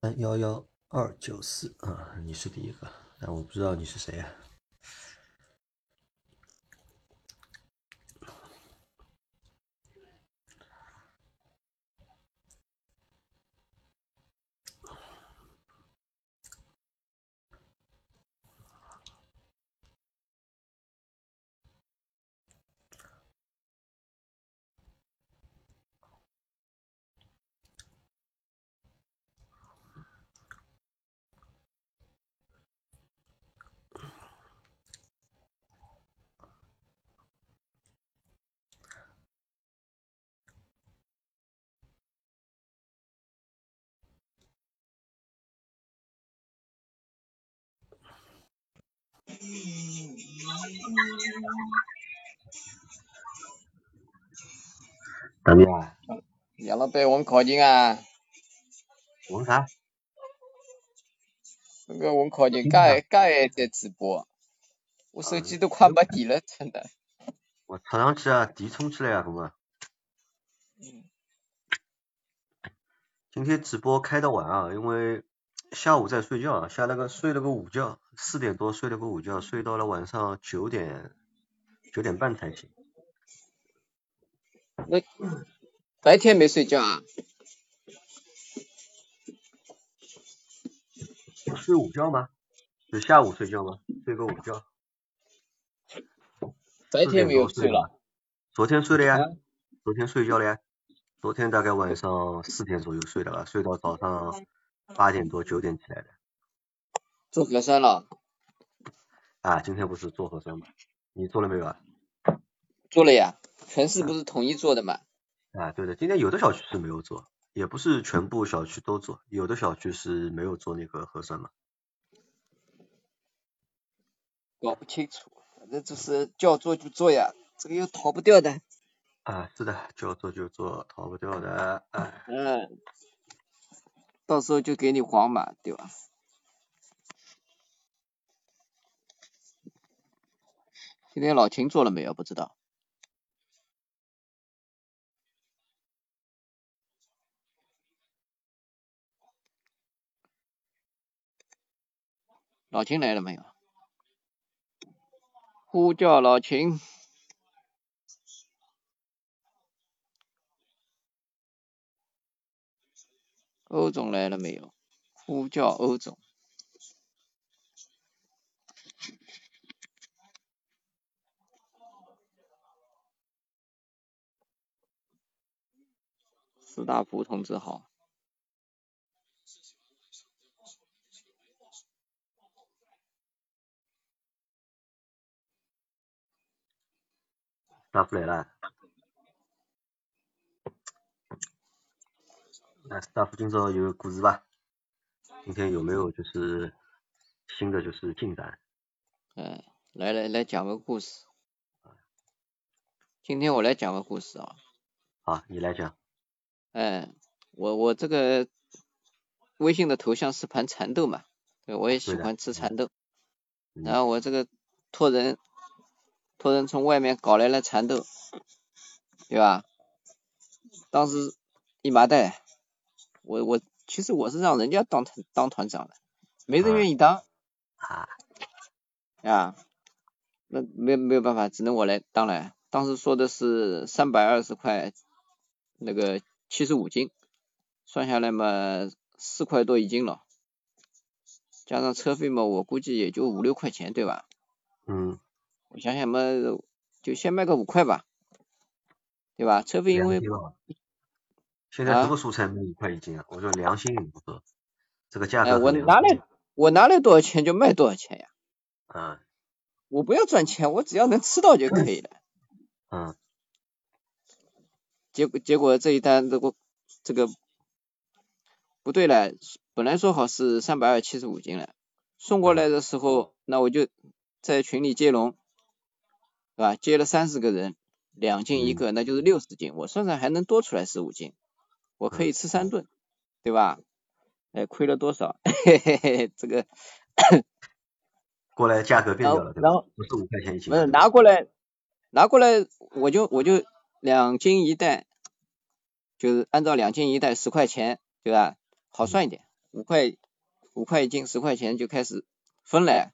三幺幺二九四啊，你是第一个，但我不知道你是谁呀。大米啊，杨老板问氪金啊？问啥？那个问氪金，刚刚还在直播，我手机都快没电了，真的。我插上去啊，电充起来啊，哥们？嗯。今天直播开的晚啊，因为下午在睡觉啊，下了个睡了个午觉，四点多睡了个午觉，睡到了晚上九点九点半才醒。那白天没睡觉啊？睡午觉吗？就下午睡觉吗？睡个午觉。白天没有睡了。昨天睡了呀，昨天睡觉了呀。昨天大概晚上四点左右睡的吧，睡到早上八点多九点起来的。做核酸了？啊，今天不是做核酸吗？你做了没有啊？做了呀。全市不是统一做的吗？啊，对的，今天有的小区是没有做，也不是全部小区都做，有的小区是没有做那个核酸嘛。搞不清楚，反正就是叫做就做呀，这个又逃不掉的。啊，是的，叫做就做，逃不掉的。嗯。到时候就给你黄码，对吧？今天老秦做了没有？不知道。老秦来了没有？呼叫老秦。欧总来了没有？呼叫欧总。斯大福同志好。大夫来了，那大夫今朝有故事吧？今天有没有就是新的就是进展？嗯，来来来讲个故事。今天我来讲个故事啊。好，你来讲。嗯，我我这个微信的头像是盘蚕豆嘛，对，我也喜欢吃蚕豆。然后我这个托人。托人从外面搞来了蚕豆，对吧？当时一麻袋，我我其实我是让人家当团当团长的，没人愿意当啊啊，那没没有办法，只能我来当了。当时说的是三百二十块，那个七十五斤，算下来嘛四块多一斤了，加上车费嘛，我估计也就五六块钱，对吧？嗯。我想想嘛，就先卖个五块吧，对吧？车费因为现在什么蔬菜卖五块一斤啊？我说良心这个价格。我拿来我拿来多少钱就卖多少钱呀。嗯。我不要赚钱，我只要能吃到就可以了。嗯。结果结果这一单这个这个不对了，本来说好是三百二七十五斤了，送过来的时候那我就在群里接龙。是吧？接了三十个人，两斤一个，那就是六十斤。我算算还能多出来十五斤，我可以吃三顿，对吧？哎，亏了多少？嘿嘿嘿，这个过来价格变掉了，对吧？不是五块钱一斤。不是拿过来，拿过来我就我就两斤一袋，就是按照两斤一袋十块钱，对吧？好算一点，五块五块一斤，十块钱就开始分了，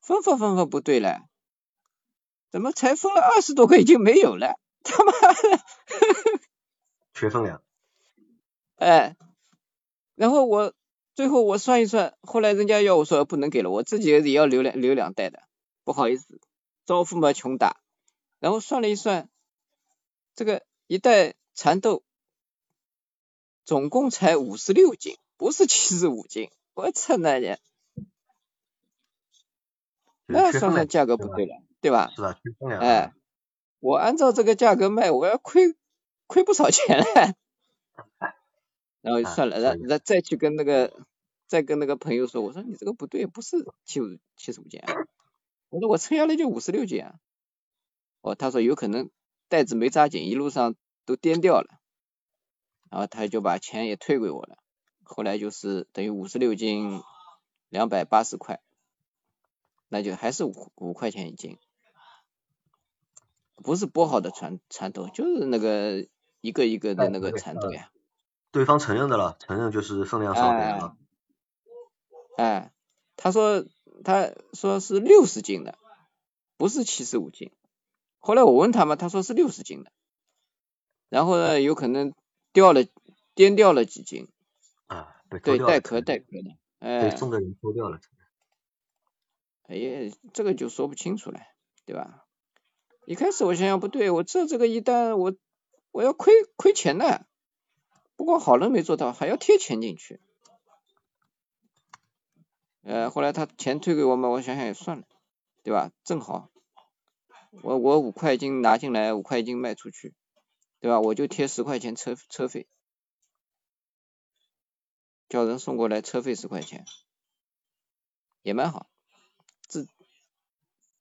分分分分不对了，怎么才分了二十多块就没有了？他妈的！缺分量。哎，然后我最后我算一算，后来人家要我说不能给了，我自己也要留两留两袋的，不好意思，招呼嘛穷打，然后算了一算，这个一袋蚕豆。总共才五十六斤，不是七十五斤，我操那你，那算算价格不对了，对吧？是吧？哎，我按照这个价格卖，我要亏亏不少钱嘞。然后算了，然然再去跟那个再跟那个朋友说，我说你这个不对，不是七五七十五斤，啊我说我称下来就五十六斤啊。哦，他说有可能袋子没扎紧，一路上都颠掉了。然后他就把钱也退给我了，后来就是等于五十六斤两百八十块，那就还是五五块钱一斤，不是剥好的蚕蚕豆，就是那个一个一个的那个蚕豆呀。对方承认的了，承认就是分量少点了。哎，他说他说是六十斤的，不是七十五斤。后来我问他嘛，他说是六十斤的，然后呢，有可能。掉了，颠掉了几斤啊？对，带壳带壳的，哎，送的人脱掉了。哎呀，这个就说不清楚了，对吧？一开始我想想不对，我这这个一单我我要亏亏钱的，不过好人没做到，还要贴钱进去。呃，后来他钱退给我嘛，我想想也算了，对吧？正好，我我五块斤拿进来，五块斤卖出去。对吧？我就贴十块钱车车费，叫人送过来，车费十块钱，也蛮好。这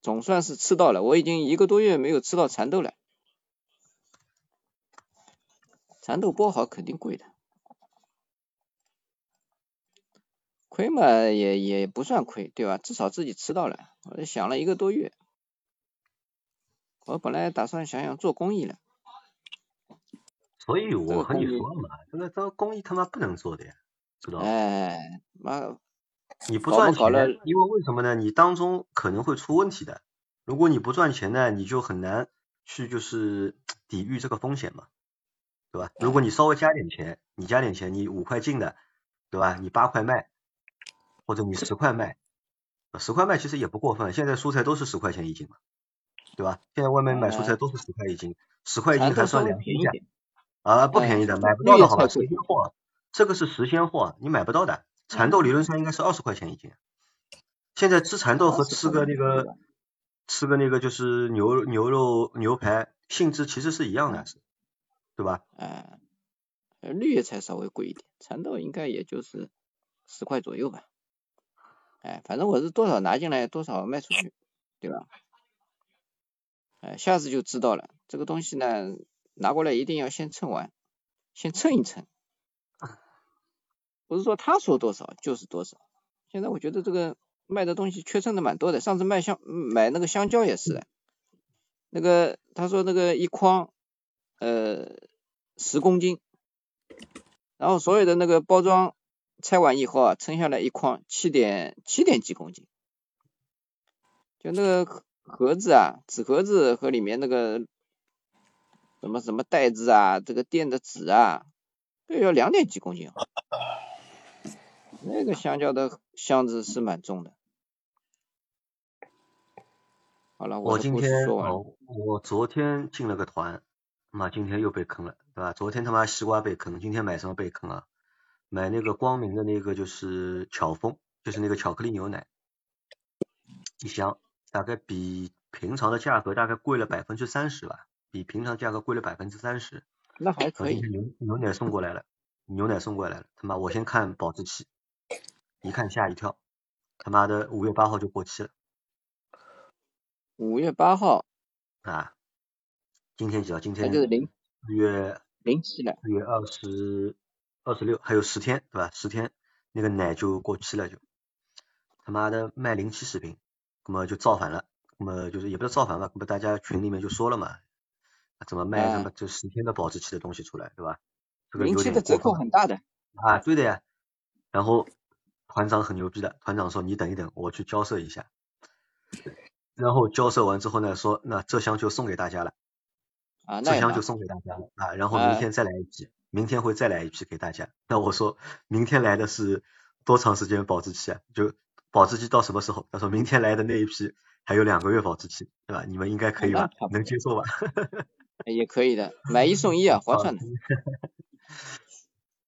总算是吃到了，我已经一个多月没有吃到蚕豆了。蚕豆剥好肯定贵的，亏嘛也也不算亏，对吧？至少自己吃到了。我想了一个多月，我本来打算想想做公益了。所以我和你说嘛，这个这个公益他妈不能做的呀，知道吗？哎，妈，你不赚钱，因为为什么呢？你当中可能会出问题的。如果你不赚钱呢，你就很难去就是抵御这个风险嘛，对吧？如果你稍微加点钱，你加点钱，你五块进的，对吧？你八块卖，或者你十块卖，十块卖其实也不过分。现在蔬菜都是十块钱一斤嘛，对吧？现在外面买蔬菜都是十块一斤，十块一斤还算良心价。啊，不便宜的，买不到的好吧？实鲜货，这个是实鲜货，你买不到的。蚕豆理论上应该是二十块钱一斤，现在吃蚕豆和吃个那个吃个那个就是牛牛肉牛排性质其实是一样的，对吧？哎，绿叶菜稍微贵一点，蚕豆应该也就是十块左右吧。哎，反正我是多少拿进来多少卖出去，对吧？哎，下次就知道了，这个东西呢。拿过来一定要先称完，先称一称，不是说他说多少就是多少。现在我觉得这个卖的东西缺称的蛮多的，上次卖香买那个香蕉也是的，那个他说那个一筐呃十公斤，然后所有的那个包装拆完以后啊，称下来一筐七点七点几公斤，就那个盒子啊，纸盒子和里面那个。什么什么袋子啊，这个垫的纸啊，都要两点几公斤。那个香蕉的箱子是蛮重的。好了，我今天我，我昨天进了个团，妈今天又被坑了，对吧？昨天他妈西瓜被坑，今天买什么被坑啊？买那个光明的那个就是巧峰，就是那个巧克力牛奶，一箱大概比平常的价格大概贵了百分之三十吧。比平常价格贵了百分之三十，那还可以。牛牛奶送过来了，牛奶送过来了，他妈我先看保质期，一看吓一跳，他妈的五月八号就过期了。五月八号啊，今天几号？今天就是零四月零七了，四月二十二十六，还有十天对吧？十天那个奶就过期了就，他妈的卖临期食品，那么就造反了，那么就是也不是造反吧，那么大家群里面就说了嘛。怎么卖这么就十天的保质期的东西出来，对吧？这个有点的折扣很大的。啊，对的呀。然后团长很牛逼的，团长说你等一等，我去交涉一下。然后交涉完之后呢，说那这箱就送给大家了。啊，这箱就送给大家了啊，然后明天再来一批，明天会再来一批给大家。那我说明天来的是多长时间保质期啊？就保质期到什么时候？他说明天来的那一批还有两个月保质期，对吧？你们应该可以吧？能接受吧？也可以的，买一送一啊，划算的。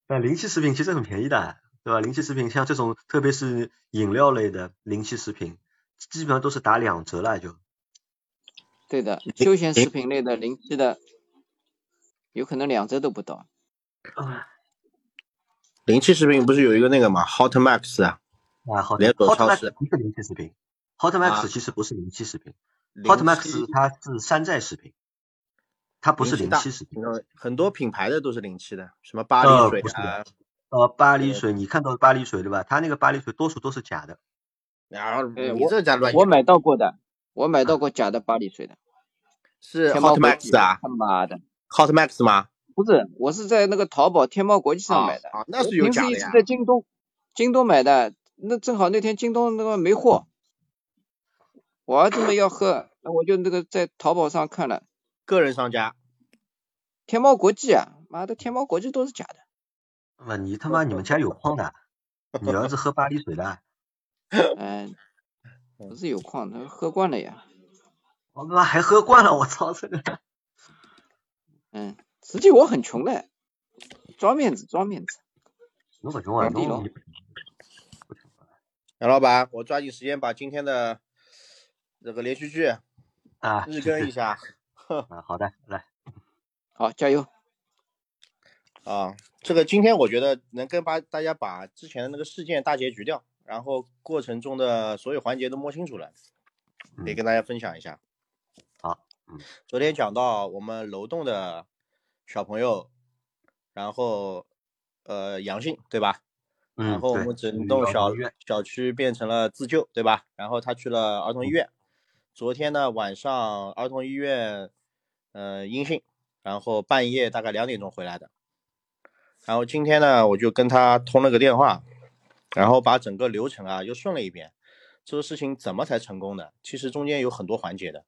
那临期食品其实很便宜的，对吧？临期食品像这种，特别是饮料类的临期食品，基本上都是打两折了就。对的，休闲食品类的临期的，有可能两折都不到。啊临期食品不是有一个那个吗？Hot Max 啊，啊，好连锁超市不是临期食品，Hot Max 其实不是临期食品，Hot Max 它是山寨食品。它不是临期食品，很多品牌的都是临期的，什么巴黎水啊，呃，巴黎水，你看到巴黎水对吧？它那个巴黎水多数都是假的。啊，你这家乱我买到过的，我买到过假的巴黎水的。是 Hot Max 啊？他妈的，Hot Max 吗？不是，我是在那个淘宝、天猫国际上买的。啊，那是有假的在京东，京东买的，那正好那天京东那个没货，我儿子们要喝，那我就那个在淘宝上看了。个人商家，天猫国际啊，妈的，天猫国际都是假的。那你他妈你们家有矿的？你儿子喝巴黎水的？嗯，不是有矿，他喝惯了呀。我他妈还喝惯了，我操这个！嗯，实际我很穷的，装面子装面子。那么穷啊？那杨老板，我抓紧时间把今天的这个连续剧。啊，日更一下。啊，好的，来，好，加油。啊，这个今天我觉得能跟把大家把之前的那个事件大结局掉，然后过程中的所有环节都摸清楚了，可以跟大家分享一下。好，嗯，昨天讲到我们楼栋的小朋友，然后呃阳性，对吧？嗯，然后我们整栋小小区变成了自救，对吧？然后他去了儿童医院。昨天呢晚上儿童医院，呃阴性，然后半夜大概两点钟回来的。然后今天呢我就跟他通了个电话，然后把整个流程啊又顺了一遍。这个事情怎么才成功的？其实中间有很多环节的。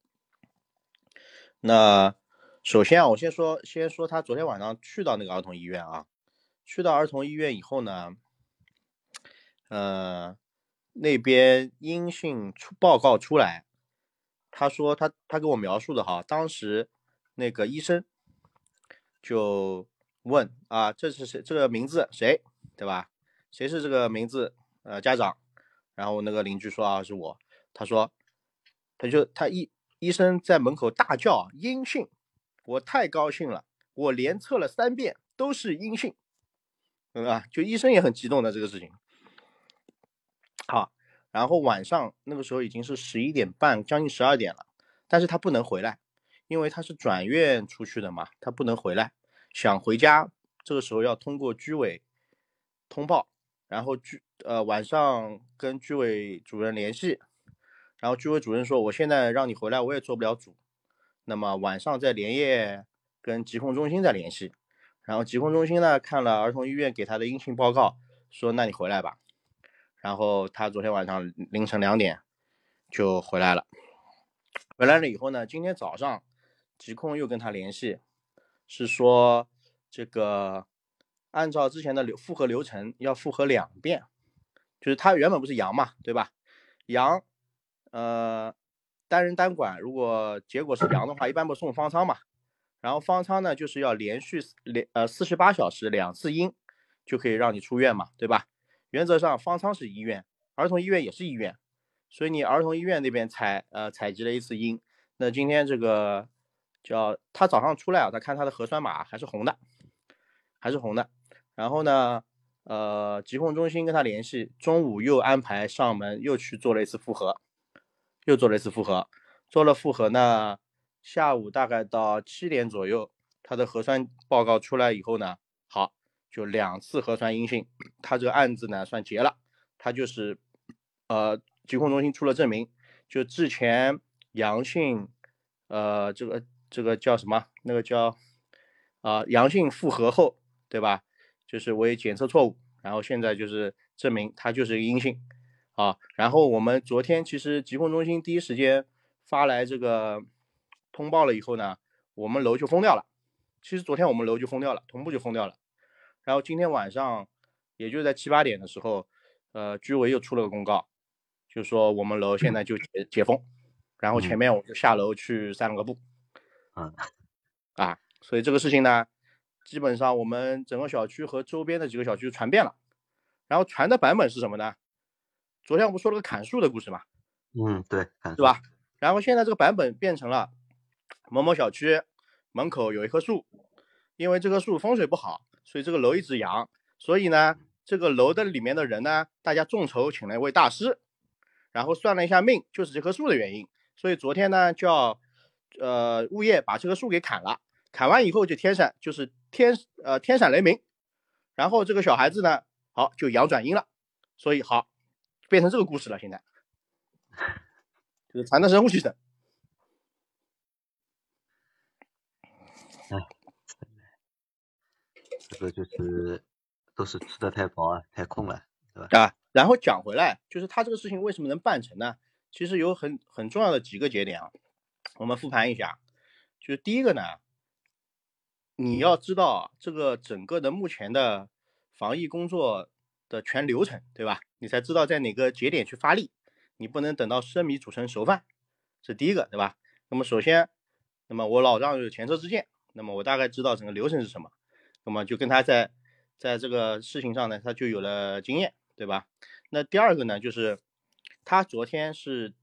那首先啊，我先说先说他昨天晚上去到那个儿童医院啊，去到儿童医院以后呢，呃那边阴性出报告出来。他说他他给我描述的哈，当时那个医生就问啊，这是谁？这个名字谁？对吧？谁是这个名字？呃，家长。然后那个邻居说啊，是我。他说，他就他医医生在门口大叫阴性，我太高兴了，我连测了三遍都是阴性，对吧？就医生也很激动的这个事情。然后晚上那个时候已经是十一点半，将近十二点了，但是他不能回来，因为他是转院出去的嘛，他不能回来，想回家，这个时候要通过居委通报，然后居呃晚上跟居委主任联系，然后居委主任说我现在让你回来我也做不了主，那么晚上再连夜跟疾控中心再联系，然后疾控中心呢看了儿童医院给他的阴性报告，说那你回来吧。然后他昨天晚上凌晨两点就回来了，回来了以后呢，今天早上疾控又跟他联系，是说这个按照之前的流复核流程要复核两遍，就是他原本不是阳嘛，对吧？阳，呃，单人单管，如果结果是阳的话，一般不送方舱嘛，然后方舱呢就是要连续连呃四十八小时两次阴就可以让你出院嘛，对吧？原则上，方舱是医院，儿童医院也是医院，所以你儿童医院那边采呃采集了一次阴，那今天这个叫他早上出来啊，他看他的核酸码还是红的，还是红的。然后呢，呃，疾控中心跟他联系，中午又安排上门又去做了一次复核，又做了一次复核，做了复核呢，下午大概到七点左右，他的核酸报告出来以后呢，就两次核酸阴性，他这个案子呢算结了，他就是呃疾控中心出了证明，就之前阳性，呃这个这个叫什么？那个叫啊阳性复核后，对吧？就是为检测错误，然后现在就是证明他就是阴性啊。然后我们昨天其实疾控中心第一时间发来这个通报了以后呢，我们楼就封掉了。其实昨天我们楼就封掉了，同步就封掉了。然后今天晚上，也就在七八点的时候，呃，居委又出了个公告，就说我们楼现在就解解封。然后前面我就下楼去散了个步。嗯。啊，所以这个事情呢，基本上我们整个小区和周边的几个小区传遍了。然后传的版本是什么呢？昨天我们说了个砍树的故事嘛？嗯，对，是吧？然后现在这个版本变成了某某小区。门口有一棵树，因为这棵树风水不好，所以这个楼一直阳。所以呢，这个楼的里面的人呢，大家众筹请了一位大师，然后算了一下命，就是这棵树的原因。所以昨天呢，叫呃物业把这棵树给砍了。砍完以后就天闪，就是天呃天闪雷鸣。然后这个小孩子呢，好就阳转阴了。所以好变成这个故事了。现在 就是传的神乎其神。这个就是都是吃的太饱啊，太空了，对吧？啊，然后讲回来，就是他这个事情为什么能办成呢？其实有很很重要的几个节点啊，我们复盘一下。就是第一个呢，你要知道这个整个的目前的防疫工作的全流程，对吧？你才知道在哪个节点去发力，你不能等到生米煮成熟饭，是第一个，对吧？那么首先，那么我老丈有前车之鉴，那么我大概知道整个流程是什么。那么就跟他在在这个事情上呢，他就有了经验，对吧？那第二个呢，就是他昨天是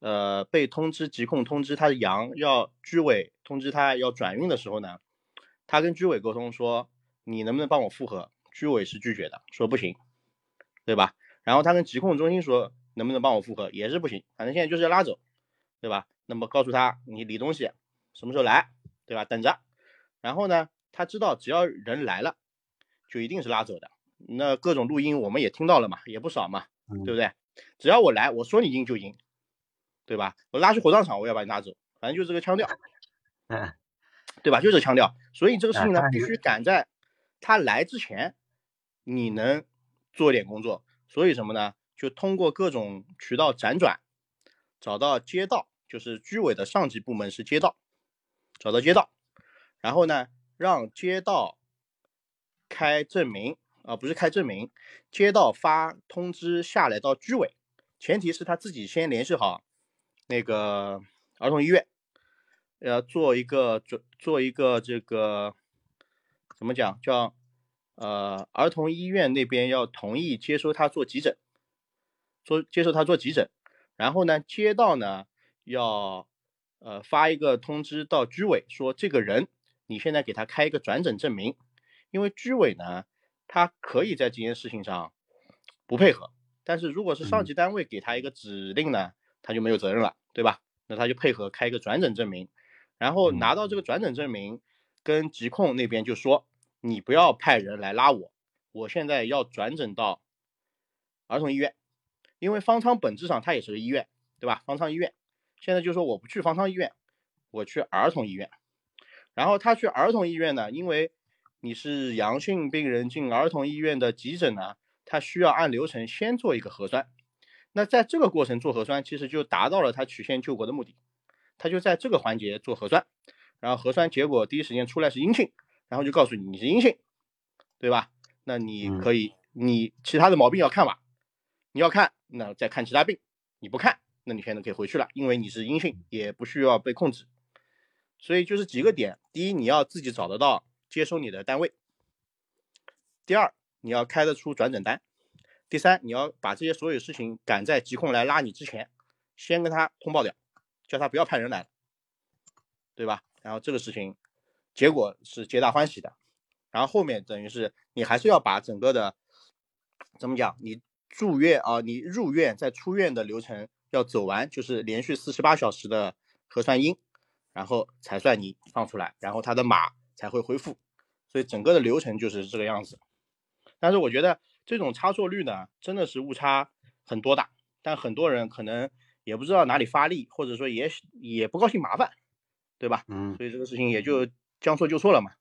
呃被通知疾控通知他的羊要居委通知他要转运的时候呢，他跟居委沟通说你能不能帮我复核？居委是拒绝的，说不行，对吧？然后他跟疾控中心说能不能帮我复核，也是不行，反正现在就是要拉走，对吧？那么告诉他你理东西什么时候来，对吧？等着，然后呢？他知道只要人来了，就一定是拉走的。那各种录音我们也听到了嘛，也不少嘛，对不对？只要我来，我说你赢就赢，对吧？我拉去火葬场，我要把你拉走，反正就这个腔调，嗯，对吧？就这腔调。所以这个事情呢，必须赶在他来之前，你能做点工作。所以什么呢？就通过各种渠道辗转，找到街道，就是居委的上级部门是街道，找到街道，然后呢？让街道开证明啊，不是开证明，街道发通知下来到居委，前提是他自己先联系好那个儿童医院，要做一个做做一个这个怎么讲叫呃儿童医院那边要同意接收他做急诊，做接受他做急诊，然后呢街道呢要呃发一个通知到居委说这个人。你现在给他开一个转诊证明，因为居委呢，他可以在这件事情上不配合，但是如果是上级单位给他一个指令呢，他就没有责任了，对吧？那他就配合开一个转诊证明，然后拿到这个转诊证明，跟疾控那边就说，你不要派人来拉我，我现在要转诊到儿童医院，因为方舱本质上它也是个医院，对吧？方舱医院，现在就说我不去方舱医院，我去儿童医院。然后他去儿童医院呢，因为你是阳性病人进儿童医院的急诊呢，他需要按流程先做一个核酸。那在这个过程做核酸，其实就达到了他曲线救国的目的。他就在这个环节做核酸，然后核酸结果第一时间出来是阴性，然后就告诉你你是阴性，对吧？那你可以，你其他的毛病要看吧？你要看，那再看其他病。你不看，那你现在可以回去了，因为你是阴性，也不需要被控制。所以就是几个点：第一，你要自己找得到接收你的单位；第二，你要开得出转诊单；第三，你要把这些所有事情赶在疾控来拉你之前，先跟他通报掉，叫他不要派人来了，对吧？然后这个事情结果是皆大欢喜的。然后后面等于是你还是要把整个的怎么讲？你住院啊，你入院再出院的流程要走完，就是连续四十八小时的核酸阴。然后才算你放出来，然后他的码才会恢复，所以整个的流程就是这个样子。但是我觉得这种差错率呢，真的是误差很多的，但很多人可能也不知道哪里发力，或者说也也不高兴麻烦，对吧？嗯。所以这个事情也就将错就错了嘛。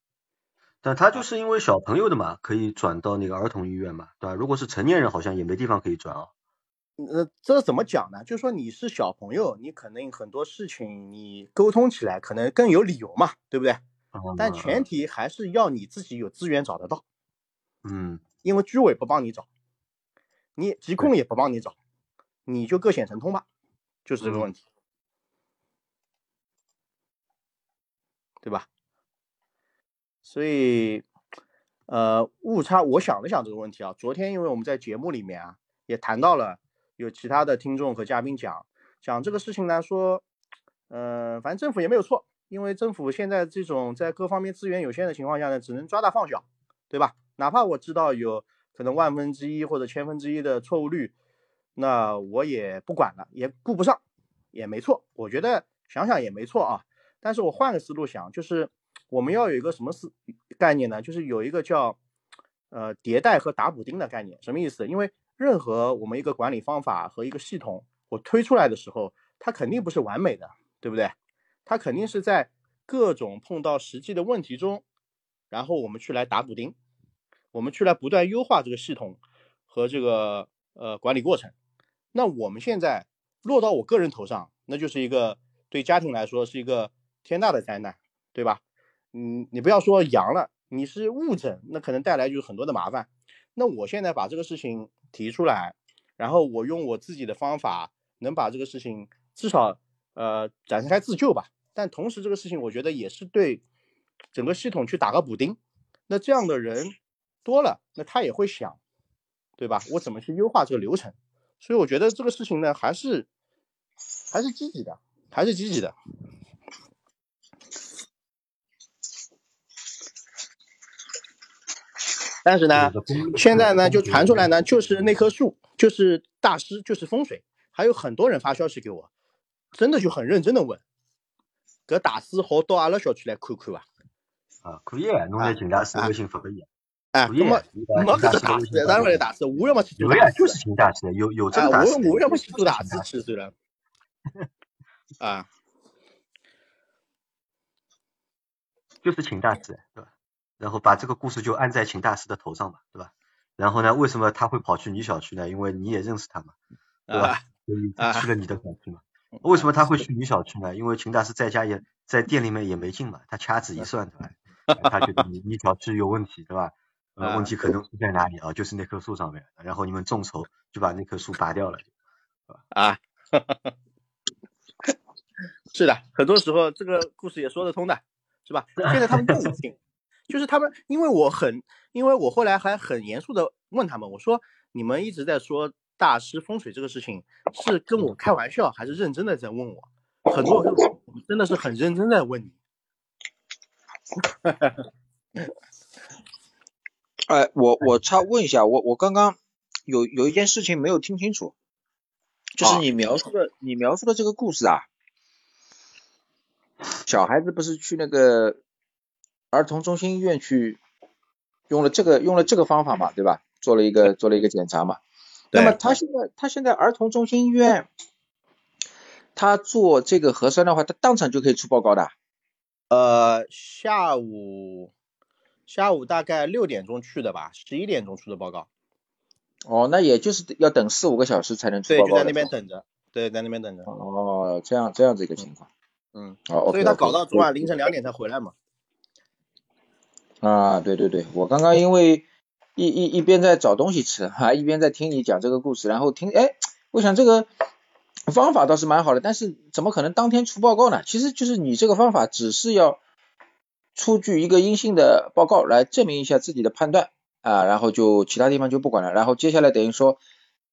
但他就是因为小朋友的嘛，可以转到那个儿童医院嘛，对吧？如果是成年人，好像也没地方可以转啊。呃，这怎么讲呢？就是说你是小朋友，你可能很多事情你沟通起来可能更有理由嘛，对不对？但前提还是要你自己有资源找得到。嗯。因为居委不帮你找，你疾控也不帮你找，你就各显神通吧，就是这个问题，对吧？所以，呃，误差，我想了想这个问题啊。昨天因为我们在节目里面啊，也谈到了，有其他的听众和嘉宾讲讲这个事情呢，说，嗯，反正政府也没有错，因为政府现在这种在各方面资源有限的情况下呢，只能抓大放小，对吧？哪怕我知道有可能万分之一或者千分之一的错误率，那我也不管了，也顾不上，也没错。我觉得想想也没错啊。但是我换个思路想，就是。我们要有一个什么思概念呢？就是有一个叫呃迭代和打补丁的概念，什么意思？因为任何我们一个管理方法和一个系统，我推出来的时候，它肯定不是完美的，对不对？它肯定是在各种碰到实际的问题中，然后我们去来打补丁，我们去来不断优化这个系统和这个呃管理过程。那我们现在落到我个人头上，那就是一个对家庭来说是一个天大的灾难，对吧？嗯，你不要说阳了，你是误诊，那可能带来就是很多的麻烦。那我现在把这个事情提出来，然后我用我自己的方法，能把这个事情至少呃展开自救吧。但同时这个事情，我觉得也是对整个系统去打个补丁。那这样的人多了，那他也会想，对吧？我怎么去优化这个流程？所以我觉得这个事情呢，还是还是积极的，还是积极的。但是呢，现在呢就传出来呢，就是那棵树，就是大师，就是风水，还有很多人发消息给我，真的就很认真的问，搿大师好到阿拉小区来看看伐？啊，可以，侬来请大师微信发个言。哎，那么没搿个大师，当然来大师，我要么去做大师。就是请大师，有有这大师。我我要么去做大师去算了。啊，就是请大师，对吧？然后把这个故事就安在秦大师的头上吧，对吧？然后呢，为什么他会跑去你小区呢？因为你也认识他嘛，对吧？所以去了你的小区嘛。为什么他会去你小区呢？因为秦大师在家也在店里面也没进嘛，他掐指一算，对吧？他觉得你你小区有问题，对吧？呃，问题可能出在哪里啊？就是那棵树上面。然后你们众筹就把那棵树拔掉了，对吧？啊，是的，很多时候这个故事也说得通的，是吧？现在他们更信。就是他们，因为我很，因为我后来还很严肃的问他们，我说你们一直在说大师风水这个事情，是跟我开玩笑，还是认真的在问我？很多人真的是很认真在问你。哎，我我插问一下，我我刚刚有有一件事情没有听清楚，就是你描述的你描述的这个故事啊，小孩子不是去那个。儿童中心医院去用了这个用了这个方法嘛，对吧？做了一个做了一个检查嘛。那么他现在他现在儿童中心医院，他做这个核酸的话，他当场就可以出报告的。呃，下午下午大概六点钟去的吧，十一点钟出的报告。哦，那也就是要等四五个小时才能出报告。对，就在那边等着。对，在那边等着。哦，这样这样子一个情况。嗯。哦。所以他搞到昨晚凌晨两点才回来嘛。啊，对对对，我刚刚因为一一一边在找东西吃，还一边在听你讲这个故事，然后听，哎，我想这个方法倒是蛮好的，但是怎么可能当天出报告呢？其实就是你这个方法只是要出具一个阴性的报告来证明一下自己的判断啊，然后就其他地方就不管了，然后接下来等于说，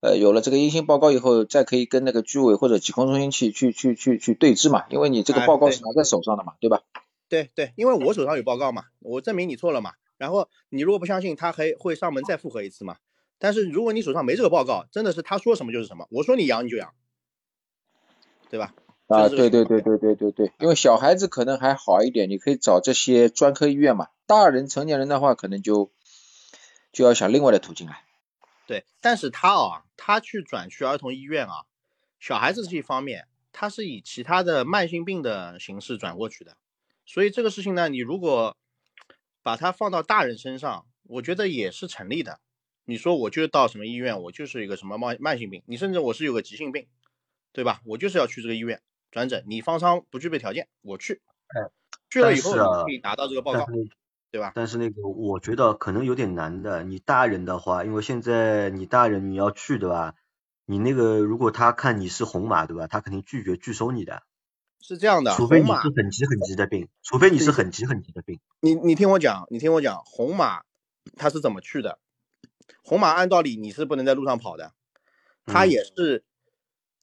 呃，有了这个阴性报告以后，再可以跟那个居委或者疾控中心去去去去去对峙嘛，因为你这个报告是拿在手上的嘛，对吧？对对，因为我手上有报告嘛，我证明你错了嘛。然后你如果不相信，他还会上门再复核一次嘛。但是如果你手上没这个报告，真的是他说什么就是什么。我说你阳你就阳，对吧？啊，对对对对对对对，因为小孩子可能还好一点，你可以找这些专科医院嘛。大人成年人的话，可能就就要想另外的途径了。对，但是他啊，他去转去儿童医院啊，小孩子这一方面，他是以其他的慢性病的形式转过去的。所以这个事情呢，你如果把它放到大人身上，我觉得也是成立的。你说我就到什么医院，我就是一个什么慢慢性病，你甚至我是有个急性病，对吧？我就是要去这个医院转诊，你方舱不具备条件，我去，去了以后可以拿到这个报告，对吧？但是那个我觉得可能有点难的，你大人的话，因为现在你大人你要去对吧？你那个如果他看你是红码对吧？他肯定拒绝拒收你的。是这样的，除非你是很急很急的病，除非你是很急很急的病。你你听我讲，你听我讲，红马他是怎么去的？红马按道理你是不能在路上跑的，他也是，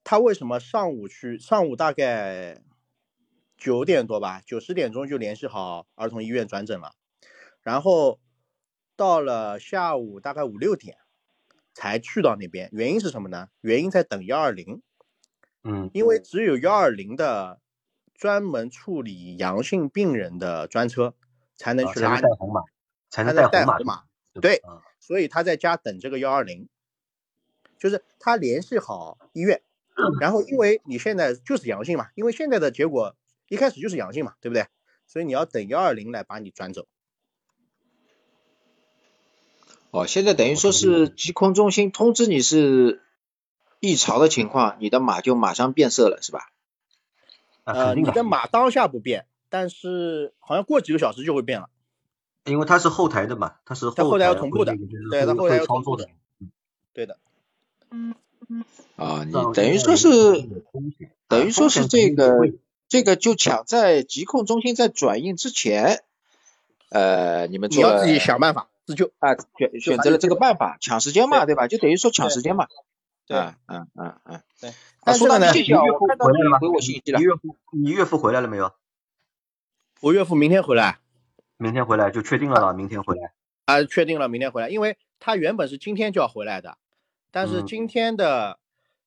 他为什么上午去？上午大概九点多吧，九十点钟就联系好儿童医院转诊了，然后到了下午大概五六点才去到那边。原因是什么呢？原因在等幺二零，嗯，因为只有幺二零的专门处理阳性病人的专车才能去拉带红码，才能带红马，对。所以他在家等这个幺二零，就是他联系好医院，然后因为你现在就是阳性嘛，因为现在的结果一开始就是阳性嘛，对不对？所以你要等幺二零来把你转走。哦，现在等于说是疾控中心通知你是异常的情况，你的码就马上变色了，是吧？呃，你的码当下不变，但是好像过几个小时就会变了。因为它是后台的嘛，它是后台要同步的，对，它后台要操作的，对的。嗯啊，你等于说是，等于说是这个这个就抢在疾控中心在转运之前，呃，你们你要自己想办法自救啊，选选择了这个办法抢时间嘛，对吧？就等于说抢时间嘛。对，嗯嗯嗯，对。但是呢，谢谢啊，我看到你回我信息了。你岳父，你岳父回来了没有？我岳父明天回来。明天回来就确定了吧？明天回来啊，确定了，明天回来，因为他原本是今天就要回来的，但是今天的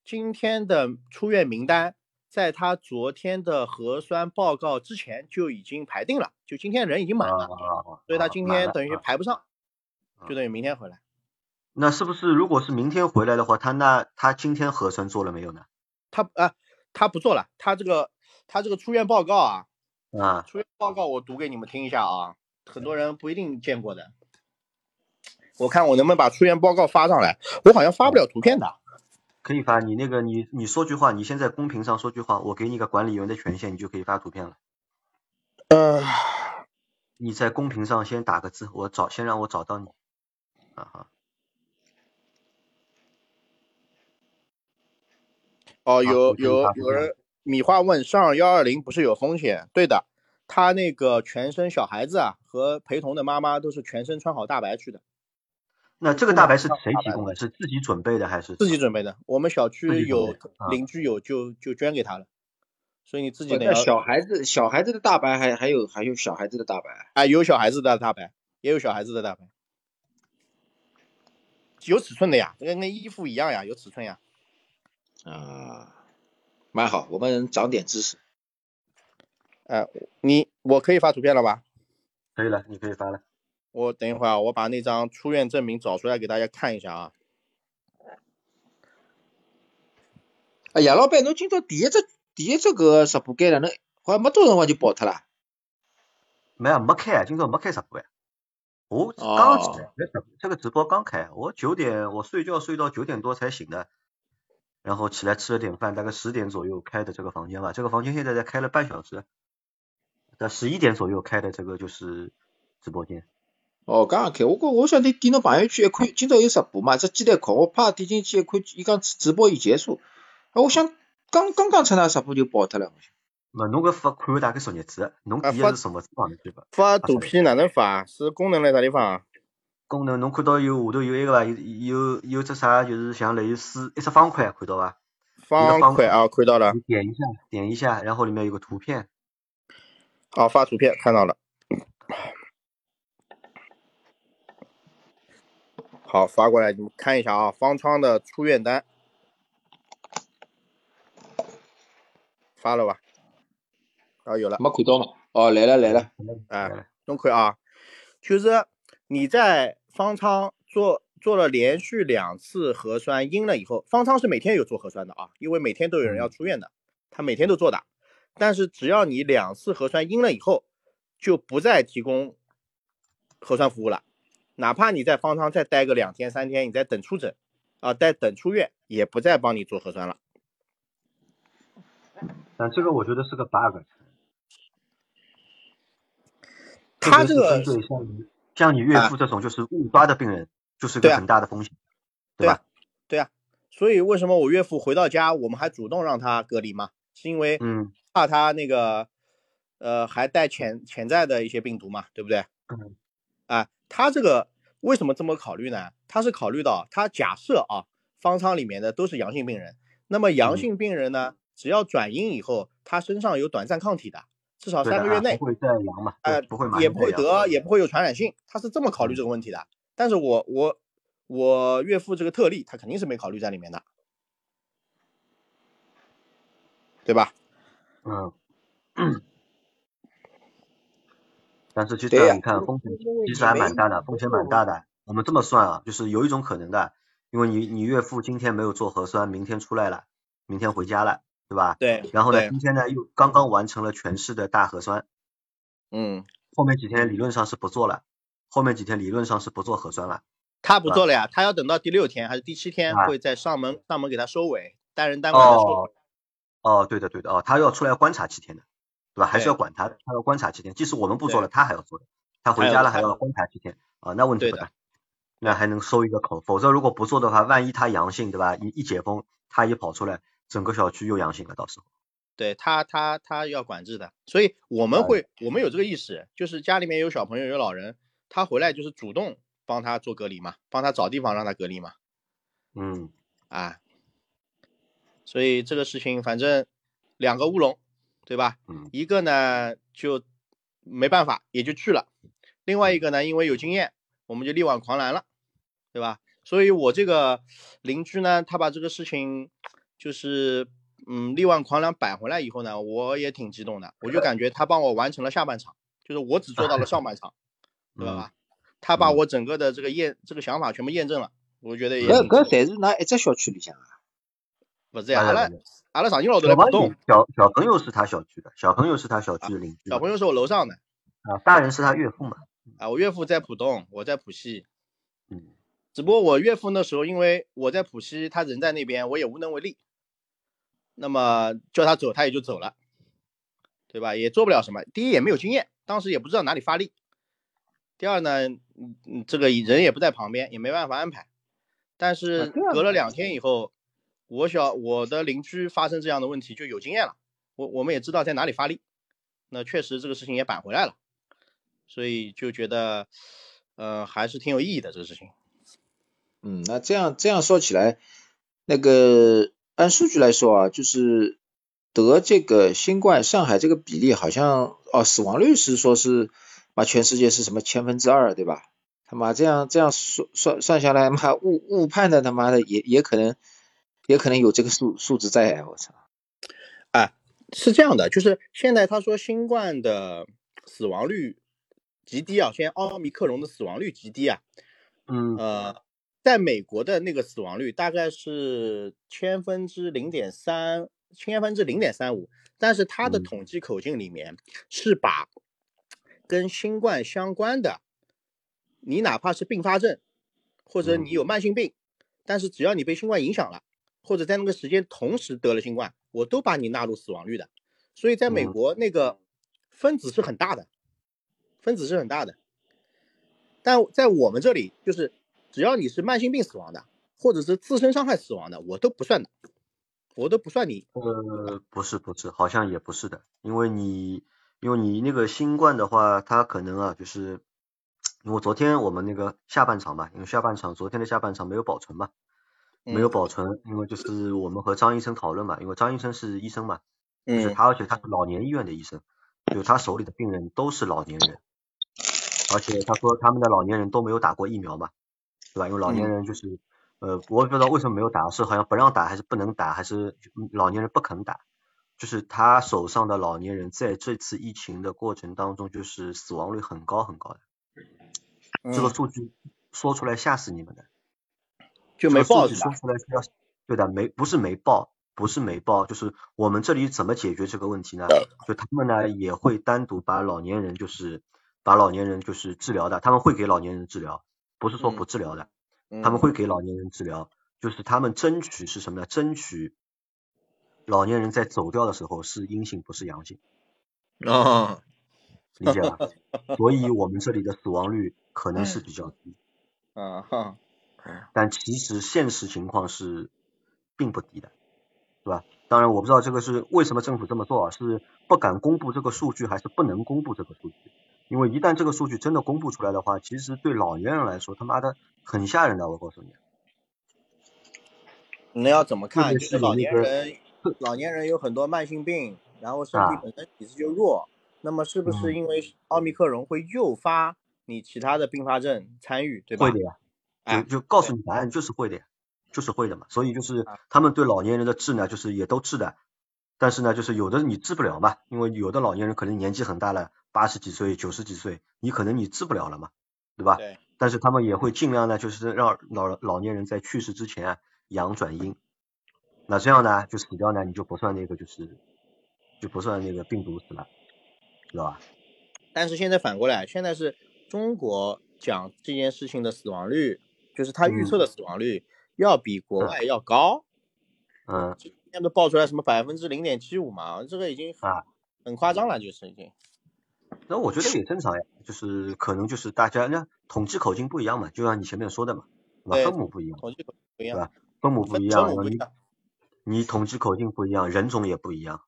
今天的出院名单在他昨天的核酸报告之前就已经排定了，就今天人已经满了，所以他今天等于排不上，就等于明天回来。那是不是如果是明天回来的话，他那他今天核酸做了没有呢？他啊，他不做了，他这个他这个出院报告啊，啊，出院报告我读给你们听一下啊。很多人不一定见过的，我看我能不能把出院报告发上来。我好像发不了图片的。可以发，你那个你你说句话，你先在公屏上说句话，我给你个管理员的权限，你就可以发图片了。呃，你在公屏上先打个字，我找先让我找到你。啊哈。哦，有有有人米花问上幺二零不是有风险？对的。他那个全身小孩子啊，和陪同的妈妈都是全身穿好大白去的。那这个大白是谁提供的？是自己准备的还是？自己准备的。我们小区有邻居有，就就捐给他了。所以你自己得要。小孩子小孩子的大白还还有还有小孩子的大白啊，有小孩子的大白，也有小孩子的大白，有尺寸的呀，跟跟衣服一样呀，有尺寸呀。啊，蛮好，我们长点知识。哎，你我可以发图片了吧？可以了，你可以发了。我等一会儿啊，我把那张出院证明找出来给大家看一下啊。哎，呀老板，侬今朝第一只第一只个直播间了，侬好像没多辰光就爆脱了。没啊，没开啊，今朝没开直播呀。我刚起来，这个直播刚开，我九点我睡觉睡到九点多才醒的，然后起来吃了点饭，大概十点左右开的这个房间吧。这个房间现在才开了半小时。在十一点左右开的这个就是直播间。哦，刚刚开，我我我晓得点到朋友圈一看，今朝有直播嘛，只鸡蛋壳，我啪点进去一看，伊讲直播已结束。啊我想刚刚刚出那直播就爆脱了。那侬搿发看大概什么日子？侬点的是什么地方去发？发图片哪能发？是功能在啥地方？功能侬看到有下头有一个伐？有有有只啥？就是像类似一只方块，看到伐？方块啊，看到了。点一下，点一下，然后里面有个图片。好，发图片看到了。好，发过来你们看一下啊，方舱的出院单发了吧？啊，有了。没看到吗？哦，来了来了。哎，侬看啊，就是你在方舱做做了连续两次核酸阴了以后，方舱是每天有做核酸的啊，因为每天都有人要出院的，他每天都做的。但是只要你两次核酸阴了以后，就不再提供核酸服务了，哪怕你在方舱再待个两天三天，你再等出诊啊，再等出院，也不再帮你做核酸了。但这个我觉得是个 bug。他这个对像你像你岳父这种就是误抓的病人，就是个很大的风险，对吧？对啊，所以为什么我岳父回到家，我们还主动让他隔离嘛？是因为嗯怕他那个呃还带潜潜在的一些病毒嘛，对不对？嗯。啊，他这个为什么这么考虑呢？他是考虑到他假设啊，方舱里面的都是阳性病人，那么阳性病人呢，只要转阴以后，他身上有短暂抗体的。至少三个月内不会再阳嘛？哎，不会也不会得，也不会有传染性，他是这么考虑这个问题的。但是我我我岳父这个特例，他肯定是没考虑在里面的，对吧？嗯。但是其实你看风险其实还蛮大的，风险蛮大的。我们这么算啊，就是有一种可能的，因为你你岳父今天没有做核酸，明天出来了，明天回家了。对吧？对。然后呢，今天呢又刚刚完成了全市的大核酸。嗯。后面几天理论上是不做了，后面几天理论上是不做核酸了。他不做了呀，他要等到第六天还是第七天会在上门上门给他收尾，单人单管的收尾。哦，对的对的哦，他要出来观察七天的，对吧？还是要管他的，他要观察七天，即使我们不做了，他还要做的。他回家了还要观察七天啊，那问题不大，那还能收一个口。否则如果不做的话，万一他阳性，对吧？一一解封，他一跑出来。整个小区又阳性了，到时候，对他他他要管制的，所以我们会我们有这个意识，就是家里面有小朋友有老人，他回来就是主动帮他做隔离嘛，帮他找地方让他隔离嘛，嗯，啊，所以这个事情反正两个乌龙，对吧？嗯，一个呢就没办法也就去了，另外一个呢因为有经验，我们就力挽狂澜了，对吧？所以我这个邻居呢，他把这个事情。就是，嗯，力挽狂澜摆回来以后呢，我也挺激动的，我就感觉他帮我完成了下半场，就是我只做到了上半场，知道吧？他把我整个的这个验这个想法全部验证了，我觉得也。搿搿侪是拿一只小区里向啊？不是呀，阿拉阿拉上京老头来浦东。小小朋友是他小区的，小朋友是他小区的邻居。小朋友是我楼上的。啊，大人是他岳父嘛？啊，我岳父在浦东，我在浦西。嗯。只不过我岳父那时候因为我在浦西，他人在那边，我也无能为力。那么叫他走，他也就走了，对吧？也做不了什么。第一也没有经验，当时也不知道哪里发力。第二呢，嗯嗯，这个人也不在旁边，也没办法安排。但是隔了两天以后，我小我的邻居发生这样的问题就有经验了，我我们也知道在哪里发力。那确实这个事情也扳回来了，所以就觉得，呃，还是挺有意义的这个事情。嗯，那这样这样说起来，那个。按数据来说啊，就是得这个新冠，上海这个比例好像哦，死亡率是说是嘛全世界是什么千分之二，对吧？他妈这样这样算算算下来，妈误误判的他妈的也也可能也可能有这个数数字在，我操！哎，是这样的，就是现在他说新冠的死亡率极低啊，现在奥密克戎的死亡率极低啊，嗯呃。在美国的那个死亡率大概是千分之零点三，千分之零点三五，但是它的统计口径里面是把跟新冠相关的，你哪怕是并发症，或者你有慢性病，但是只要你被新冠影响了，或者在那个时间同时得了新冠，我都把你纳入死亡率的。所以在美国那个分子是很大的，分子是很大的，但在我们这里就是。只要你是慢性病死亡的，或者是自身伤害死亡的，我都不算的，我都不算你。呃，不是不是，好像也不是的，因为你因为你那个新冠的话，它可能啊，就是因为昨天我们那个下半场嘛，因为下半场昨天的下半场没有保存嘛，没有保存，因为就是我们和张医生讨论嘛，因为张医生是医生嘛，就是他而且他是老年医院的医生，就他手里的病人都是老年人，而且他说他们的老年人都没有打过疫苗嘛。对吧？因为老年人就是，呃，我也不知道为什么没有打，是好像不让打，还是不能打，还是老年人不肯打？就是他手上的老年人在这次疫情的过程当中，就是死亡率很高很高的。这个数据说出来吓死你们的。就没报说出来是要对的，没不是没报，不是没报，就是我们这里怎么解决这个问题呢？就他们呢也会单独把老年人就是把老年人就是治疗的，他们会给老年人治疗，不是说不治疗的，他们会给老年人治疗，就是他们争取是什么呢？争取老年人在走掉的时候是阴性，不是阳性。啊，理解吧？所以我们这里的死亡率可能是比较低。啊哈。但其实现实情况是并不低的，是吧？当然我不知道这个是为什么政府这么做啊，是不敢公布这个数据，还是不能公布这个数据？因为一旦这个数据真的公布出来的话，其实对老年人来说，他妈的很吓人的，我告诉你。那要怎么看？就是老年人，老年人有很多慢性病，然后身体本身体质就弱，那么是不是因为奥密克戎会诱发你其他的并发症参与，对吧？会的呀。就就告诉你答案就是会的，就是会的嘛，所以就是他们对老年人的治呢，就是也都治的，但是呢，就是有的你治不了嘛，因为有的老年人可能年纪很大了，八十几岁、九十几岁，你可能你治不了了嘛，对吧？对。但是他们也会尽量呢，就是让老老年人在去世之前阳转阴，那这样呢，就死掉呢，你就不算那个就是就不算那个病毒死了，知道吧？但是现在反过来，现在是中国讲这件事情的死亡率。就是他预测的死亡率要比国外要高，嗯，今天都爆出来什么百分之零点七五嘛，这个已经啊很夸张了，就是已经。那我觉得也正常呀，就是可能就是大家那统计口径不一样嘛，就像你前面说的嘛，对吧？分母不一样，统计口不一样，对吧？分母不一样，你你统计口径不一样，人种也不一样，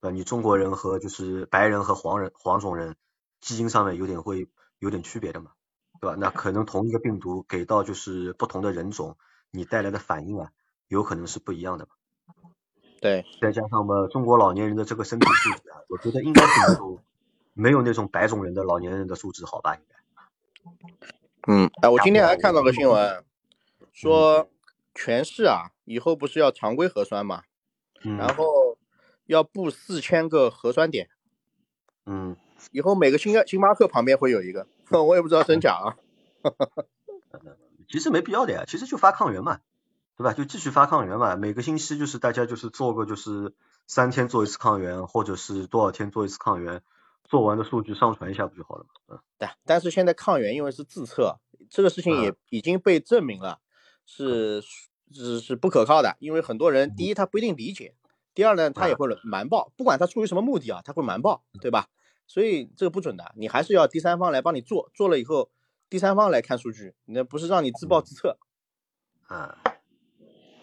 对吧？你中国人和就是白人和黄人黄种人基因上面有点会有点区别的嘛。对吧？那可能同一个病毒给到就是不同的人种，你带来的反应啊，有可能是不一样的嘛。对，再加上嘛，中国老年人的这个身体素质啊，我觉得应该是没有没有那种白种人的老年人的素质好吧？应该。嗯，哎，我今天还看到个新闻，说全市啊，以后不是要常规核酸嘛，然后要布四千个核酸点。嗯。以后每个星星巴克旁边会有一个。我也不知道真假啊，其实没必要的呀，其实就发抗原嘛，对吧？就继续发抗原嘛，每个星期就是大家就是做个就是三天做一次抗原，或者是多少天做一次抗原，做完的数据上传一下不就好了嘛？嗯，对。但是现在抗原因为是自测，这个事情也已经被证明了是是是不可靠的，因为很多人第一他不一定理解，第二呢他也会瞒报，不管他出于什么目的啊，他会瞒报，对吧？所以这个不准的，你还是要第三方来帮你做，做了以后第三方来看数据，那不是让你自报自测。啊，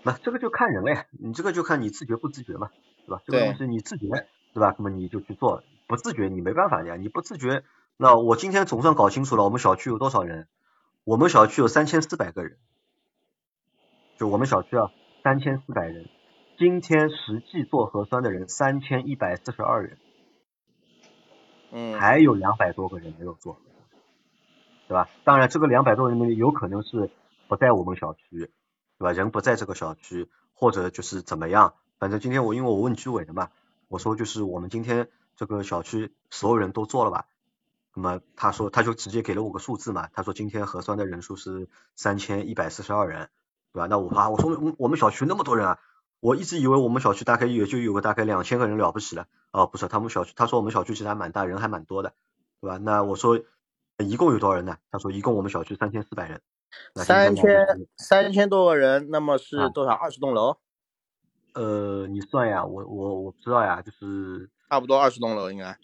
那这个就看人了呀，你这个就看你自觉不自觉嘛，对吧？这个东西你自觉，对吧？那么你就去做，不自觉你没办法的呀，你不自觉，那我今天总算搞清楚了，我们小区有多少人？我们小区有三千四百个人，就我们小区啊，三千四百人，今天实际做核酸的人三千一百四十二人。嗯，还有两百多个人没有做，对吧？当然，这个两百多人里面有可能是不在我们小区，对吧？人不在这个小区，或者就是怎么样？反正今天我因为我问居委的嘛，我说就是我们今天这个小区所有人都做了吧？那么他说他就直接给了我个数字嘛，他说今天核酸的人数是三千一百四十二人，对吧？那我啊，我说我们小区那么多人啊。我一直以为我们小区大概也就有个大概两千个人了不起了，哦，不是，他们小区他说我们小区其实还蛮大，人还蛮多的，对吧？那我说一共有多少人呢？他说一共我们小区三千四百人。三千三千多个人，那么是多少？二十栋楼？呃，你算呀，我我我不知道呀，就是差不多二十栋楼应该。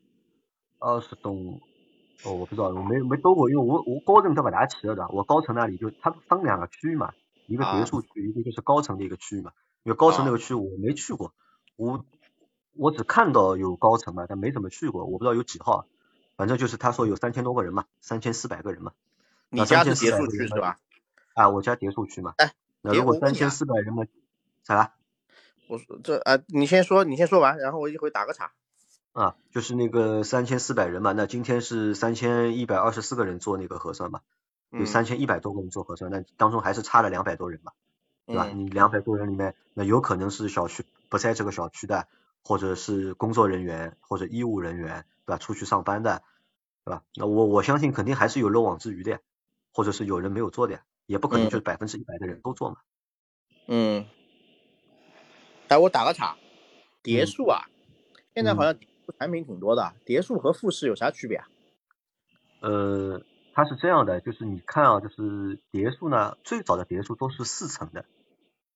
二十栋，哦，我不知道，我没没兜过，因为我我高层都不大去了的，我高层那里就它分两个区域嘛，一个别墅区，一个就是高层的一个区域嘛。因为高层那个区我没去过，我我只看到有高层嘛，但没怎么去过，我不知道有几号，反正就是他说有三千多个人嘛，三千四百个人嘛。你家是别墅区是吧？啊，我家别墅区嘛。哎，那如果三千四百人嘛，啥？我说这啊，你先说，你先说完，然后我一会打个岔。啊，就是那个三千四百人嘛，那今天是三千一百二十四个人做那个核酸嘛，有三千一百多个人做核酸，那当中还是差了两百多人嘛。对吧？你两百多人里面，那有可能是小区不在这个小区的，或者是工作人员或者医务人员，对吧？出去上班的，对吧？那我我相信肯定还是有漏网之鱼的，呀，或者是有人没有做的，呀，也不可能就是百分之一百的人都做嘛。嗯。哎，我打个岔，叠数啊，现在好像产品挺多的，叠数和复式有啥区别啊？呃，它是这样的，就是你看啊，就是叠数呢，最早的叠数都是四层的，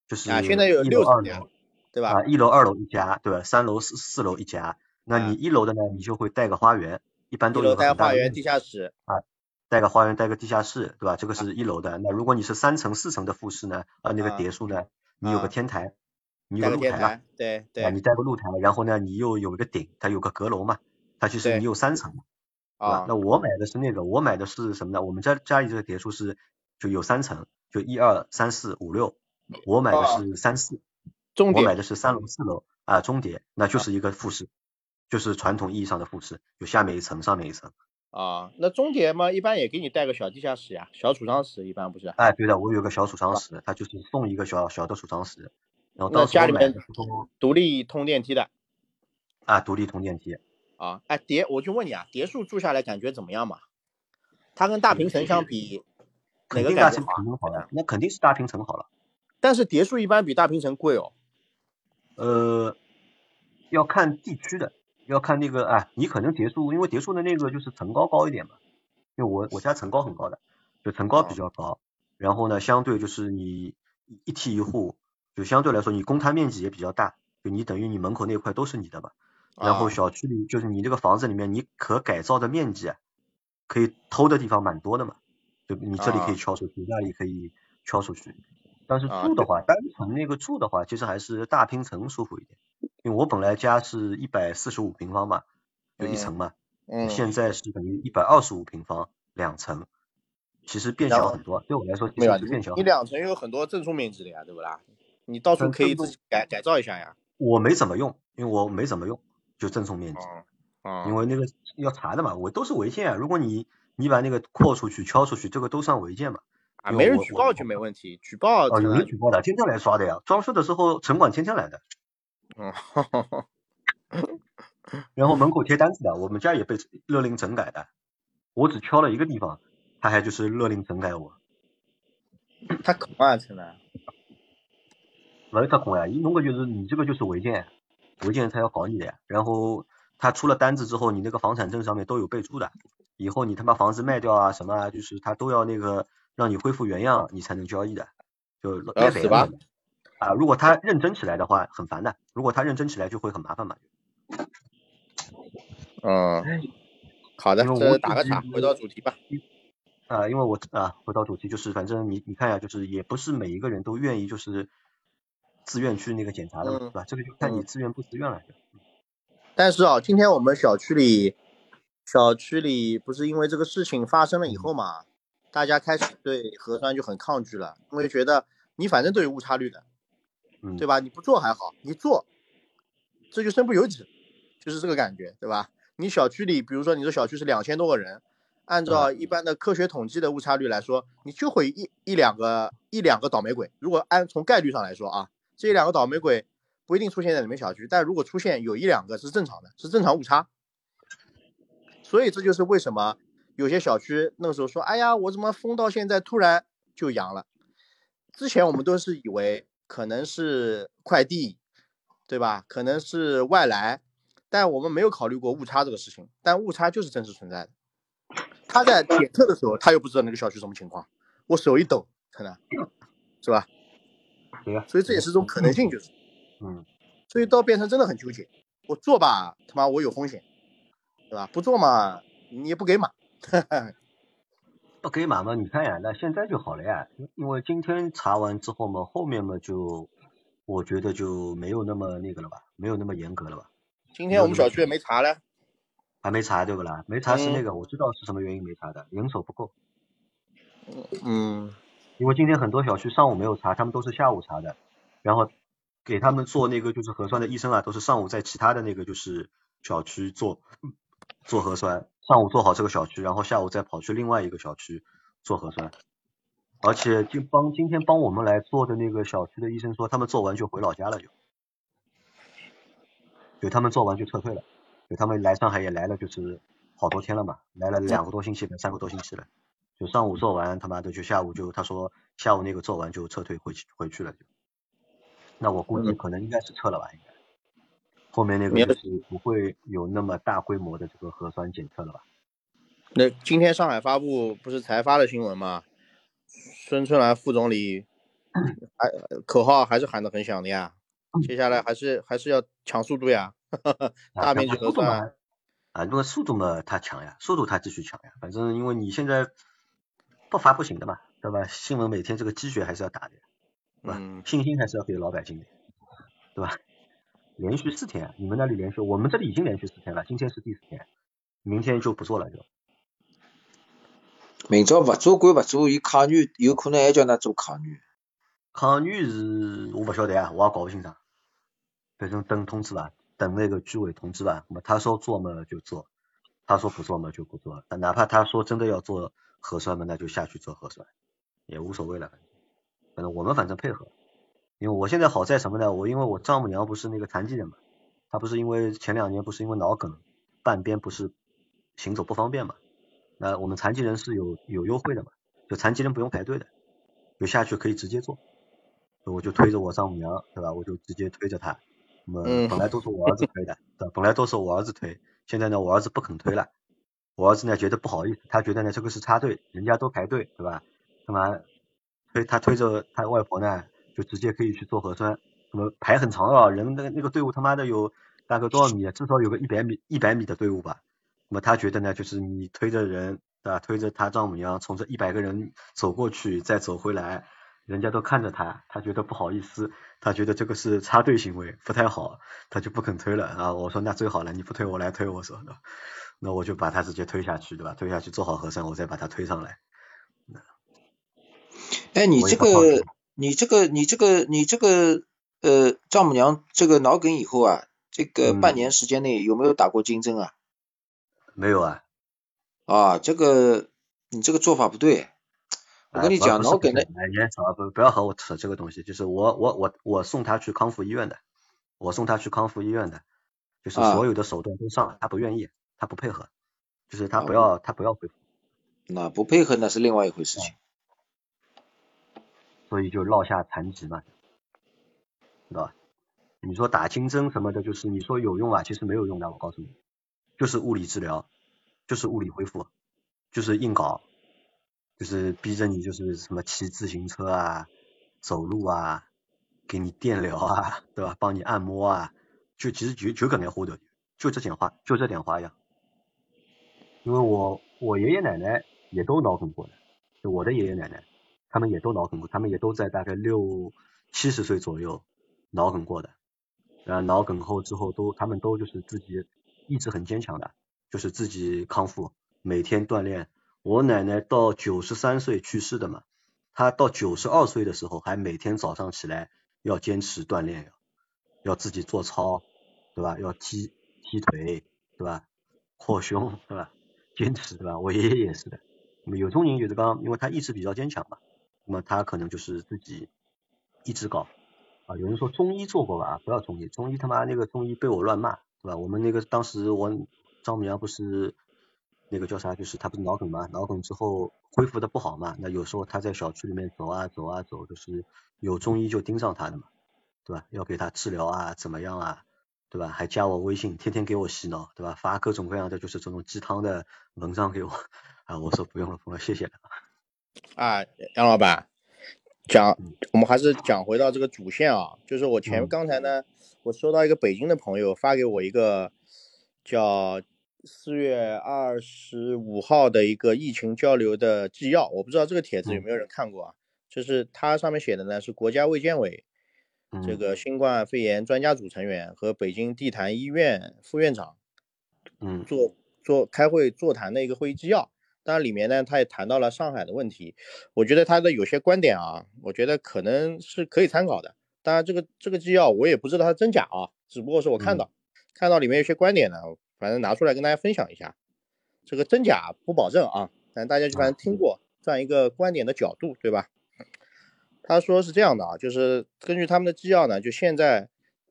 就是啊，现在有六层的，对吧？啊，一楼、二楼一家，对吧？三楼、四四楼一家，那你一楼的呢，你就会带个花园，一般都有带花园、地下室啊，带个花园、带个地下室，对吧？这个是一楼的。那如果你是三层、四层的复式呢，啊，那个别墅呢，你有个天台。你有个露台嘛？对对，啊你带个露台，然后呢，你又有一个顶，它有个阁楼嘛，它其实你有三层嘛，啊，那我买的是那个，我买的是什么呢？我们家家里这个别墅是就有三层，就一二三四五六，我买的是三四，我买的是三楼四楼啊，中叠，那就是一个复式，就是传统意义上的复式，就下面一层，上面一层。啊，那中铁嘛，一般也给你带个小地下室呀，小储藏室一般不是？哎，对的，我有个小储藏室，它就是送一个小小的储藏室。然后到家里面独立通电梯的啊，独立通电梯啊，哎，叠，我就问你啊，叠墅住下来感觉怎么样嘛？它跟大平层相比，哪个大平层好了？那肯定是大平层好了。但是叠墅一般比大平层贵哦。呃，要看地区的，要看那个啊，你可能叠墅，因为叠墅的那个就是层高高一点嘛，因为我我家层高很高的，就层高比较高，然后呢，相对就是你一梯一户。就相对来说，你公摊面积也比较大，就你等于你门口那块都是你的嘛。然后小区里就是你这个房子里面，你可改造的面积，可以偷的地方蛮多的嘛。就你这里可以敲出去，那里可以敲出去。但是住的话，单层那个住的话，其实还是大平层舒服一点。因为我本来家是一百四十五平方嘛，就一层嘛。嗯。现在是等于一百二十五平方两层，其实变小很多。对我来说，其实变小。你两层有很多赠送面积的呀，对不啦？你到处可以自己改改造一下呀。我没怎么用，因为我没怎么用，就赠送面积。嗯。因为那个要查的嘛，我都是违建啊。如果你你把那个扩出去、敲出去，这个都算违建嘛。啊，没人举报就没问题，举报。哦，有人举报的，天天来刷的呀。装修的时候，城管天天来的。嗯。然后门口贴单子的，我们家也被勒令整改的。我只敲了一个地方，他还就是勒令整改我。他可啊，真的。没他空呀，一弄个就是你这个就是违建，违建他要搞你的呀。然后他出了单子之后，你那个房产证上面都有备注的，以后你他妈房子卖掉啊什么啊，就是他都要那个让你恢复原样，你才能交易的，就要死吧？啊，如果他认真起来的话，很烦的。如果他认真起来，就会很麻烦嘛。嗯，好的，这打个岔，回到主题吧。啊，因为我啊，回到主题就是，反正你你看一下，就是也不是每一个人都愿意就是。自愿去那个检查的嘛，对吧？这个就看你自愿不自愿了。但是啊，今天我们小区里，小区里不是因为这个事情发生了以后嘛，大家开始对核酸就很抗拒了，因为觉得你反正都有误差率的，对吧？你不做还好，你做，这就身不由己，就是这个感觉，对吧？你小区里，比如说你这小区是两千多个人，按照一般的科学统计的误差率来说，你就会一一两个一两个倒霉鬼。如果按从概率上来说啊。这两个倒霉鬼不一定出现在你们小区，但如果出现有一两个是正常的，是正常误差。所以这就是为什么有些小区那个时候说：“哎呀，我怎么封到现在突然就阳了？”之前我们都是以为可能是快递，对吧？可能是外来，但我们没有考虑过误差这个事情。但误差就是真实存在的。他在检测的时候，他又不知道那个小区什么情况，我手一抖，可能是吧？所以这也是种可能性，就是，嗯，所以到变成真的很纠结。我做吧，他妈我有风险，对吧？不做嘛，你也不给码，不给码嘛？你看呀，那现在就好了呀，因为今天查完之后嘛，后面嘛就，我觉得就没有那么那个了吧，没有那么严格了吧？今天我们小区也没查嘞，还没查对不啦？没查是那个，我知道是什么原因没查的，人手不够。嗯。因为今天很多小区上午没有查，他们都是下午查的，然后给他们做那个就是核酸的医生啊，都是上午在其他的那个就是小区做做核酸，上午做好这个小区，然后下午再跑去另外一个小区做核酸，而且就帮今天帮我们来做的那个小区的医生说，他们做完就回老家了，就，就他们做完就撤退了，就他们来上海也来了，就是好多天了嘛，来了两个多星期了，三个多星期了。就上午做完，他妈的就下午就他说下午那个做完就撤退回去回去了就，那我估计可能应该是撤了吧，应该，后面那个就是不会有那么大规模的这个核酸检测了吧？那今天上海发布不是才发的新闻吗？孙春兰副总理 还口号还是喊得很响的呀，接下来还是还是要抢速度呀，大面积核酸。啊，那个速度嘛，他抢呀，速度他继续抢呀，反正因为你现在不发不行的嘛，对吧？新闻每天这个鸡血还是要打的，对吧？信心还是要给老百姓的，对吧？连续四天，你们那里连续，我们这里已经连续四天了，今天是第四天，明天就不做了就。明朝不做官不做，伊抗女有可能还叫㑚做抗女。抗女是我不晓得啊，我也搞不清楚，反正等通知吧。等那个居委通知吧，那么他说做嘛就做，他说不做嘛就不做，但哪怕他说真的要做核酸嘛，那就下去做核酸，也无所谓了，反正我们反正配合，因为我现在好在什么呢？我因为我丈母娘不是那个残疾人嘛，她不是因为前两年不是因为脑梗半边不是行走不方便嘛，那我们残疾人是有有优惠的嘛，就残疾人不用排队的，就下去可以直接坐，我就推着我丈母娘，对吧？我就直接推着她。那么本来都是我儿子推的，对，本来都是我儿子推，现在呢我儿子不肯推了，我儿子呢觉得不好意思，他觉得呢这个是插队，人家都排队，对吧？干嘛推他推着他外婆呢，就直接可以去做核酸，那么排很长啊，人那个那个队伍他妈的有大概多少米？至少有个一百米一百米的队伍吧。那么他觉得呢，就是你推着人，对吧？推着他丈母娘从这一百个人走过去，再走回来。人家都看着他，他觉得不好意思，他觉得这个是插队行为，不太好，他就不肯推了啊。我说那最好了，你不推我来推，我说，那我就把他直接推下去，对吧？推下去做好核酸，我再把他推上来。哎，你这个，你这个，你这个，你这个，呃，丈母娘这个脑梗以后啊，这个半年时间内有没有打过金针啊？没有啊。啊，这个你这个做法不对。我跟你讲，脑梗的，哎，你少不不要和我扯这个东西，就是我我我我送他去康复医院的，我送他去康复医院的，就是所有的手段都上了，他不愿意，他不配合，就是他不要他不要恢复。那不配合那是另外一回事情。所以就落下残疾嘛，知道吧？你说打金针什么的，就是你说有用啊，其实没有用的，我告诉你，就是物理治疗，就是物理恢复，就是硬搞。就是逼着你，就是什么骑自行车啊、走路啊、给你电疗啊，对吧？帮你按摩啊，就其实就就跟那忽悠，就这点花，就这点花样。因为我我爷爷奶奶也都脑梗过的，就我的爷爷奶奶，他们也都脑梗过，他们也都在大概六七十岁左右脑梗过的，然后脑梗后之后都他们都就是自己意志很坚强的，就是自己康复，每天锻炼。我奶奶到九十三岁去世的嘛，她到九十二岁的时候还每天早上起来要坚持锻炼，要自己做操，对吧？要踢踢腿，对吧？扩胸，对吧？坚持，对吧？我爷爷也是的。那么有中人就是刚，因为他意志比较坚强嘛，那么他可能就是自己一直搞啊。有人说中医做过吧？不要中医，中医他妈那个中医被我乱骂，对吧？我们那个当时我丈母娘不是。那个叫啥？就是他不是脑梗嘛，脑梗之后恢复的不好嘛，那有时候他在小区里面走啊走啊走，就是有中医就盯上他的嘛，对吧？要给他治疗啊，怎么样啊，对吧？还加我微信，天天给我洗脑，对吧？发各种各样的就是这种鸡汤的文章给我，啊，我说不用了，朋友，谢谢了。啊，杨老板，讲，我们还是讲回到这个主线啊，就是我前刚才呢，我收到一个北京的朋友发给我一个叫。四月二十五号的一个疫情交流的纪要，我不知道这个帖子有没有人看过啊？就是它上面写的呢，是国家卫健委这个新冠肺炎专家组成员和北京地坛医院副院长，嗯，做做开会座谈的一个会议纪要。当然里面呢，他也谈到了上海的问题。我觉得他的有些观点啊，我觉得可能是可以参考的。当然这个这个纪要我也不知道它真假啊，只不过是我看到看到里面有些观点呢。反正拿出来跟大家分享一下，这个真假不保证啊，但大家就反正听过这样一个观点的角度，对吧？他说是这样的啊，就是根据他们的纪要呢，就现在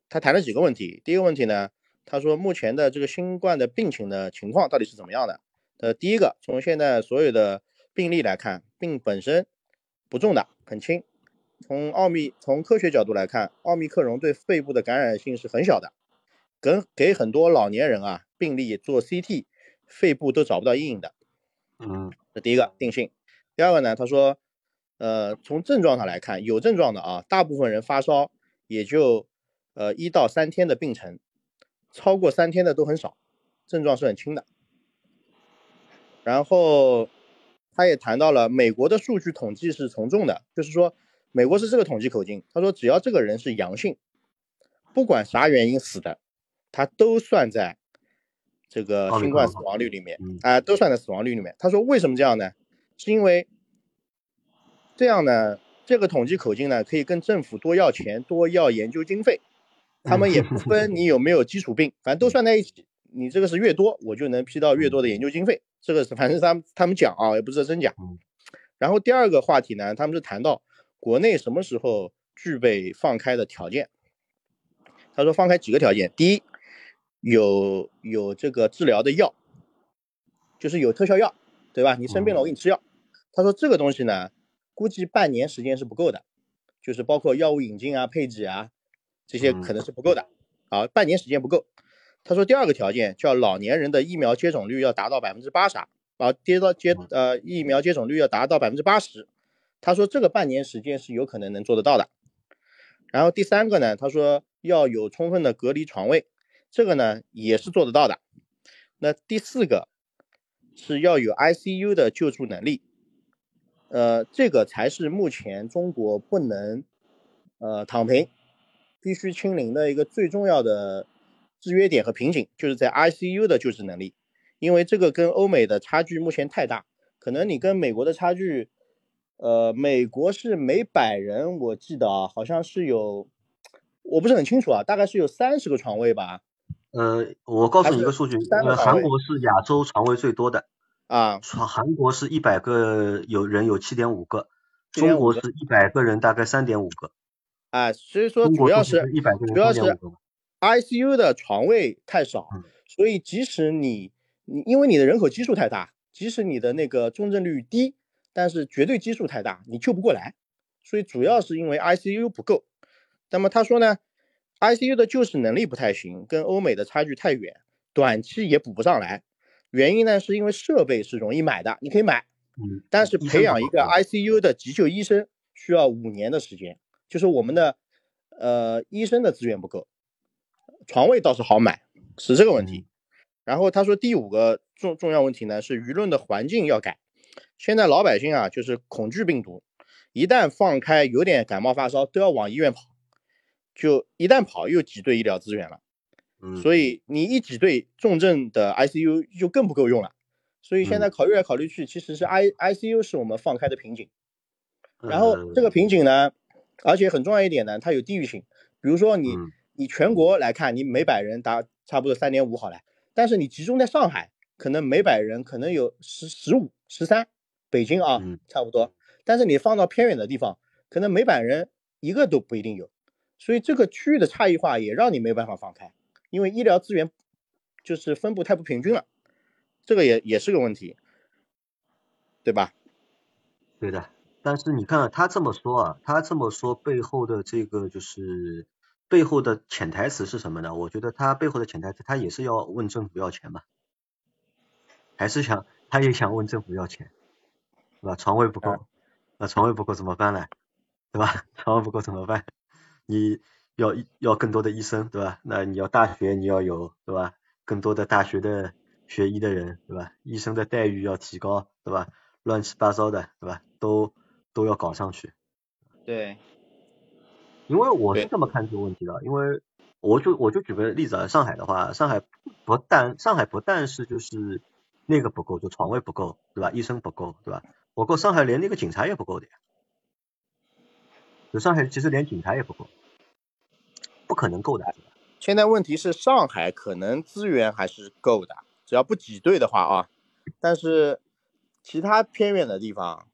他谈了几个问题。第一个问题呢，他说目前的这个新冠的病情的情况到底是怎么样的？呃，第一个从现在所有的病例来看，病本身不重的，很轻。从奥密从科学角度来看，奥密克戎对肺部的感染性是很小的。给给很多老年人啊病例做 CT，肺部都找不到阴影的。嗯，这第一个定性。第二个呢，他说，呃，从症状上来看，有症状的啊，大部分人发烧也就呃一到三天的病程，超过三天的都很少，症状是很轻的。然后他也谈到了美国的数据统计是从众的，就是说美国是这个统计口径，他说只要这个人是阳性，不管啥原因死的，他都算在这个新冠死亡率里面，啊，都算在死亡率里面。他说为什么这样呢？是因为这样呢，这个统计口径呢，可以跟政府多要钱，多要研究经费，他们也不 分你有没有基础病，反正都算在一起。你这个是越多，我就能批到越多的研究经费。这个是反正他们他们讲啊，也不知道真假。然后第二个话题呢，他们是谈到国内什么时候具备放开的条件。他说放开几个条件，第一，有有这个治疗的药，就是有特效药，对吧？你生病了，我给你吃药。他说这个东西呢，估计半年时间是不够的，就是包括药物引进啊、配给啊这些可能是不够的啊，半年时间不够。他说第二个条件叫老年人的疫苗接种率要达到百分之八十，啊，接到接呃疫苗接种率要达到百分之八十。他说这个半年时间是有可能能做得到的。然后第三个呢，他说要有充分的隔离床位，这个呢也是做得到的。那第四个是要有 ICU 的救助能力，呃，这个才是目前中国不能呃躺平，必须清零的一个最重要的。制约点和瓶颈就是在 ICU 的救治能力，因为这个跟欧美的差距目前太大，可能你跟美国的差距，呃，美国是每百人，我记得啊，好像是有，我不是很清楚啊，大概是有三十个床位吧。呃，我告诉你一个数据，呃，韩国是亚洲床位最多的啊，床韩国是一百个有人有七点五个，中国是一百个人大概三点五个。啊，所以说主要是主要是。ICU 的床位太少，所以即使你你因为你的人口基数太大，即使你的那个重症率低，但是绝对基数太大，你救不过来。所以主要是因为 ICU 不够。那么他说呢，ICU 的救治能力不太行，跟欧美的差距太远，短期也补不上来。原因呢是因为设备是容易买的，你可以买，嗯，但是培养一个 ICU 的急救医生需要五年的时间，就是我们的呃医生的资源不够。床位倒是好买，是这个问题。然后他说第五个重重要问题呢是舆论的环境要改。现在老百姓啊就是恐惧病毒，一旦放开有点感冒发烧都要往医院跑，就一旦跑又挤兑医疗资源了。嗯，所以你一挤兑重症的 ICU 就更不够用了。所以现在考虑来考虑去，其实是 I ICU 是我们放开的瓶颈。然后这个瓶颈呢，而且很重要一点呢，它有地域性，比如说你。你全国来看，你每百人达差不多三点五好了，但是你集中在上海，可能每百人可能有十十五、十三，北京啊，差不多。但是你放到偏远的地方，可能每百人一个都不一定有，所以这个区域的差异化也让你没办法放开，因为医疗资源就是分布太不平均了，这个也也是个问题，对吧？对的，但是你看他这么说啊，他这么说背后的这个就是。背后的潜台词是什么呢？我觉得他背后的潜台词，他也是要问政府要钱嘛，还是想他也想问政府要钱，是吧？床位不够，那床位不够怎么办呢？对吧？床位不够怎么办？你要要更多的医生，对吧？那你要大学你要有，对吧？更多的大学的学医的人，对吧？医生的待遇要提高，对吧？乱七八糟的，对吧？都都要搞上去。对。因为我是这么看这个问题的，因为我就我就举个例子啊，上海的话，上海不但上海不但是就是那个不够，就床位不够，对吧？医生不够，对吧？我够上海连那个警察也不够的呀，就上海其实连警察也不够，不可能够的。现在问题是上海可能资源还是够的，只要不挤兑的话啊，但是其他偏远的地方，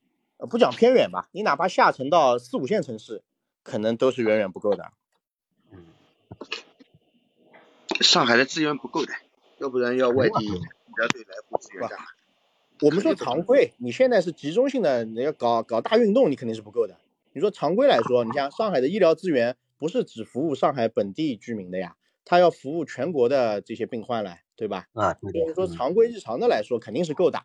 不讲偏远吧，你哪怕下沉到四五线城市。可能都是远远不够的。嗯，上海的资源不够的，要不然要外地医疗队来补资源干嘛？我们说常规，你现在是集中性的，你要搞搞大运动，你肯定是不够的。你说常规来说，你像上海的医疗资源不是只服务上海本地居民的呀，他要服务全国的这些病患了，对吧？啊，所以说常规日常的来说肯定是够的。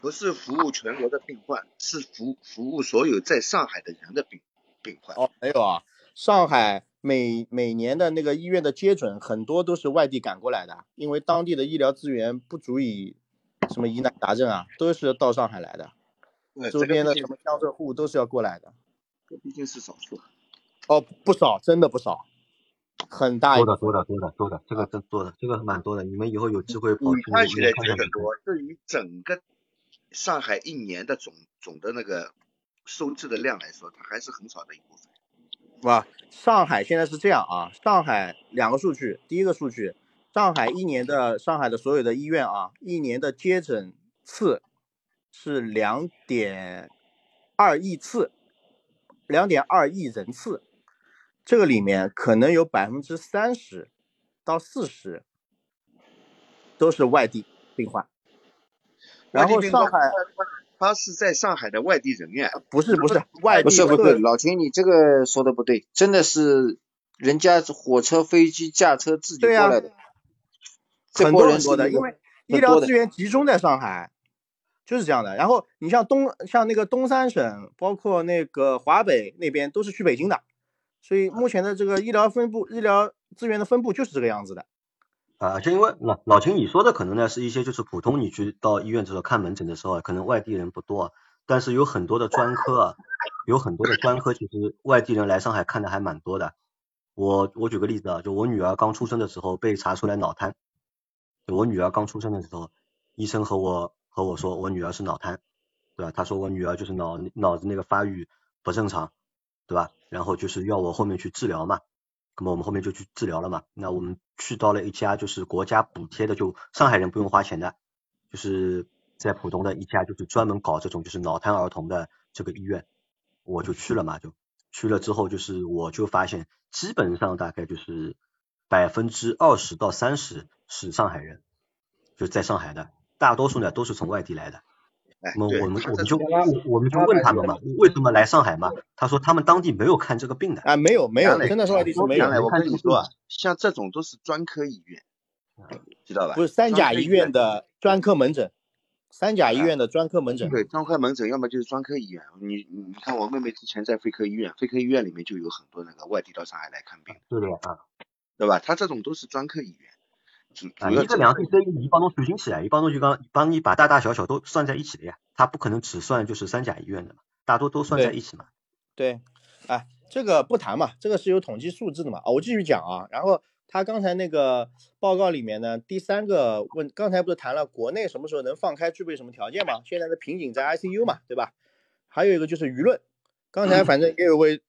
不是服务全国的病患，是服服务所有在上海的人的病病患。哦，没有啊，上海每每年的那个医院的接诊，很多都是外地赶过来的，因为当地的医疗资源不足以什么疑难杂症啊，都是到上海来的。周边的什么江浙沪都是要过来的。这毕竟是少数。哦，不少，真的不少。很大多的多的多的多的，这个真多的，这个蛮多的。你们以后有机会跑去看起来觉得多，对于整个上海一年的总总的那个收治的量来说，它还是很少的一部分。哇，上海现在是这样啊，上海两个数据，第一个数据，上海一年的上海的所有的医院啊，一年的接诊次是两点二亿次，两点二亿人次。这个里面可能有百分之三十到四十都是外地病患，然后上海他是在上海的外地人员，不是不是外地，不是不是老秦你这个说的不对，真的是人家火车飞机驾车自己过来的，很多很多的，因为医疗资源集中在上海，就是这样的。然后你像东像那个东三省，包括那个华北那边都是去北京的。所以目前的这个医疗分布、医疗资源的分布就是这个样子的。啊，就因为老老秦你说的可能呢是一些就是普通你去到医院的时候看门诊的时候，可能外地人不多，但是有很多的专科啊，有很多的专科其实外地人来上海看的还蛮多的。我我举个例子啊，就我女儿刚出生的时候被查出来脑瘫，我女儿刚出生的时候，医生和我和我说我女儿是脑瘫，对吧？他说我女儿就是脑脑子那个发育不正常。对吧？然后就是要我后面去治疗嘛，那么我们后面就去治疗了嘛。那我们去到了一家就是国家补贴的，就上海人不用花钱的，就是在浦东的一家就是专门搞这种就是脑瘫儿童的这个医院，我就去了嘛，就去了之后就是我就发现基本上大概就是百分之二十到三十是上海人，就在上海的，大多数呢都是从外地来的。我们我们就我们就问他们嘛，为什么来上海嘛？他说他们当地没有看这个病的。啊，没有没有，真的是外地是没有。我跟你说啊，像这种都是专科医院，知道吧？不是三甲医院的专科门诊，三甲医院的专科门诊。对，专科门诊要么就是专科医院。你你看我妹妹之前在肺科医院，肺科医院里面就有很多那个外地到上海来看病。对的啊，对吧？他这种都是专科医院。啊，你这两个这一帮侬算进起来，一帮侬就刚帮你把大大小小都算在一起的呀，他不可能只算就是三甲医院的嘛，大多都算在一起嘛。对，哎，这个不谈嘛，这个是有统计数字的嘛。啊，我继续讲啊，然后他刚才那个报告里面呢，第三个问，刚才不是谈了国内什么时候能放开，具备什么条件嘛？现在的瓶颈在 ICU 嘛，对吧？还有一个就是舆论，刚才反正也有位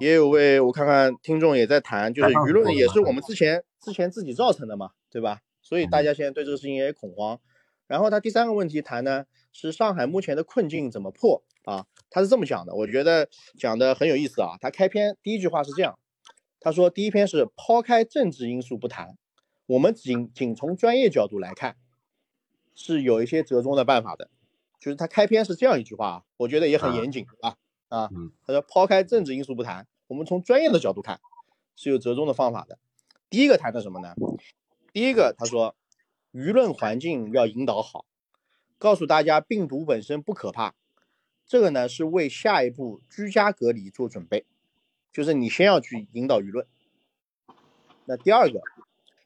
也有位，我看看听众也在谈，就是舆论也是我们之前之前自己造成的嘛。对吧？所以大家现在对这个事情也恐慌。然后他第三个问题谈呢，是上海目前的困境怎么破啊？他是这么讲的，我觉得讲的很有意思啊。他开篇第一句话是这样，他说第一篇是抛开政治因素不谈，我们仅仅从专业角度来看，是有一些折中的办法的。就是他开篇是这样一句话啊，我觉得也很严谨啊啊。他说抛开政治因素不谈，我们从专业的角度看，是有折中的方法的。第一个谈的什么呢？第一个，他说，舆论环境要引导好，告诉大家病毒本身不可怕，这个呢是为下一步居家隔离做准备，就是你先要去引导舆论。那第二个，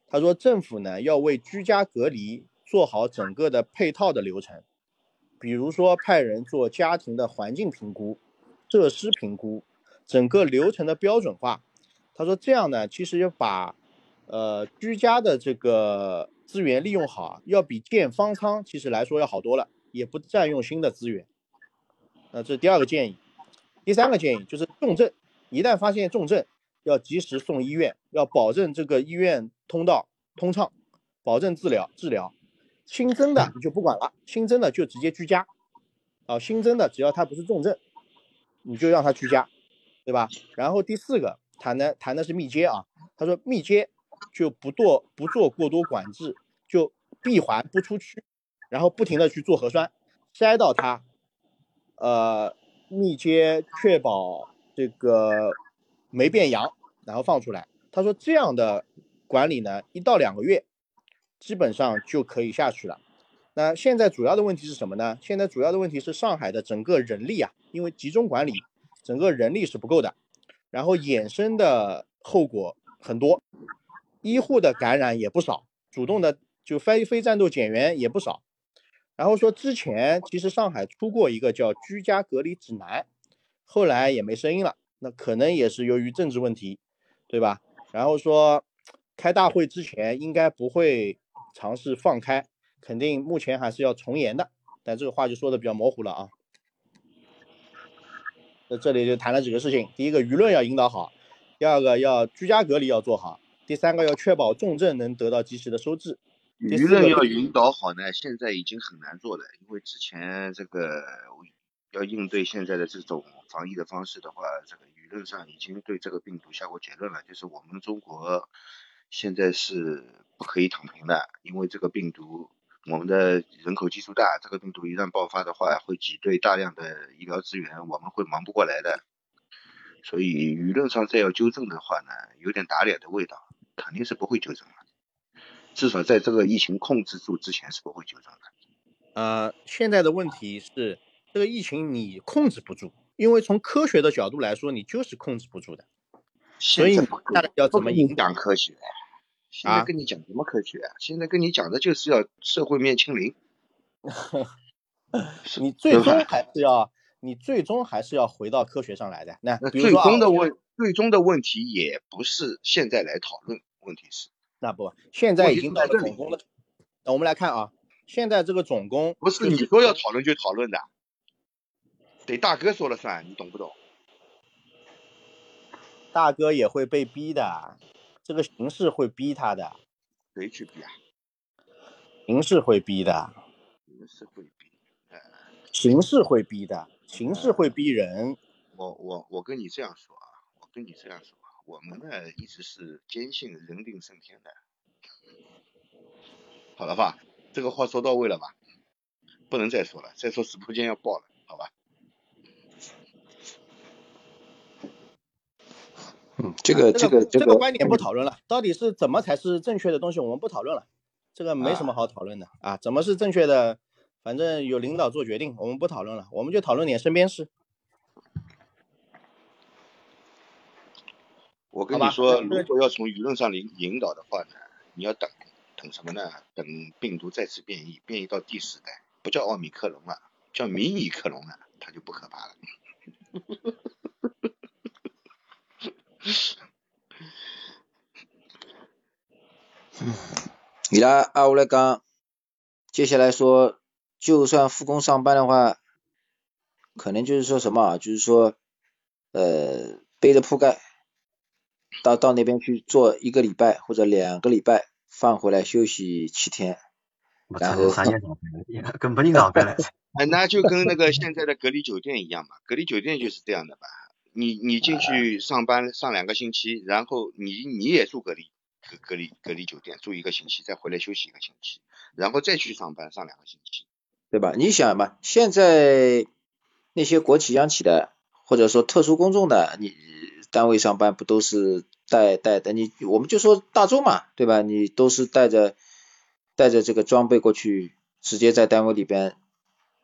他说政府呢要为居家隔离做好整个的配套的流程，比如说派人做家庭的环境评估、设施评估，整个流程的标准化。他说这样呢，其实要把。呃，居家的这个资源利用好，要比建方舱其实来说要好多了，也不占用新的资源。那这是第二个建议。第三个建议就是重症，一旦发现重症，要及时送医院，要保证这个医院通道通畅，保证治疗治疗。新增的你就不管了，新增的就直接居家。啊，新增的只要他不是重症，你就让他居家，对吧？然后第四个谈的谈的是密接啊，他说密接。就不做不做过多管制，就闭环不出区，然后不停的去做核酸，筛到它，呃，密接确保这个没变阳，然后放出来。他说这样的管理呢，一到两个月，基本上就可以下去了。那现在主要的问题是什么呢？现在主要的问题是上海的整个人力啊，因为集中管理，整个人力是不够的，然后衍生的后果很多，医护的感染也不少，主动的就非非战斗减员也不少。然后说之前其实上海出过一个叫居家隔离指南，后来也没声音了，那可能也是由于政治问题，对吧？然后说开大会之前应该不会尝试放开。肯定目前还是要从严的，但这个话就说的比较模糊了啊。那这里就谈了几个事情：第一个，舆论要引导好；第二个，要居家隔离要做好；第三个，要确保重症能得到及时的收治。舆论要引导好呢，现在已经很难做了，因为之前这个要应对现在的这种防疫的方式的话，这个舆论上已经对这个病毒下过结论了，就是我们中国现在是不可以躺平的，因为这个病毒。我们的人口基数大，这个病毒一旦爆发的话，会挤兑大量的医疗资源，我们会忙不过来的。所以舆论上再要纠正的话呢，有点打脸的味道，肯定是不会纠正的。至少在这个疫情控制住之前是不会纠正的。呃，现在的问题是这个疫情你控制不住，因为从科学的角度来说，你就是控制不住的。所以大家要怎么影响科学？现在跟你讲什么科学啊？现在跟你讲的就是要社会面清零。你最终还是要，你最终还是要回到科学上来的。那最终的问，最终的问题也不是现在来讨论，问题是那不，现在已经到了总攻了。那我们来看啊，现在这个总攻不是你说要讨论就讨论的，得大哥说了算，你懂不懂？大哥也会被逼的。这个形势会逼他的，谁去逼啊？形势会逼的，形势会逼，呃形势会逼的，形势会逼人。我我我跟你这样说啊，我跟你这样说，我们呢一直是坚信人定胜天的，好了吧？这个话说到位了吧？不能再说了，再说直播间要爆了，好吧？嗯，这个这个这个观点不讨论了，到底是怎么才是正确的东西，我们不讨论了，这个没什么好讨论的啊，怎么是正确的，反正有领导做决定，我们不讨论了，我们就讨论点身边事。我跟你说，如果要从舆论上引引导的话呢，你要等等什么呢？等病毒再次变异，变异到第十代，不叫奥密克戎了，叫迷你克隆了，它就不可怕了。嗯，伊拉啊，我来讲，接下来说，就算复工上班的话，可能就是说什么啊？就是说，呃，背着铺盖，到到那边去做一个礼拜或者两个礼拜，放回来休息七天，然后三天跟不你上班了。哎，那就跟那个现在的隔离酒店一样嘛，隔离酒店就是这样的吧。你你进去上班上两个星期，然后你你也住隔离隔隔离隔离酒店住一个星期，再回来休息一个星期，然后再去上班上两个星期，对吧？你想嘛，现在那些国企央企的或者说特殊公众的，你单位上班不都是带带的？你我们就说大众嘛，对吧？你都是带着带着这个装备过去，直接在单位里边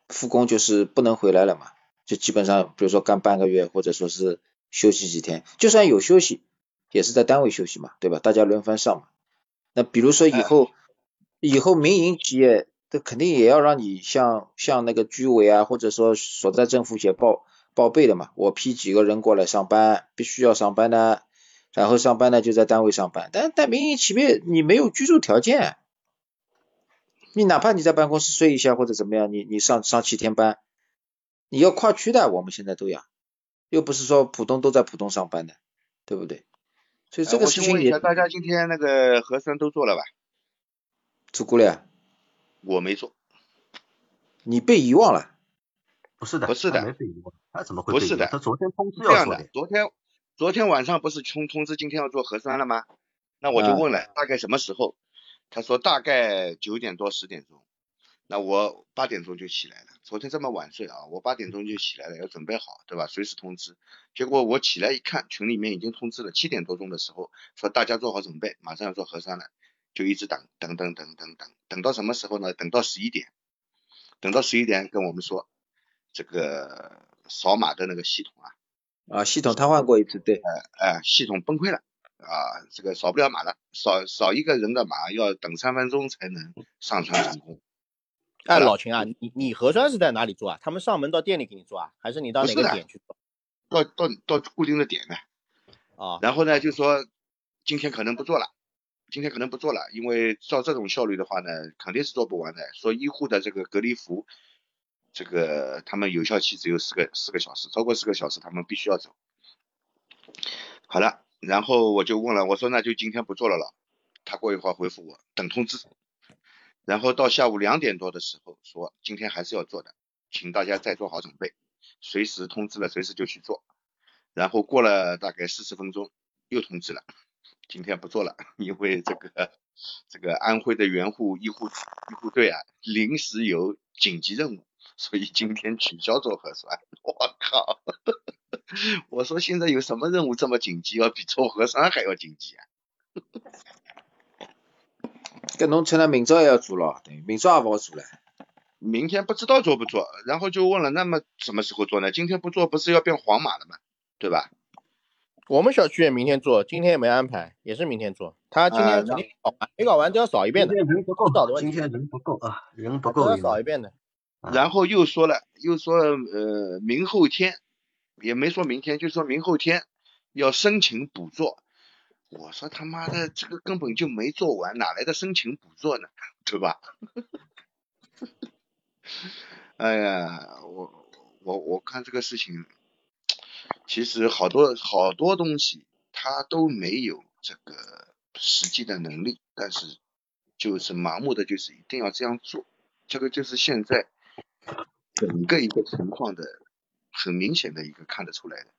复工，就是不能回来了嘛。就基本上，比如说干半个月，或者说是休息几天，就算有休息，也是在单位休息嘛，对吧？大家轮番上嘛。那比如说以后，以后民营企业，这肯定也要让你向向那个居委啊，或者说所在政府写报报备的嘛。我批几个人过来上班，必须要上班的，然后上班呢就在单位上班。但但民营企业你没有居住条件，你哪怕你在办公室睡一下或者怎么样，你你上上七天班。你要跨区的，我们现在都要，又不是说浦东都在浦东上班的，对不对？所以这个事情也。大家今天那个核酸都做了吧？做过了。我没做。你被遗忘了？不是的，不是的，没被遗忘。他怎么会？不是的，他昨天通知要做的。昨天昨天晚上不是通通知今天要做核酸了吗？那我就问了，大概什么时候？他说大概九点多十点钟。那我八点钟就起来了，昨天这么晚睡啊，我八点钟就起来了，要准备好，对吧？随时通知。结果我起来一看，群里面已经通知了，七点多钟的时候说大家做好准备，马上要做核酸了，就一直等，等等等等等，等到什么时候呢？等到十一点，等到十一点跟我们说，这个扫码的那个系统啊，啊，系统瘫痪过一次，对，哎，系统崩溃了啊，这个扫不了码了，扫扫一个人的码要等三分钟才能上传成功。哎，老秦啊，你你核酸是在哪里做啊？他们上门到店里给你做啊，还是你到哪个点去做？到到到固定的点呢？啊，然后呢，就说今天可能不做了。今天可能不做了，因为照这种效率的话呢，肯定是做不完的。说医护的这个隔离服，这个他们有效期只有四个四个小时，超过四个小时他们必须要走。好了，然后我就问了，我说那就今天不做了了。他过一会儿回复我，等通知。然后到下午两点多的时候说今天还是要做的，请大家再做好准备，随时通知了随时就去做。然后过了大概四十分钟又通知了。今天不做了，因为这个这个安徽的援护医护医护队啊，临时有紧急任务，所以今天取消做核酸。我靠！我说现在有什么任务这么紧急，要比做核酸还要紧急啊？跟侬吃了明朝也要做了，对，明朝也不好做了。明天不知道做不做，然后就问了，那么什么时候做呢？今天不做，不是要变黄码了吗？对吧？我们小区也明天做，今天也没安排，也是明天做。他今天肯定搞完，没搞完都要扫一遍的。今天人不够，今天人不够啊，人不够。要扫一遍的。然后又说了，又说呃明后天，也没说明天，就说明后天要申请补做。我说他妈的，这个根本就没做完，哪来的申请补做呢？对吧？哎呀，我我我看这个事情。其实好多好多东西他都没有这个实际的能力，但是就是盲目的就是一定要这样做，这个就是现在整个一个情况的很明显的一个看得出来的，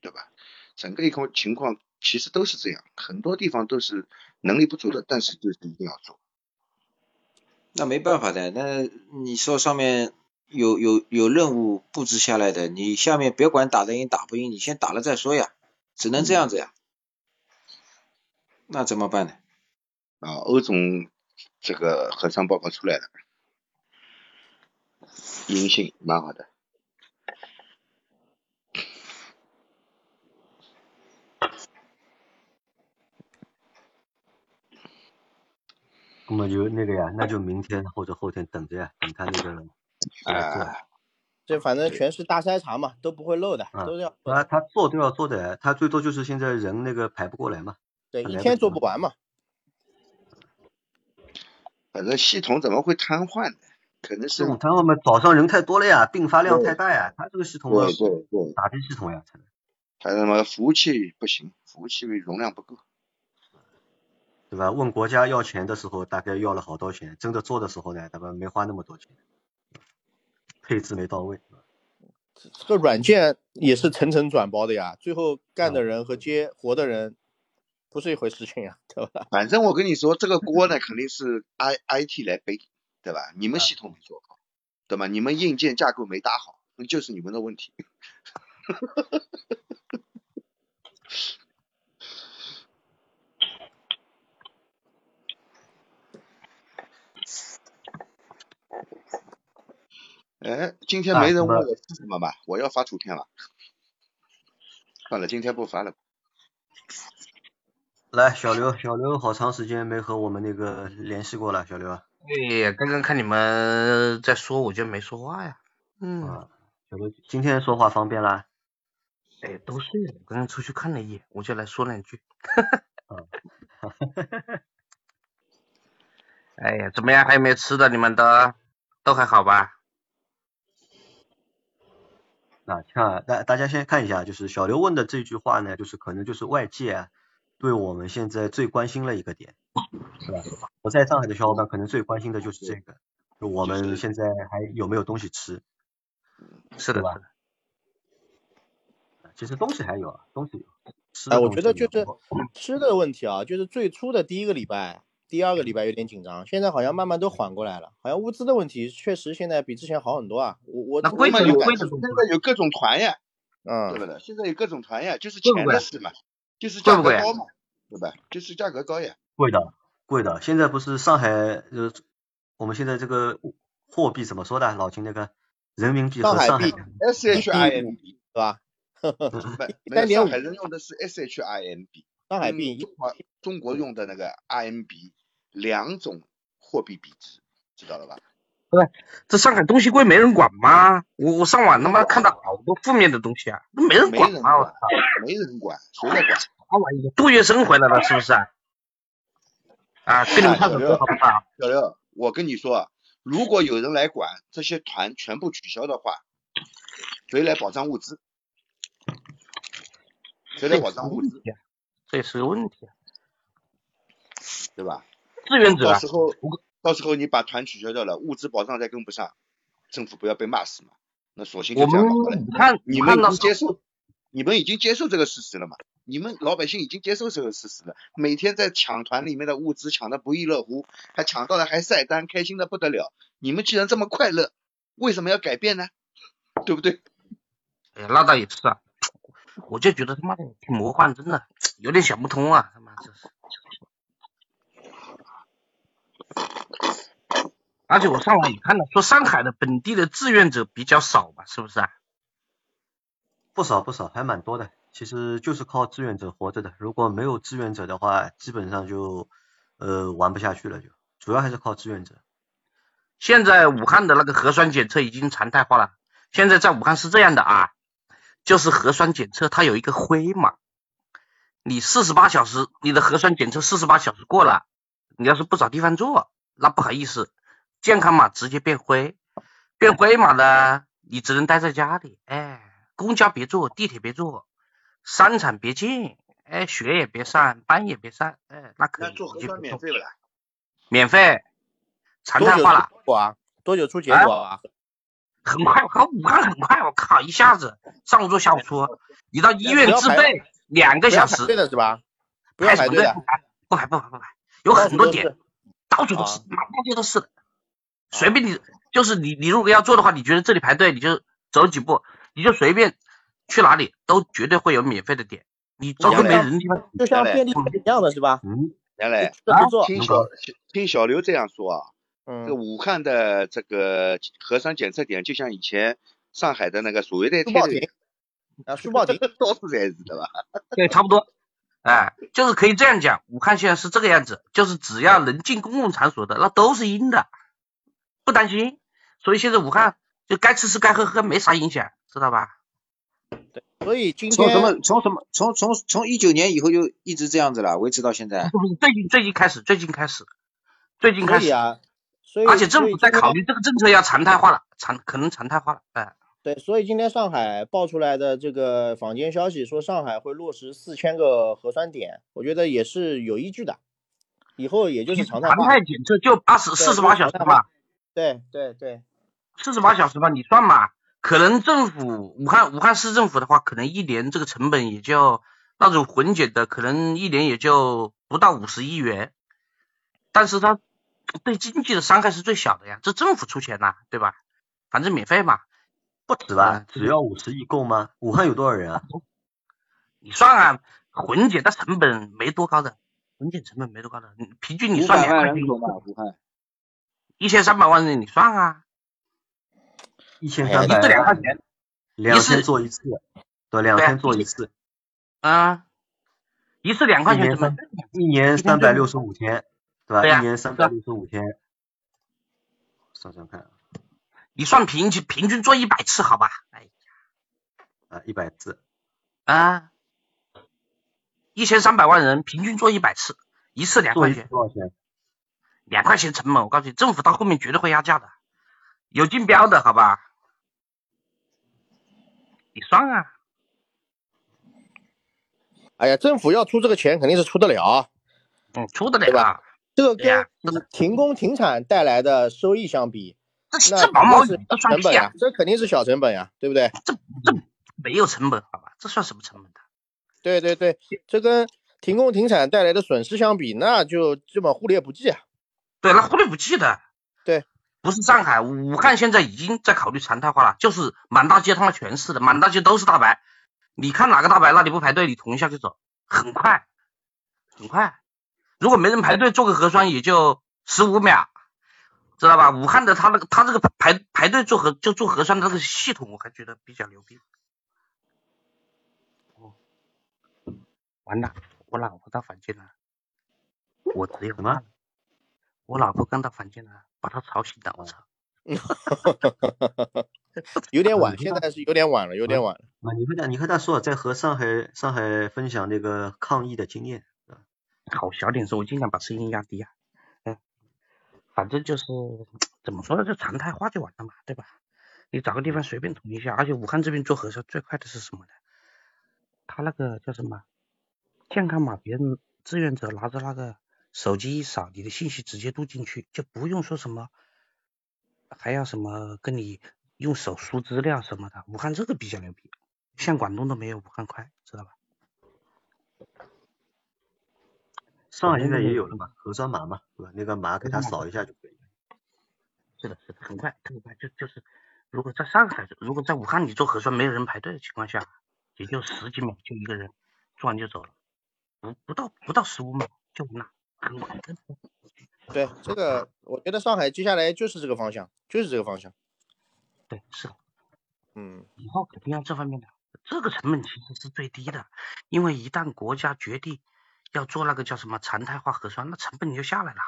对吧？整个一个情况其实都是这样，很多地方都是能力不足的，但是就是一定要做。那没办法的，那你说上面。有有有任务布置下来的，你下面别管打得赢打不赢，你先打了再说呀，只能这样子呀。那怎么办呢？啊，欧总这个核酸报告出来了，阴性，蛮好的。那么就那个呀，那就明天或者后天等着呀，等他那个。啊，这反正全是大筛查嘛，都不会漏的，都要。啊，他做都要做的，他最多就是现在人那个排不过来嘛。对，一天做不完嘛。反正系统怎么会瘫痪呢？可能是。瘫痪嘛，早上人太多了呀，并发量太大呀，他这个系统。对对对。打击系统呀，他他妈服务器不行，服务器容量不够。对吧？问国家要钱的时候，大概要了好多钱，真的做的时候呢，他们没花那么多钱。配置没到位，这个软件也是层层转包的呀，最后干的人和接活的人不是一回事情呀，对吧？反正我跟你说，这个锅呢肯定是 I I T 来背，对吧？你们系统没做好，对吧？你们硬件架构没搭好，那就是你们的问题。哎，今天没人问我吃什么吧？我要发图片了。算了，今天不发了。来，小刘，小刘，好长时间没和我们那个联系过了，小刘。哎，刚刚看你们在说，我就没说话呀。嗯。小刘，今天说话方便啦？哎，都睡了，刚刚出去看了一眼，我就来说两句。哈哈。哈哈哈。哎呀，怎么样？还有没有吃的？你们都都还好吧？那看大大家先看一下，就是小刘问的这句话呢，就是可能就是外界啊对我们现在最关心的一个点，是吧？我在上海的小伙伴可能最关心的就是这个，就我们现在还有没有东西吃？是的吧？其实东西还有啊，东西有。哎，我觉得就是吃的问题啊，就是最初的第一个礼拜。第二个礼拜有点紧张，现在好像慢慢都缓过来了。好像物资的问题确实现在比之前好很多啊。我我那规则有规则，现在有各种团呀，嗯，对不对？现在有各种团呀，就是钱的事嘛，就是价格高嘛，对吧？就是价格高呀。贵的，贵的。现在不是上海呃，我们现在这个货币怎么说的？老秦那个人民币和上海币 S H I M B 是吧？没有，上海人用的是 S H I N B，上海币，中国中国用的那个 R M B 两种货币比值，知道了吧？不是，这上海东西贵没人管吗？我我上网他妈看到好多负面的东西啊，那没人管啊！我操，没人管，谁在管？啥玩意？杜月笙回来了是不是？啊，啊跟你们唱首歌好不好？小刘，我跟你说，如果有人来管这些团全部取消的话，谁来保障物资？谁来保障物资？这也是个问题，对吧？志愿者到时候，到时候你把团取消掉了，物资保障再跟不上，政府不要被骂死嘛？那索性就这样好了。看，你们已经接受，你们已经接受这个事实了嘛？你们老百姓已经接受这个事实了，每天在抢团里面的物资抢的不亦乐乎，还抢到了还晒单，开心的不得了。你们既然这么快乐，为什么要改变呢？对不对？哎呀，那倒也是啊，我就觉得他妈的挺魔幻，真的有点想不通啊，他妈这是。而且我上网也看了，说上海的本地的志愿者比较少吧，是不是啊？不少不少，还蛮多的。其实就是靠志愿者活着的，如果没有志愿者的话，基本上就呃玩不下去了，就主要还是靠志愿者。现在武汉的那个核酸检测已经常态化了。现在在武汉是这样的啊，就是核酸检测它有一个灰码，你四十八小时你的核酸检测四十八小时过了，你要是不找地方做，那不好意思，健康码直接变灰，变灰码呢，你只能待在家里，哎，公交别坐，地铁别坐。商场别进，哎，学也别上，班也别上，哎，那可以。做核酸免费不啦？免费，常态化了。哇，多久出结果啊？很快，和，武汉很快，我靠，一下子上午做下午出，你到医院自费两个小时。对的是吧？不要排队的。不排不排不排，有很多点，到处都是，满大街都是的。随便你，就是你你如果要做的话，你觉得这里排队，你就走几步，你就随便。去哪里都绝对会有免费的点，你找个没人地方，就像便利店一样的是吧？嗯，原来听小听小刘这样说啊，嗯，这武汉的这个核酸检测点就像以前上海的那个所谓的天报亭啊，书报亭到处在是的吧？对，差不多，哎，就是可以这样讲，武汉现在是这个样子，就是只要能进公共场所的，那都是阴的，不担心，所以现在武汉就该吃吃该喝喝没啥影响，知道吧？对，所以今天从什么从什么从从从一九年以后就一直这样子了，维持到现在。最近最近开始，最近开始，最近开始啊，所以而且政府在考虑这个政策要常态化了，常可能常态化了，哎。对，所以今天上海爆出来的这个坊间消息说上海会落实四千个核酸点，我觉得也是有依据的，以后也就是常态常态检测就八十四十八小时吧。对对对，四十八小时吧，你算嘛。可能政府武汉武汉市政府的话，可能一年这个成本也就那种混检的，可能一年也就不到五十亿元，但是它对经济的伤害是最小的呀，这政府出钱呐，对吧？反正免费嘛，不止吧？只要五十亿够吗？武汉有多少人啊？你算啊，混检的成本没多高的，混检成本没多高的，平均你算两块钱，武汉一千三百万人，你算啊。一千三百，两块钱，两天做一次，对，两天做一次，啊，一次两块钱，一年三百六十五天，对吧？一年三百六十五天，算算看，你算平均平均做一百次，好吧？哎呀，啊，一百次，啊，一千三百万人平均做一百次，一次两块钱，多少钱？两块钱成本，我告诉你，政府到后面绝对会压价的，有竞标的，好吧？你算啊！哎呀，政府要出这个钱肯定是出得了，嗯，出得了吧？这个跟停工停产带来的收益相比，这这毛毛雨的成本啊，这肯定是小成本呀，对不对？这这没有成本，好吧？这算什么成本的？对对对，这跟停工停产带来的损失相比，那就基本忽略不计啊。对，那忽略不计的。对。不是上海，武汉现在已经在考虑常态化了，就是满大街他妈全是的，满大街都是大白，你看哪个大白，那里不排队，你捅一下就走，很快，很快。如果没人排队做个核酸也就十五秒，知道吧？武汉的他那个他这个排排队做核就做核酸的那个系统，我还觉得比较牛逼。哦，完了，我老婆到房间了，我只有什么？我老婆刚到房间了，把她吵醒了，我操！有点晚，现在是有点晚了，有点晚了。啊，你和他，你和他说，在和上海上海分享那个抗疫的经验。好，小点声，我尽量把声音压低啊。嗯，反正就是怎么说呢，就常态化就完了嘛，对吧？你找个地方随便捅一下，而且武汉这边做核酸最快的是什么呢？他那个叫什么健康码，别人志愿者拿着那个手机一扫，你的信息直接录进去，就不用说什么还要什么跟你用手输资料什么的。武汉这个比较牛逼，像广东都没有武汉快，知道吧？上海现在也有了嘛，核酸码嘛，对吧？那个码给他扫一下就可以了。是的，是的，很快，特别快。就就是，如果在上海，如果在武汉你做核酸没有人排队的情况下，也就十几秒就一个人做完就走了，不不到不到十五秒就完了，很快。对，这个我觉得上海接下来就是这个方向，就是这个方向。对，是的。嗯，以后肯定要这方面的，这个成本其实是最低的，因为一旦国家决定。要做那个叫什么常态化核酸，那成本就下来了。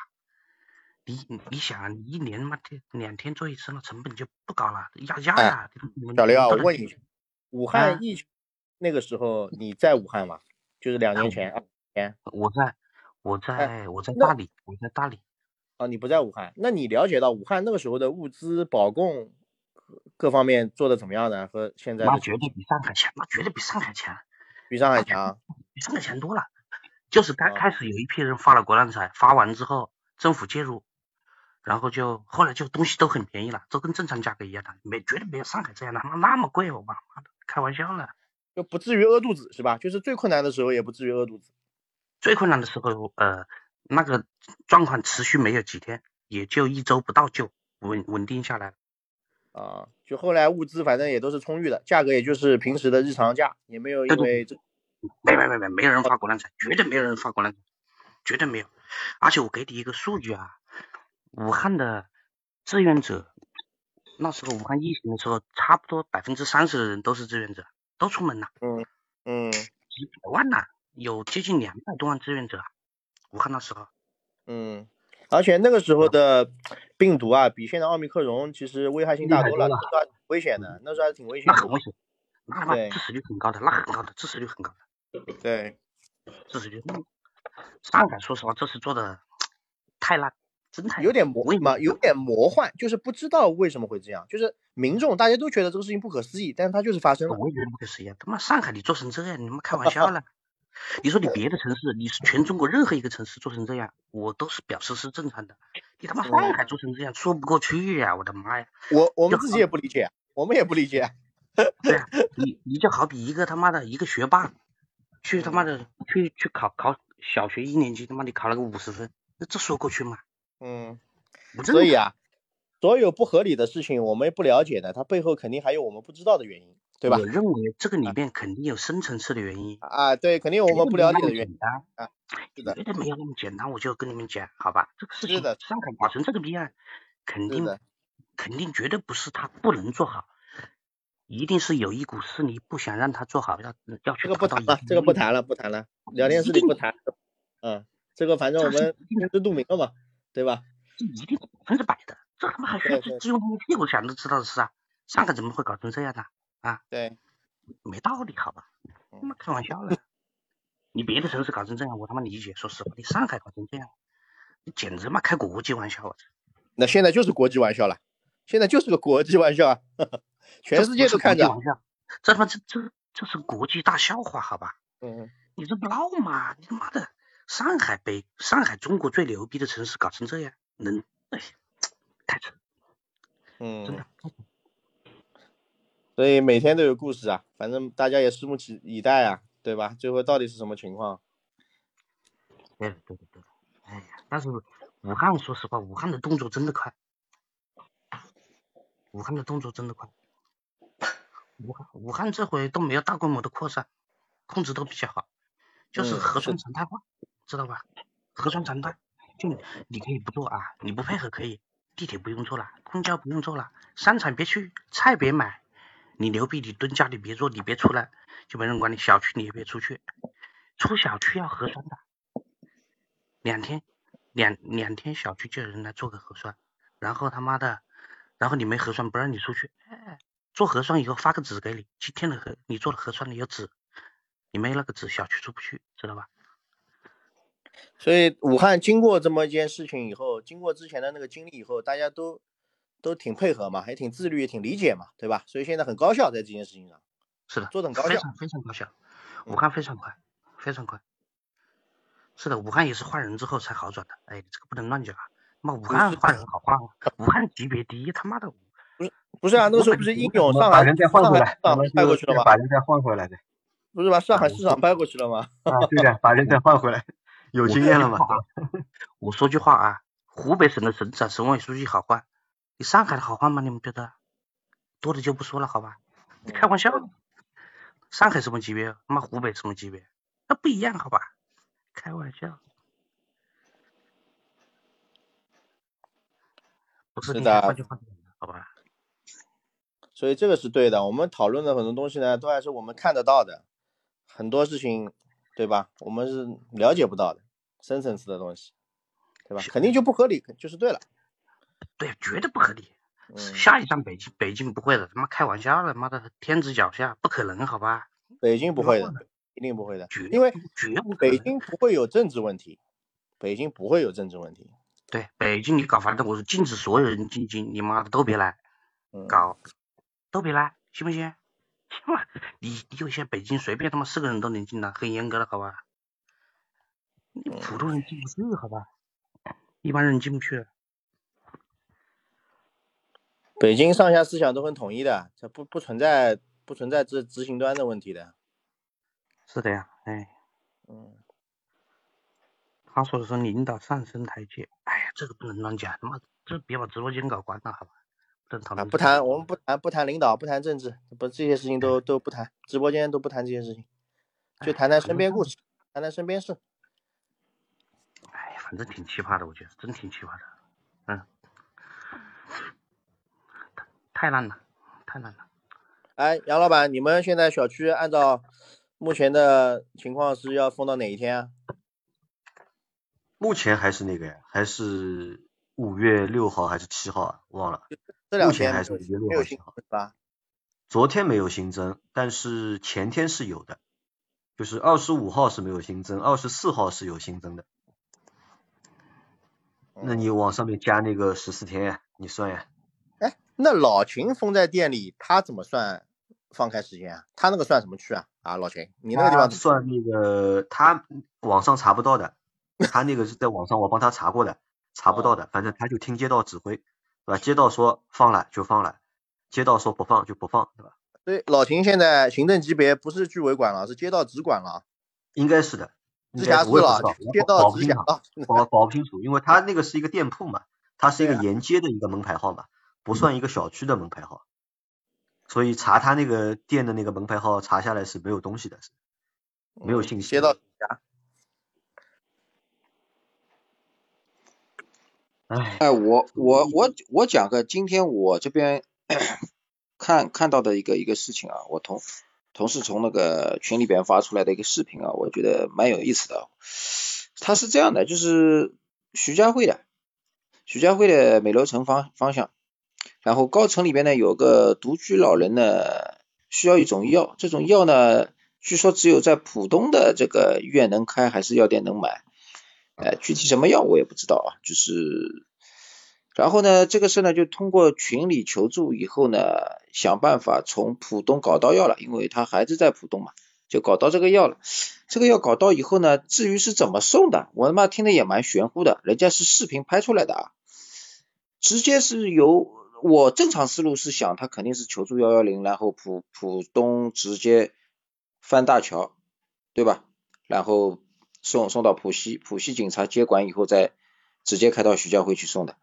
你你想啊，你一年嘛，两天做一次，那成本就不高了，压价呀。小刘啊，我问一下，武汉疫情那个时候你在武汉吗？就是两年前。前我在，我在我在大理，我在大理。啊，你不在武汉，那你了解到武汉那个时候的物资保供各方面做的怎么样呢？和现在那绝对比上海强，那绝对比上海强，比上海强，比上海强多了。就是刚开始有一批人发了国难财，发完之后政府介入，然后就后来就东西都很便宜了，都跟正常价格一样的，没绝对没有上海这样的那那么贵，我妈的开玩笑呢，就不至于饿肚子是吧？就是最困难的时候也不至于饿肚子，最困难的时候呃那个状况持续没有几天，也就一周不到就稳稳定下来了，啊，就后来物资反正也都是充裕的，价格也就是平时的日常价，也没有因为这。没没没没，没有人发国难财，绝对没有人发国难财，绝对没有。而且我给你一个数据啊，武汉的志愿者，那时候武汉疫情的时候，差不多百分之三十的人都是志愿者，都出门了。嗯嗯。几百万呐，有接近两百多万志愿者，武汉那时候。嗯。而且那个时候的病毒啊，比现在奥密克戎其实危害性大多了，那时候危险的，那时候还是挺危险。那很危险，那他妈致死率很高的，那很高的，致死率很高的。对，这是就上海，说实话，这次做的太烂，真太有点魔嘛，有点魔幻，就是不知道为什么会这样，就是民众大家都觉得这个事情不可思议，但是它就是发生了。我也觉得不可思议，他妈上海你做成这样，你他妈开玩笑了？你说你别的城市，你是全中国任何一个城市做成这样，我都是表示是正常的。你他妈上海做成这样，说不过去呀！我的妈呀！我我们自己也不理解，我们也不理解。对啊，你你就好比一个他妈的一个学霸。去他妈的去去考考小学一年级，他妈的考了个五十分，那这说过去吗？嗯，所以啊，所有不合理的事情，我们不了解的，它背后肯定还有我们不知道的原因，对吧？我认为这个里面肯定有深层次的原因啊，对，肯定有我们不了解的原因啊，绝对没有那么简单，我就跟你们讲，好吧？这个事情上海搞成这个逼样，肯定肯定绝对不是他不能做好。一定是有一股势力不想让他做好，要要去。这个不谈了，这个不谈了，不谈了。聊天室里不谈。嗯，这个反正我们心知肚明了嘛，对吧？这一定是百分之百的，这他妈还需要只用用屁股想都知道的事啊！上海怎么会搞成这样的？啊？对，没道理，好吧？他妈开玩笑了。你别的城市搞成这样，我他妈理解。说实话，你上海搞成这样，你简直嘛开国际玩笑！我操！那现在就是国际玩笑了，现在就是个国际玩笑啊！全世界都看着，这他妈这这这是国际大笑话，好吧？嗯，你这不闹吗？你他妈的，上海北上海中国最牛逼的城市搞成这样，能哎呀，太扯，嗯，真的。所以每天都有故事啊，反正大家也拭目以待啊，对吧？最后到底是什么情况？对对对对，哎呀，但是武汉说实话，武汉的动作真的快，武汉的动作真的快。武汉武汉这回都没有大规模的扩散，控制都比较好，就是核酸常态化，知道吧？核酸常态，就你可以不做啊，你不配合可以，地铁不用坐了，公交不用坐了，商场别去，菜别买，你牛逼，你蹲家里别做，你别出来，就没人管你。小区你也别出去，出小区要核酸的，两天两两天小区就有人来做个核酸，然后他妈的，然后你没核酸不让你出去，哎，做核酸以后发个纸给你，今天的核你做了核酸你有纸，你没那个纸小区出不去，知道吧？所以武汉经过这么一件事情以后，经过之前的那个经历以后，大家都都挺配合嘛，也挺自律，也挺理解嘛，对吧？所以现在很高效在这件事情上。是的，做的很高效，非常非常高效。武汉非常快，非常快。是的，武汉也是换人之后才好转的。哎，这个不能乱讲啊！妈，武汉换人好换，武汉级别第一，他妈的。不是不是啊，那时候不是英勇上海，把人再换回来，派过去了吗？把人再换回来的。不是把上海市场派过去了吗？啊，对的，把人再换回来。有经验了吗？我说句话啊，湖北省的省长、省委书记好换，你上海的好换吗？你们觉得？多的就不说了，好吧？开玩笑，上海什么级别？他妈湖北什么级别？那不一样，好吧？开玩笑，不是的，好吧？所以这个是对的。我们讨论的很多东西呢，都还是我们看得到的，很多事情。对吧？我们是了解不到的深层次的东西，对吧？肯定就不合理，就是对了。对，绝对不合理。下一站北京，北京不会的，他妈开玩笑了，妈的天子脚下，不可能，好吧？北京不会的，一定不会的，因为北京不会有政治问题，北京不会有政治问题。对，北京你搞反正我是禁止所有人进京，你妈的都别来搞，都别来，行不行？你你有些北京随便他妈四个人都能进的，很严格的好吧？你普通人进不去好吧？一般人进不去。北京上下思想都很统一的，这不不存在不存在执执行端的问题的。是的呀，哎，嗯，他说的是领导上升台阶，哎呀，这个不能乱讲，他妈这别把直播间搞关了，好吧？啊，不谈，我们不谈，不谈领导，不谈政治，不这些事情都都不谈，直播间都不谈这些事情，就谈谈身边故事，谈谈身边事。哎呀，反正挺奇葩的，我觉得真挺奇葩的，嗯，太烂了，太烂了。哎，杨老板，你们现在小区按照目前的情况是要封到哪一天啊？目前还是那个呀，还是五月六号还是七号啊？忘了。目前还是五月六号七号，昨天没有新增，但是前天是有的，就是二十五号是没有新增，二十四号是有新增的。那你往上面加那个十四天呀，你算呀。哎，那老秦封在店里，他怎么算放开时间啊？他那个算什么区啊？啊，老秦，你那个地方算那个他网上查不到的，他那个是在网上我帮他查过的，查不到的，反正他就听街道指挥。对吧？街道说放了就放了，街道说不放就不放，对吧？所以，老秦现在行政级别不是居委管了，是街道直管了。应该是的，直辖市了，街道直辖了。搞搞不清楚，因为他那个是一个店铺嘛，它是一个沿街的一个门牌号嘛，不算一个小区的门牌号，所以查他那个店的那个门牌号查下来是没有东西的，没有信息。街道直辖。哎，我我我我讲个今天我这边 看看到的一个一个事情啊，我同同事从那个群里边发出来的一个视频啊，我觉得蛮有意思的。他是这样的，就是徐家汇的，徐家汇的美楼城方方向，然后高层里边呢有个独居老人呢需要一种药，这种药呢据说只有在浦东的这个医院能开，还是药店能买。哎，具体什么药我也不知道啊，就是，然后呢，这个事呢就通过群里求助以后呢，想办法从浦东搞到药了，因为他孩子在浦东嘛，就搞到这个药了。这个药搞到以后呢，至于是怎么送的，我他妈听的也蛮玄乎的，人家是视频拍出来的啊，直接是由我正常思路是想，他肯定是求助幺幺零，然后浦浦东直接翻大桥，对吧？然后。送送到浦西，浦西警察接管以后再直接开到徐家汇去送的，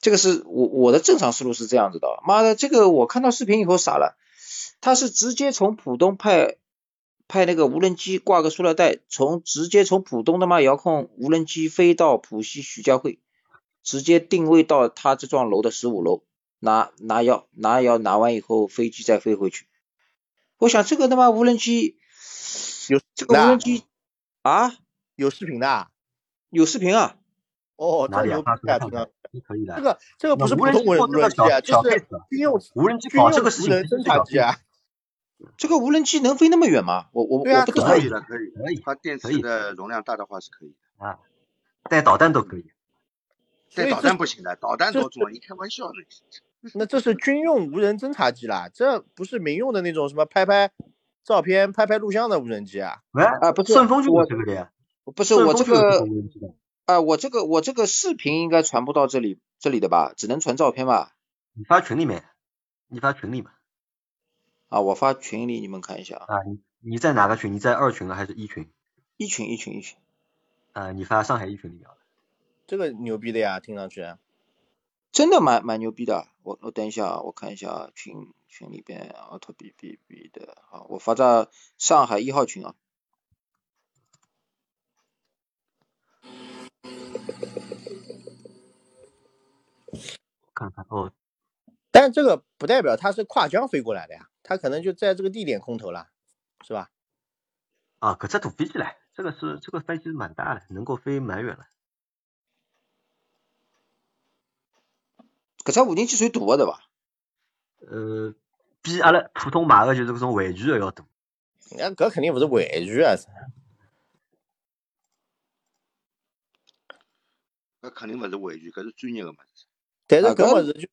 这个是我我的正常思路是这样子的。妈的，这个我看到视频以后傻了，他是直接从浦东派派那个无人机挂个塑料袋，从直接从浦东他妈遥控无人机飞到浦西徐家汇，直接定位到他这幢楼的十五楼，拿拿药拿药拿完以后，飞机再飞回去。我想这个他妈无人机有这个无人机啊，有视频的，有视频啊。哦，这哪里啊？个牛发逼啊！这个出来看看，是可以的。这个这个不是普无人通无人机啊，小小这是军用无人机军用搞这个事情无人侦察机啊。这个无人机能飞那么远吗？我我对啊我不懂可以的，可以可以它电池的容量大的话是可以的，啊，带导弹都可以。带导弹不行的，导弹这多重啊？你开玩笑呢？那这是军用无人侦察机啦，这不是民用的那种什么拍拍照片、拍拍录像的无人机啊。喂，啊不是顺丰就我有这个的呀，不是我这个。啊，我这个我这个视频应该传不到这里这里的吧？只能传照片吧？你发群里面，你发群里吧。啊，我发群里你们看一下啊，啊，你你在哪个群？你在二群了还是一群？一群一群一群。啊，你发上海一群里面了。这个牛逼的呀，听上去。真的蛮蛮牛逼的。我我等一下啊，我看一下群群里边奥特 B B B 的，好，我发在上海一号群啊。看看哦，但这个不代表它是跨江飞过来的呀，它可能就在这个地点空投了，是吧？啊，搿只大飞机来，这个是这个飞机蛮大的，能够飞蛮远了。搿只无人机算大个对伐？呃，比阿拉普通买个就是搿种玩具的要大。那搿肯定勿是玩具啊，那肯定勿是玩具，搿是专业的嘛。但是啊搿搿么子就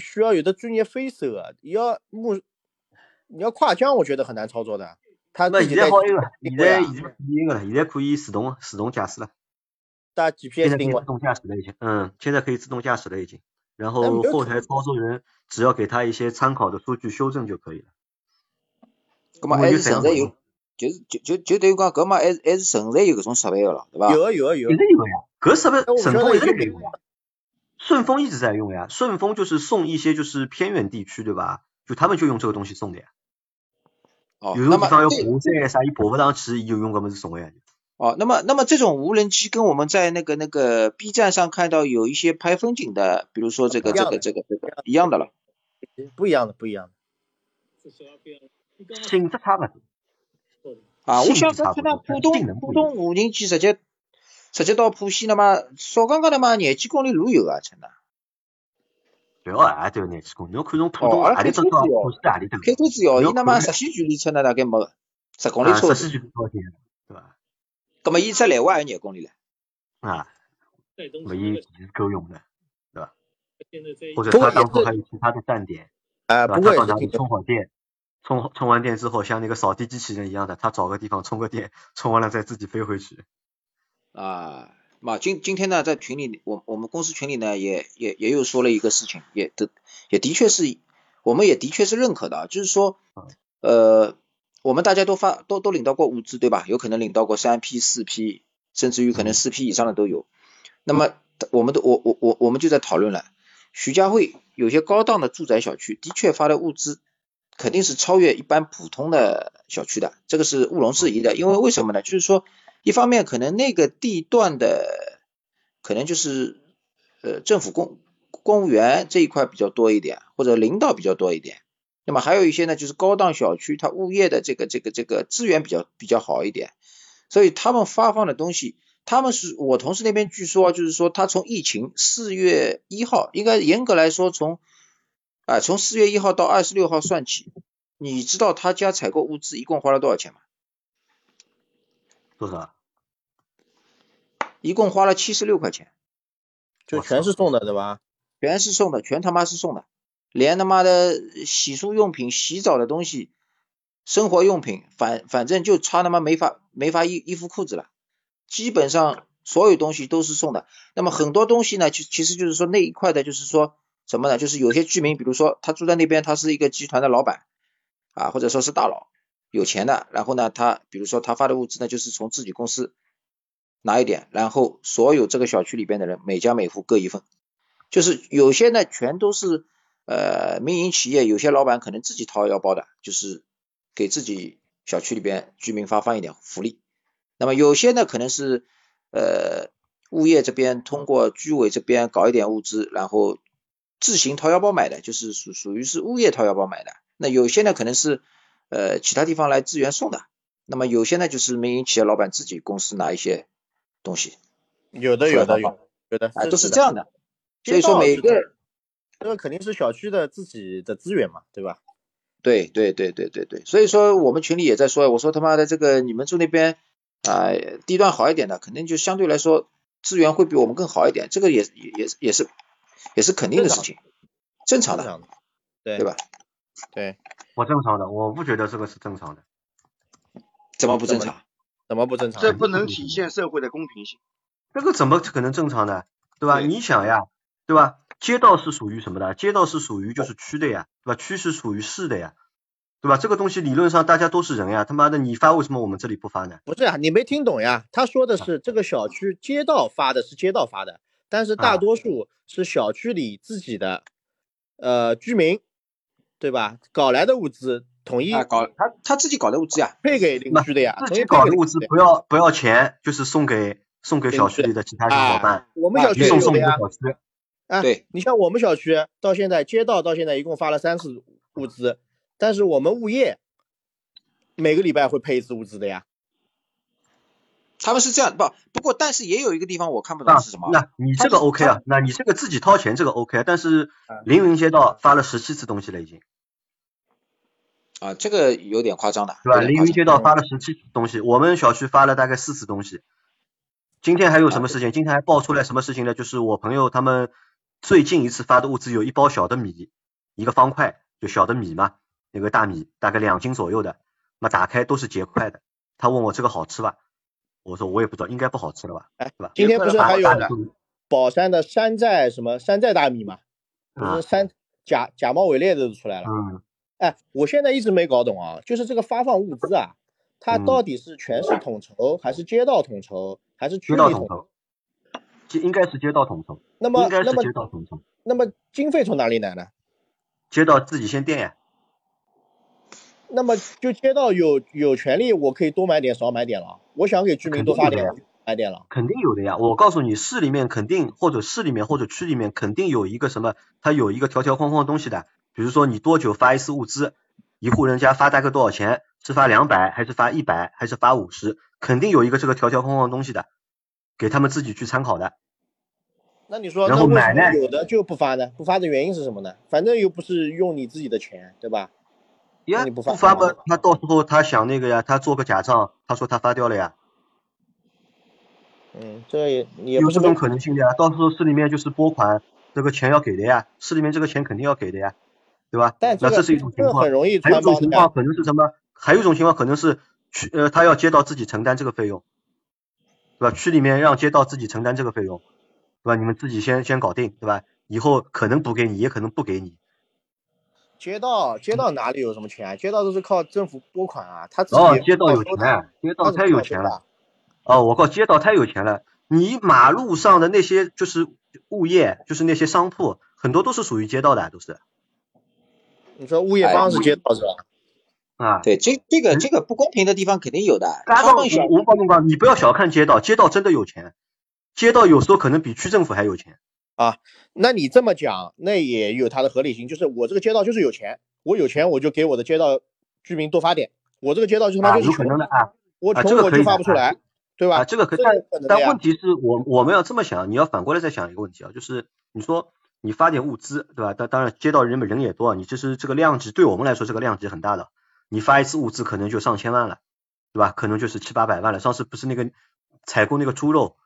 需要有的专业飞手啊，你要目你要跨江，我觉得很难操作的。他那现在好一个，现在啊现在可以一个了，现在可以自动自动驾驶了，带现 GPS 定位在可以自，动驾驶了已经，嗯，现在可以自动驾驶了已经。然后后台操作员只要给他一些参考的数据修正就可以了。搿么还是存在有，就是就就就等于讲搿么还是还是存在有搿种设备个咯，对伐？有啊有啊有啊一直有呀，搿设备顺丰一直在用呀，顺丰一直在用呀，顺丰就是送一些就是偏远地区对吧？就他们就用这个东西送的呀，哦，有那么种地方要这爬山啥，伊爬勿上去，伊就用搿么子送个呀。哦，那么那么这种无人机跟我们在那个那个 B 站上看到有一些拍风景的，比如说这个这个这个这个一样的了。不一样的不一样的。性质差勿多。啊，我性想质差不多讲看那但浦东浦性能不一样东无人机直接直接到浦西那么少讲讲他妈廿几公里路有啊，真的。不要啊，对廿几公里，侬看从浦东何里开车子哟搭到浦西何里搭？开车子哦，要伊那么看实际距离车呢大概没，十公里啊，差不多。实际距离多少钱？对伐？葛么伊只来回也廿公里了。啊，那伊是够用的，对吧？或者不过也它当初还有其他的站点，啊，对吧？不过它到哪里也是挺充好电，充充完电之后，像那个扫地机器人一样的，他找个地方充个电，充完了再自己飞回去。啊，嘛，今今天呢，在群里，我我们公司群里呢，也也也有说了一个事情，也的也的确是，我们也的确是认可的啊，就是说，呃，我们大家都发都都领到过物资，对吧？有可能领到过三批、四批，甚至于可能四批以上的都有。那么我们都我我我我们就在讨论了，徐家汇有些高档的住宅小区的确发的物资肯定是超越一般普通的小区的，这个是毋庸置疑的。因为为什么呢？就是说，一方面可能那个地段的可能就是呃政府公公务员这一块比较多一点，或者领导比较多一点。那么还有一些呢，就是高档小区，它物业的这个这个这个资源比较比较好一点，所以他们发放的东西，他们是我同事那边据说就是说，他从疫情四月一号，应该严格来说从啊、从四月一号到二十六号算起，你知道他家采购物资一共花了多少钱吗？多少？一共花了七十六块钱，就全是送的，对吧？全是送的，全他妈是送的，连他妈的洗漱用品、洗澡的东西、生活用品，反反正就差他妈没法没法衣衣服裤子了，基本上所有东西都是送的。那么很多东西呢，其其实就是说那一块的，就是说什么呢？就是有些居民，比如说他住在那边，他是一个集团的老板啊，或者说是大佬，有钱的，然后呢，他比如说他发的物资呢，就是从自己公司拿一点，然后所有这个小区里边的人每家每户各一份。就是有些呢全都是呃民营企业，有些老板可能自己掏腰包的，就是给自己小区里边居民发放一点福利。那么有些呢可能是呃物业这边通过居委这边搞一点物资，然后自行掏腰包买的，就是属属于是物业掏腰包买的。那有些呢可能是呃其他地方来资源送的，那么有些呢就是民营企业老板自己公司拿一些东西。有的有的有有的啊都是这样的。所以说每个这个肯定是小区的自己的资源嘛，对吧？对对对对对对，所以说我们群里也在说，我说他妈的这个你们住那边啊地段好一点的，肯定就相对来说资源会比我们更好一点，这个也也也也是也是肯定的事情，正常的，对对吧？对，我正常的，我不觉得这个是正常的。怎么不正常？怎么不正常？这不能体现社会的公平性。这个怎么可能正常呢？对吧？你想呀，对吧？街道是属于什么的？街道是属于就是区的呀，对吧？区是属于市的呀，对吧？这个东西理论上大家都是人呀，他妈的你发为什么我们这里不发呢？不是啊，你没听懂呀？他说的是这个小区街道发的是街道发的，但是大多数是小区里自己的呃居民，对吧？搞来的物资统一搞他他自己搞的物资呀，配给邻居的呀，自己搞的物资不要不要钱，就是送给送给小区里的其他小伙伴，我们小区送送的呀。小区。啊，对你像我们小区到现在街道到现在一共发了三次物资，但是我们物业每个礼拜会配一次物资的呀。他们是这样不？不过但是也有一个地方我看不懂是什么。那你这个 OK 啊？那你这个自己掏钱这个 OK，但是凌云街道发了十七次东西了已经。啊，这个有点夸张的，对吧？凌云街道发了十七次东西，我们小区发了大概四次东西。今天还有什么事情？今天还爆出来什么事情呢？就是我朋友他们最近一次发的物资有一包小的米，一个方块，就小的米嘛，那个大米大概两斤左右的，那打开都是结块的。他问我这个好吃吧？我说我也不知道，应该不好吃了吧？哎，是吧？今天不是还有宝山的山寨什么山寨大米嘛？就是山假假冒伪劣的都出来了。嗯。哎，我现在一直没搞懂啊，就是这个发放物资啊，它到底是全市统筹还是街道统筹？还是街道统筹，应应该是街道统筹。那么，应该是街道统筹。那么经费从哪里来呢？街道自己先垫呀。那么就街道有有权利，我可以多买点少买点了。我想给居民多发点，买点了。肯定有的呀，我告诉你，市里面肯定或者市里面或者区里面肯定有一个什么，它有一个条条框框的东西的。比如说你多久发一次物资，一户人家发大概多少钱？是发两百还是发一百还是发五十？肯定有一个这个条条框框的东西的，给他们自己去参考的。那你说，然后买呢？有的就不发呢？不发的原因是什么呢？反正又不是用你自己的钱，对吧？呀，不发吧，他到时候他想那个呀，他做个假账，他说他发掉了呀。嗯，这也也有这种可能性的呀。到时候市里面就是拨款，这个钱要给的呀，市里面这个钱肯定要给的呀，对吧？那这是一种情况。很容易还有一种情况可能是什么？还有一种情况可能是区呃，他要街道自己承担这个费用，对吧？区里面让街道自己承担这个费用，对吧？你们自己先先搞定，对吧？以后可能补给你，也可能不给你。街道街道哪里有什么钱？街道都是靠政府拨款啊，他自己。哦，街道有钱，街道太有钱了。哦，我靠，街道太有钱了。你马路上的那些就是物业，就是那些商铺，很多都是属于街道的，都是。你说物业方是街道是吧？啊，对，这这个这个不公平的地方肯定有的。街道，我我告诉你，你不要小看街道，街道真的有钱，街道有时候可能比区政府还有钱。啊，那你这么讲，那也有它的合理性，就是我这个街道就是有钱，我有钱我就给我的街道居民多发点，我这个街道就他妈就是穷的啊，我穷我就发不出来，对吧？啊这个可以，但问题是我我们要这么想，你要反过来再想一个问题啊，就是你说你发点物资，对吧？当当然街道人们人也多，你其实这个量级对我们来说这个量级很大的，你发一次物资可能就上千万了，对吧？可能就是七八百万了。上次不是那个采购那个猪肉，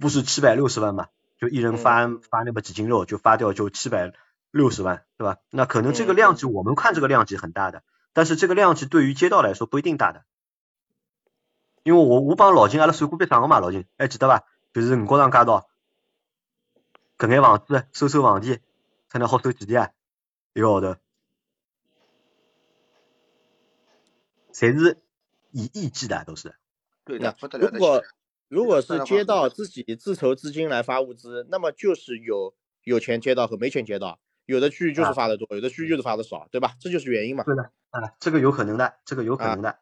不是七百六十万嘛？就一人发发那么几斤肉，就发掉就七百六十万，对吧？那可能这个量级我们看这个量级很大的，但是这个量级对于街道来说不一定大的。因为我我帮老金阿拉算过笔账个嘛，老金还记得吧？就是五角场街道，搿眼房子收收房钿，才能好收几钿啊？一个号头，侪是以亿计的，都是。对的，如果如果是街道自己自筹资金来发物资，那么就是有有钱街道和没钱街道，有的区域就是发的多，有的区域就是发的少，对吧？这就是原因嘛。对的，啊，这个有可能的，这个有可能的。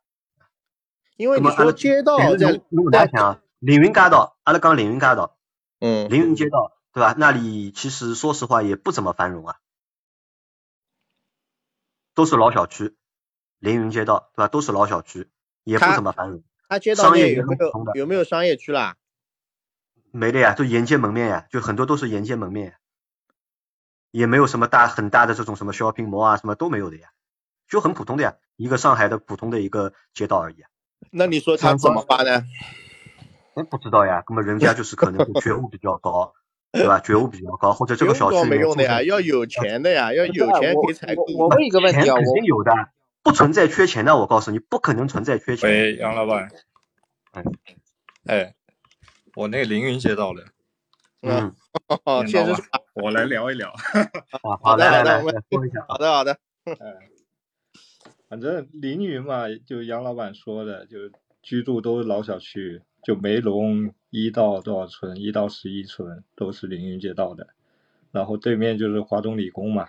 因为你说街道在在想啊，凌云街道，阿拉讲凌云街道，嗯，凌云街道，对吧？那里其实说实话也不怎么繁荣啊，都是老小区，凌云街道，对吧？都是老小区，也不怎么繁荣。它街道有没有很普通的有没有商业区啦？没的呀，就沿街门面呀，就很多都是沿街门面，也没有什么大很大的这种什么 shopping mall 啊，什么都没有的呀，就很普通的呀，一个上海的普通的一个街道而已啊。那你说他怎么发呢？哎，不知道呀，那么人家就是可能是觉悟比较高，对吧？觉悟比较高，或者这个小区没用的呀，要有钱的呀，要有钱可以采购。我问一个问题啊，钱肯定我有的，不存在缺钱的，我告诉你，不可能存在缺钱。喂，杨老板。嗯。哎，我那个凌云街道的，嗯，哦，领导现实吧我来聊一聊。啊，好的来来来，好的我们来说一下。好的好的，哎，反正凌云嘛，就杨老板说的，就居住都是老小区，就梅陇一到多少村，一到十一村都是凌云街道的，然后对面就是华东理工嘛，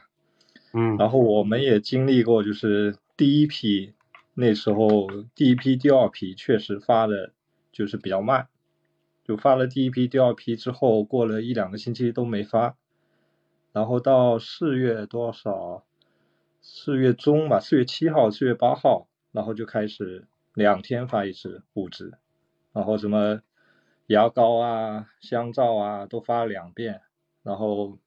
嗯然后我们也经历过，就是第一批那时候第一批、第二批确实发的就是比较慢，就发了第一批、第二批之后，过了一两个星期都没发，然后到四月多少，四月中吧，四月七号、四月八号，然后就开始两天发一次物资，然后什么牙膏啊、香皂啊都发了两遍，然后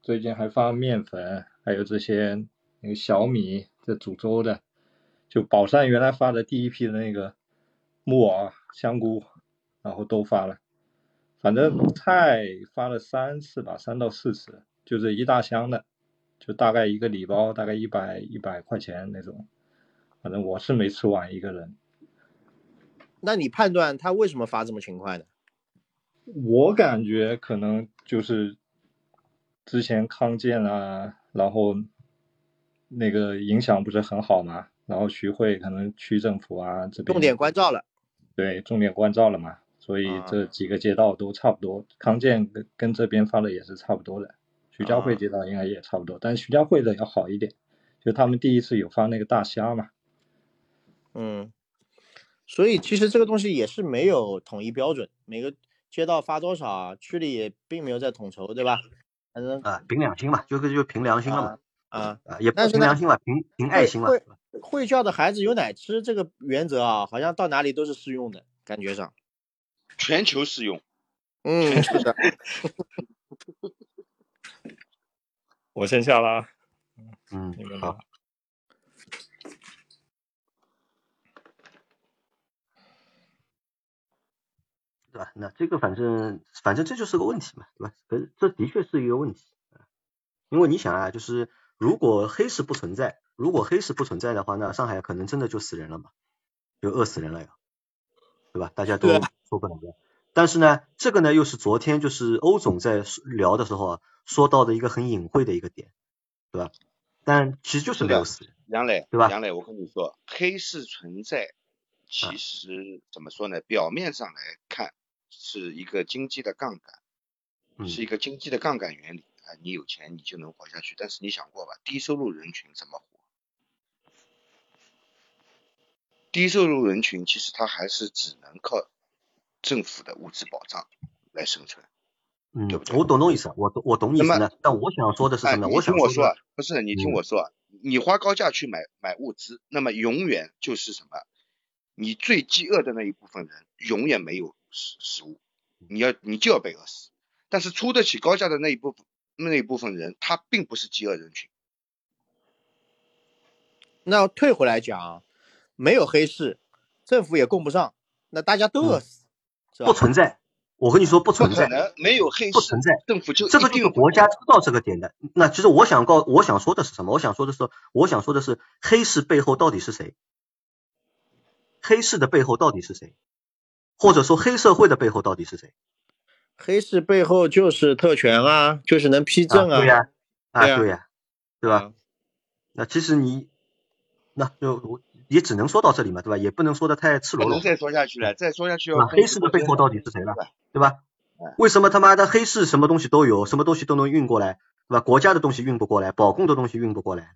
最近还发面粉，还有这些那个小米这煮粥的，就宝山原来发的第一批的那个木耳、香菇，然后都发了，反正菜发了三次吧，三到四次，就这一大箱的，就大概一个礼包，大概一百一百块钱那种，反正我是没吃完一个人。那你判断他为什么发这么勤快呢？我感觉可能就是之前康健啊，然后那个影响不是很好嘛，然后徐汇可能区政府啊这边重点关照了。对重点关照了嘛，所以啊这几个街道都差不多，康健跟跟这边发的也是差不多的，徐家汇啊街道应该也差不多，但是徐家汇的要好一点，就他们第一次有发那个大虾嘛，嗯，所以其实这个东西也是没有统一标准，每个街道发多少，区里也并没有在统筹，对吧？反正啊，凭良心嘛，就就凭良心了嘛，啊，啊，也不但是凭良心了，凭凭爱心了。会会教的孩子有奶吃这个原则啊，好像到哪里都是适用的，感觉上。全球适用。嗯，是的。我先下了啊，嗯你们，好。对吧？那这个反正反正这就是个问题嘛，对吧？可是这的确是一个问题啊，因为你想啊，就是如果黑市不存在，如果黑市不存在的话，那上海可能真的就死人了嘛，就饿死人了呀，对吧？大家都对啊受不了的。但是呢，这个呢又是昨天就是欧总在聊的时候啊说到的一个很隐晦的一个点，对吧？但其实就是没有死人，杨磊，对吧杨磊，我跟你说，黑市存在，啊其实怎么说呢？表面上来看是一个经济的杠杆，嗯是一个经济的杠杆原理啊。你有钱你就能活下去，但是你想过吧？低收入人群怎么活？低收入人群其实他还是只能靠政府的物质保障来生存。嗯对不，对我懂懂意思，我懂我懂意思那呢。但我想说的是哎，什么呢？我想我说啊，不是你听嗯我说啊，你花高价去买买物资，那么永远就是什么？你最饥饿的那一部分人永远没有食食物，你要你就要被饿死。但是出得起高价的那一部分那一部分人，他并不是饥饿人群。那退回来讲，没有黑市，政府也供不上，那大家都饿死，是吧不？存在，我跟你说不不存在，可能没有黑市不存，在。政府就这个就是一定国家知道这个点的。那其实我想告，我想说的是什么？我想说的是，我想说的是，黑市背后到底是谁？黑市的背后到底是谁？或者说黑社会的背后到底是谁？黑市背后就是特权啊，就是能批证啊，对呀、啊，对呀、对吧？啊那其实你，那就我也只能说到这里嘛，对吧？也不能说的太赤裸裸不能。再说下去了，再说下去黑市的背后到底是谁了对吧？为什么他妈的黑市什么东西都有，什么东西都能运过来，对吧？国家的东西运不过来，保供的东西运不过来，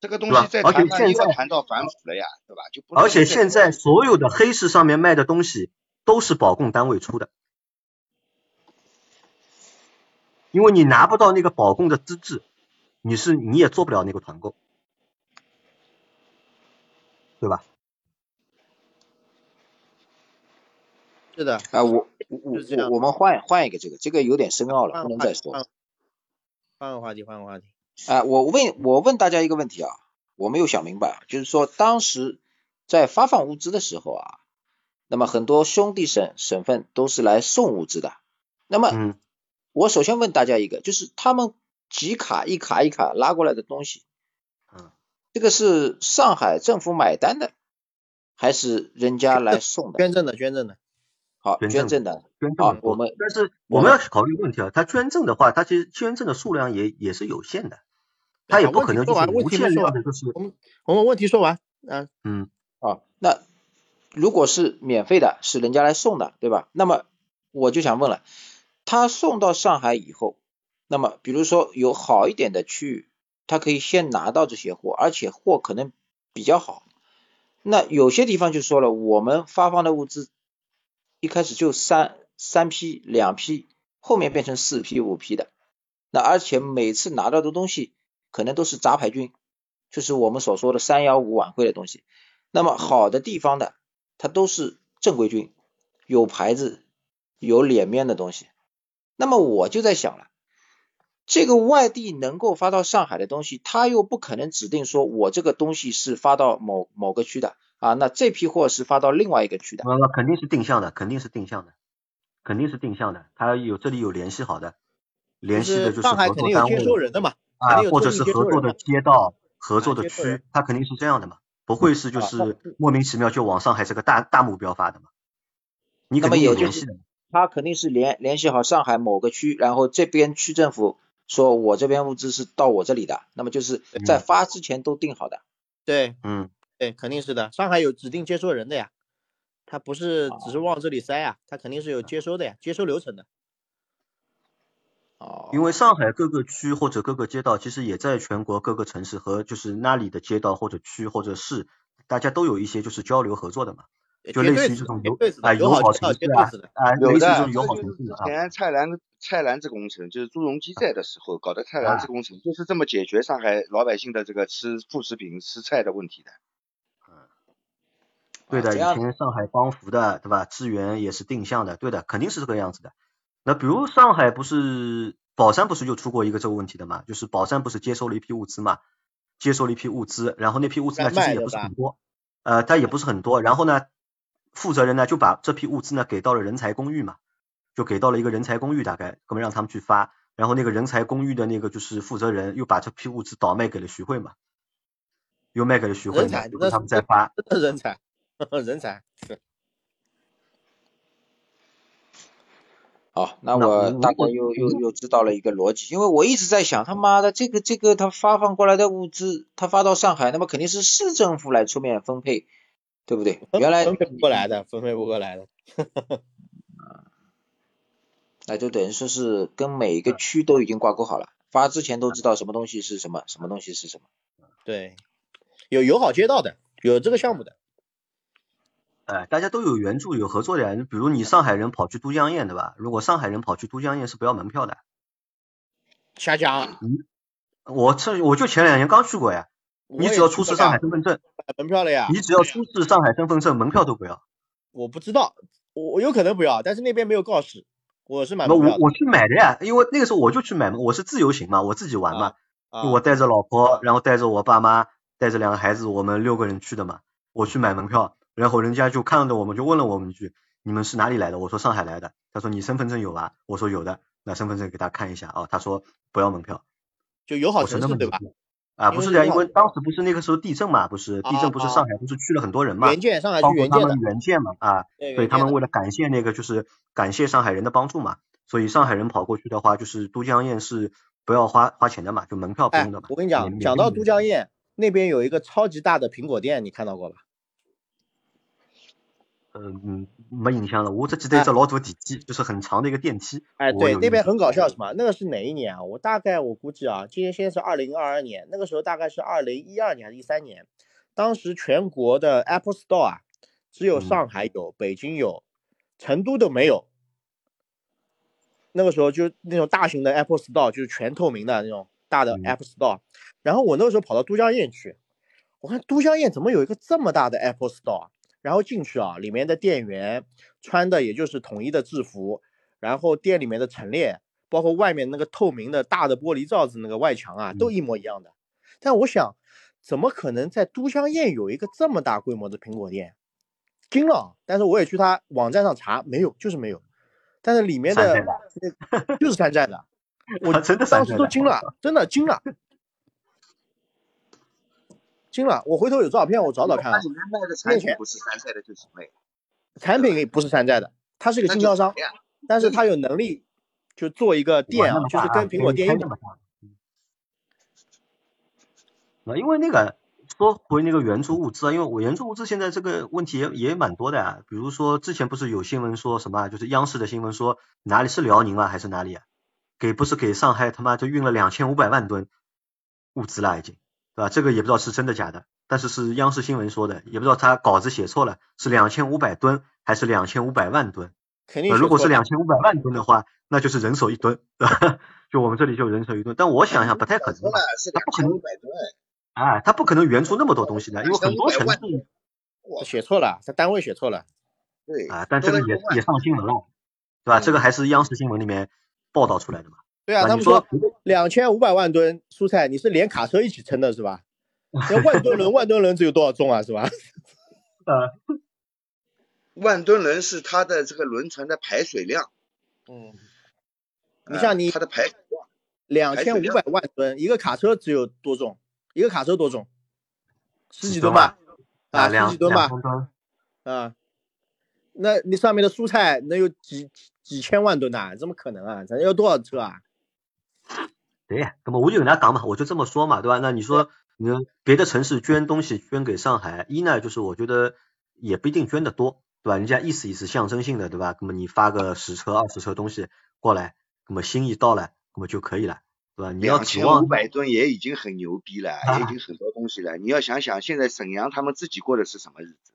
这个东西在而且谈现在谈到反腐了呀，对吧？而且现在所有的黑市上面卖的东西，都是保供单位出的，因为你拿不到那个保供的资质，你是你也做不了那个团购，对吧？是的，啊，我我我我们换换一个这个，这个有点深奥了，不能再说。换个话题，换个话题。啊，我问我问大家一个问题啊，我没有想明白，就是说当时在发放物资的时候啊，那么很多兄弟省省份都是来送物资的，那么我首先问大家一个，就是他们几卡一卡一卡拉过来的东西，嗯，这个是上海政府买单的，还是人家来送的？捐赠的，捐赠的。好，捐赠的，捐赠的。我们但是我们要考虑问题啊，他捐赠的话，他其实捐赠的数量也也是有限的，他也不可能就是无限量的，就是。我们我们问题说完，嗯嗯，啊，那如果是免费的，是人家来送的，对吧？那么我就想问了，他送到上海以后，那么比如说有好一点的区域，他可以先拿到这些货，而且货可能比较好。那有些地方就说了，我们发放的物资。一开始就三三批两批，后面变成四批五批的，那而且每次拿到的东西可能都是杂牌军，就是我们所说的三幺五晚会的东西。那么好的地方的，它都是正规军，有牌子、有脸面的东西。那么我就在想了，这个外地能够发到上海的东西，他又不可能指定说我这个东西是发到某某个区的。啊，那这批货是发到另外一个区的，那肯定是定向的，肯定是定向的，肯定是定向的，他有这里有联系好的，联系的就是合作单位啊，或者是合作的街道、合作的区，他肯定是这样的嘛，不会是就是莫名其妙就往上海这个大大目标发的嘛，你肯定有联系的，他肯定是联联系好上海某个区，然后这边区政府说我这边物资是到我这里的，那么就是在发之前都定好的，对，嗯。对，肯定是的。上海有指定接收人的呀，他不是只是往这里塞啊，他肯定是有接收的呀，接收流程的。哦。因为上海各个区或者各个街道，其实也在全国各个城市和就是那里的街道或者区或者市，大家都有一些就是交流合作的嘛，就类似于这种友啊友好城市啊啊，类似这种友好城市啊。前菜篮菜篮子工程就是朱镕基在的时候搞的菜篮子工程，就是这么解决上海老百姓的这个吃副食品吃菜的问题的。嗯对的，以前上海帮扶的，对吧？支援也是定向的，对的，肯定是这个样子的。那比如上海不是宝山不是就出过一个这个问题的嘛？就是宝山不是接收了一批物资嘛？接收了一批物资，然后那批物资呢其实也不是很多，呃，它也不是很多。然后呢，负责人呢就把这批物资呢给到了人才公寓嘛，就给到了一个人才公寓，大概可能让他们去发。然后那个人才公寓的那个就是负责人又把这批物资倒卖给了徐汇嘛，又卖给了徐汇，嘛，就他们再发。人才。人才是。好，那我大概又又又知道了一个逻辑，因为我一直在想，他妈的这个这个他发放过来的物资，他发到上海，那么肯定是市政府来出面分配，对不对？原来分配不过来的，分配不过来的。那就等于说是跟每一个区都已经挂钩好了，发之前都知道什么东西是什么，什么东西是什么。对，有友好街道的，有这个项目的。哎，大家都有援助有合作的呀，比如你上海人跑去都江堰，对吧？如果上海人跑去都江堰是不要门票的。下江？嗯，我这我就前两年刚去过呀。你只要出示上海身份证，门票了呀。你只要出示上海身份证，门票都不要。我不知道，我我有可能不要，但是那边没有告示。我是买我我去买的呀，因为那个时候我就去买嘛，我是自由行嘛，我自己玩嘛，我带着老婆，然后带着我爸妈，带着两个孩子，我们六个人去的嘛，我去买门票。然后人家就看着我们，就问了我们一句：“你们是哪里来的？”我说：“上海来的。”他说：“你身份证有吧？”我说：“有的。”那身份证给他看一下啊。他说：“不要门票。”就友好城市对吧？啊，不是的，因为当时不是那个时候地震嘛，不是地震，不是上海不是去了很多人嘛，援建上海去援建的援建嘛啊，所以他们为了感谢那个就是感谢上海人的帮助嘛，所以上海人跑过去的话，就是都江堰是不要花花钱的嘛，就门票不用的嘛。我跟你讲，讲到都江堰那边有一个超级大的苹果店，你看到过吧？嗯嗯，没印象了。我只记得一只老多电梯，就是很长的一个电梯。哎，对，那边很搞笑，什么？那个是哪一年啊？我大概我估计啊，今年现在是二零二二年，那个时候大概是二零一二年还是一三年。当时全国的 Apple Store 啊，只有上海有，北京有，成都都没有。那个时候就那种大型的 Apple Store，就是全透明的那种大的 Apple Store。然后我那个时候跑到都江堰去，我看都江堰怎么有一个这么大的 Apple Store？然后进去啊，里面的店员穿的也就是统一的制服，然后店里面的陈列，包括外面那个透明的大的玻璃罩子那个外墙啊，都一模一样的。但我想，怎么可能在都江堰有一个这么大规模的苹果店？惊了！但是我也去他网站上查，没有，就是没有。但是里面的那就是山寨的，我真的当时都惊了，真的惊了。惊了，我回头有照片，我找找看啊。里面卖的产品不是山寨的就行了。产品不是山寨的，他是个经销商，但是他有能力就做一个店啊，就是跟苹果店一样。啊，因为那个说回那个援助物资啊，因为我援助物资现在这个问题也也蛮多的啊。比如说之前不是有新闻说什么，就是央视的新闻说哪里是辽宁啊还是哪里啊，给不是给上海他妈就运了两千五百万吨物资了已经。对吧？这个也不知道是真的假的，但是是央视新闻说的，也不知道他稿子写错了，是两千五百吨还是两千五百万吨？肯定。如果是两千五百万吨的话，那就是人手一吨，对吧？就我们这里就人手一吨，但我想想不太可能，他不可能。哎，他不可能原出那么多东西的，因为很多城市。写错了，他单位写错了。对。啊，但这个也也上新闻了，对吧？这个还是央视新闻里面报道出来的嘛。对啊，他们说两千五百万吨蔬菜，你是连卡车一起称的是吧？那万吨轮，万吨轮只有多少重啊？是吧？啊，万吨轮是它的这个轮船的排水量。嗯。你像你它的排两千五百万吨，一个卡车只有多重？一个卡车多重？十几吨吧？啊，十几吨吧？啊，那你上面的蔬菜能有几几千万吨呐？怎么可能啊？咱要多少车啊？对，那么我就跟他讲嘛，我就这么说嘛，对吧？那你说，你别的城市捐东西捐给上海，一呢就是我觉得也不一定捐的多，对吧？人家意思意思象征性的，对吧？那么你发个十车二十车东西过来，那么心意到了，那么就可以了，对吧？你要指望五百吨也已经很牛逼了，也已经很多东西了。你要想想，现在沈阳他们自己过的是什么日子？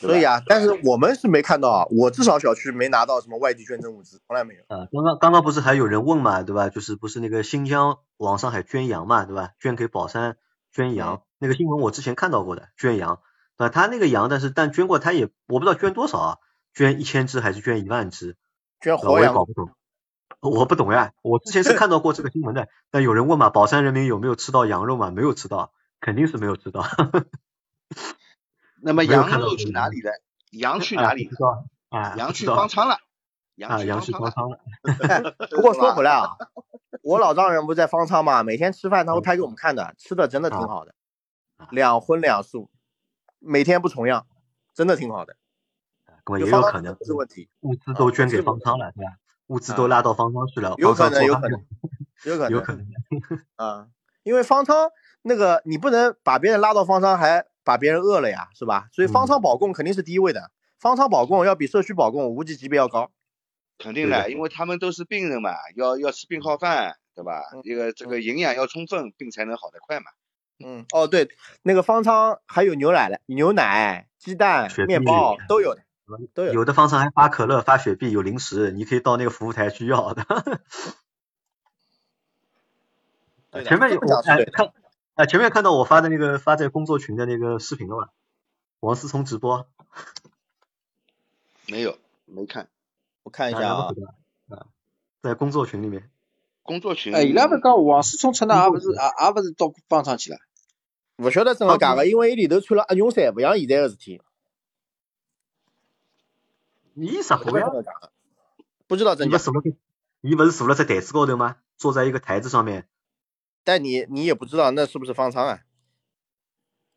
所以啊，但是我们是没看到啊，我至少小区没拿到什么外地捐赠物资，从来没有。啊，刚刚刚刚不是还有人问嘛，对吧？就是不是那个新疆往上海捐羊嘛，对吧？捐给宝山捐羊，那个新闻我之前看到过的，捐羊，对吧？他那个羊，但是但捐过他也我不知道捐多少啊，捐一千只还是捐一万只？捐活羊？我也搞不懂，我不懂呀。我之前是看到过这个新闻的，但有人问嘛，宝山人民有没有吃到羊肉嘛？没有吃到，肯定是没有吃到。那么羊肉去哪里了？羊去哪里了？啊，羊去方舱了。啊，羊去方舱了。不过说回来啊，我老丈人不在方舱嘛，每天吃饭他会拍给我们看的，吃的真的挺好的，两荤两素，每天不重样，真的挺好的。也有可能不是问题，物资都捐给方舱了，对吧？物资都拉到方舱去了，有可能，有可能，有可能，有可能。啊，因为方舱那个你不能把别人拉到方舱还。把别人饿了呀，是吧？所以方舱保供肯定是第一位的，方舱保供要比社区保供无级级别要高，肯定的，因为他们都是病人嘛，要要吃病号饭，对吧？这个这个营养要充分，病才能好得快嘛。嗯，哦对，那个方舱还有牛奶的，牛奶、鸡蛋、面包都有的，都有。有的方舱还发可乐、发雪碧，有零食，你可以到那个服务台去要的。前面有哎看。啊，前面看到我发的那个发在工作群的那个视频了吗？王思聪直播？没有，没看。我看一下啊。啊，在工作群里面。工作群。哎，伊拉不讲王思聪出那也不是，也也不是到放上去了。不晓得怎么讲个，因为伊里头穿了阿牛衫，不像现在个事体。你啥不样？不知道真假。你不是你不是坐了在台子高头吗？坐在一个台子上面。但你你也不知道那是不是方舱啊？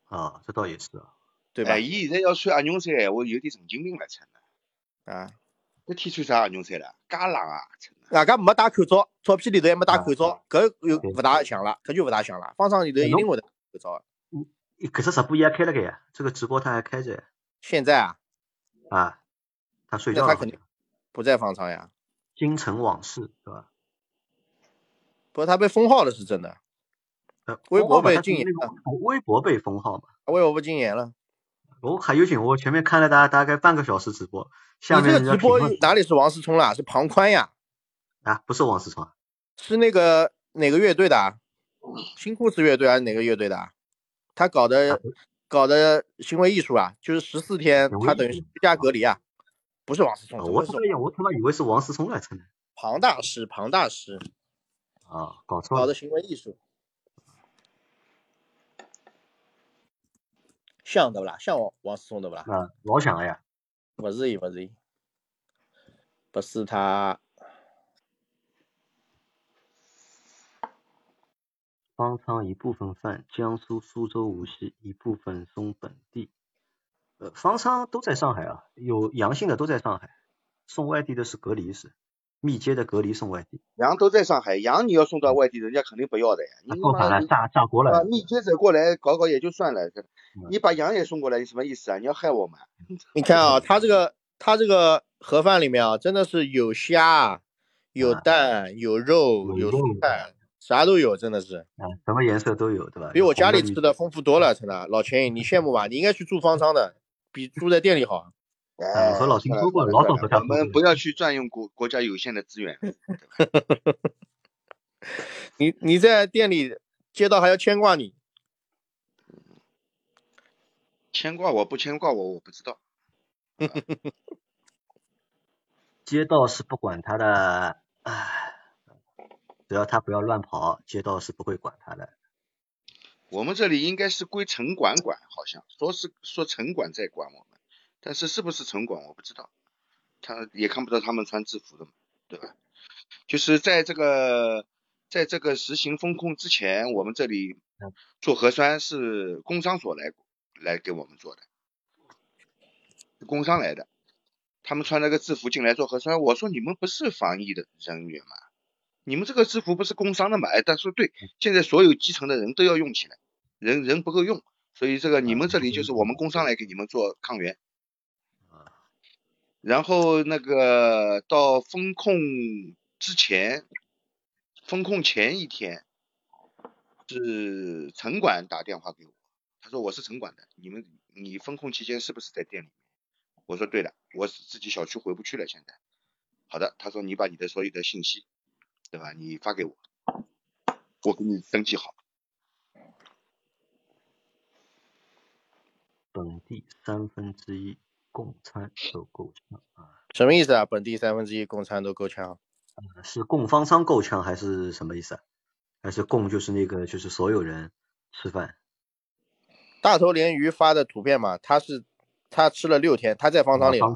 啊，这倒也是，对吧？伊现在要穿阿牛衫，我有点神经病了，穿的。啊，这天穿啥阿牛衫了？加冷啊！大家没戴口罩，照片里头也没戴口罩，搿又不大像了，搿就不大像了。方舱里头一定会戴口罩。嗯，可是直播也开了个呀，这个直播他还开着。现在啊？啊，他睡觉。他肯定不在方舱呀。京城往事，是吧？不过他被封号了是真的，微博被禁言了。微博被封号嘛？微博被禁言了。我还有请，我前面看了大大概半个小时直播，下面你这个直播哪里是王思聪啦？是庞宽呀？啊，不是王思聪，是那个哪个乐队的？新裤子乐队还是哪个乐队的？他搞的搞的行为艺术啊，就是十四天，他等于是居家隔离啊。不是王思聪，我他妈我他妈以为是王思聪来着呢。庞大师，庞大师。啊，搞错了。搞的行为艺术。像的不啦？像王王思聪的不啦？啊，老像了呀。不是，不是，不是他。方舱一部分泛，江苏苏州无锡一部分送本地。呃，方舱都在上海啊，有阳性的都在上海，送外地的是隔离是，密接的隔离送外地。羊都在上海，羊你要送到外地，人家肯定不要的呀。你做法了，炸炸锅了。密接者过来搞搞也就算了，你把羊也送过来，你什么意思啊？你要害我们？你看啊，他这个他这个盒饭里面啊，真的是有虾、有蛋、有肉、有蔬菜。啥都有，真的是，啊，什么颜色都有，对吧？比我家里吃的丰富多了，真的。老秦，你羡慕吧？你应该去住方舱的，比住在店里好。哎，和老秦说过，老总和他我们不要去占用国国家有限的资源。你你在店里，街道还要牵挂你。牵挂我不牵挂我，我不知道。街道是不管他的，唉。只要他不要乱跑，街道是不会管他的。我们这里应该是归城管管，好像说是说城管在管我们，但是是不是城管我不知道，他也看不到他们穿制服的嘛，对吧？就是在这个在这个实行风控之前，我们这里做核酸是工商所来来给我们做的，工商来的，他们穿了个制服进来做核酸，我说你们不是防疫的人员吗？你们这个制服不是工商的嘛？哎，但说对，现在所有基层的人都要用起来，人人不够用，所以这个你们这里就是我们工商来给你们做抗原。然后那个到风控之前，风控前一天，是城管打电话给我，他说我是城管的，你们你风控期间是不是在店里面？我说对的，我自己小区回不去了现在。好的，他说你把你的所有的信息。对吧？你发给我，我给你登记好。本地三分之一共餐都够呛啊？什么意思啊？本地三分之一供餐都够呛？是供方舱够呛还是什么意思啊？还是供就是那个就是所有人吃饭？大头鲢鱼发的图片嘛，他是他吃了六天，他在方舱里了。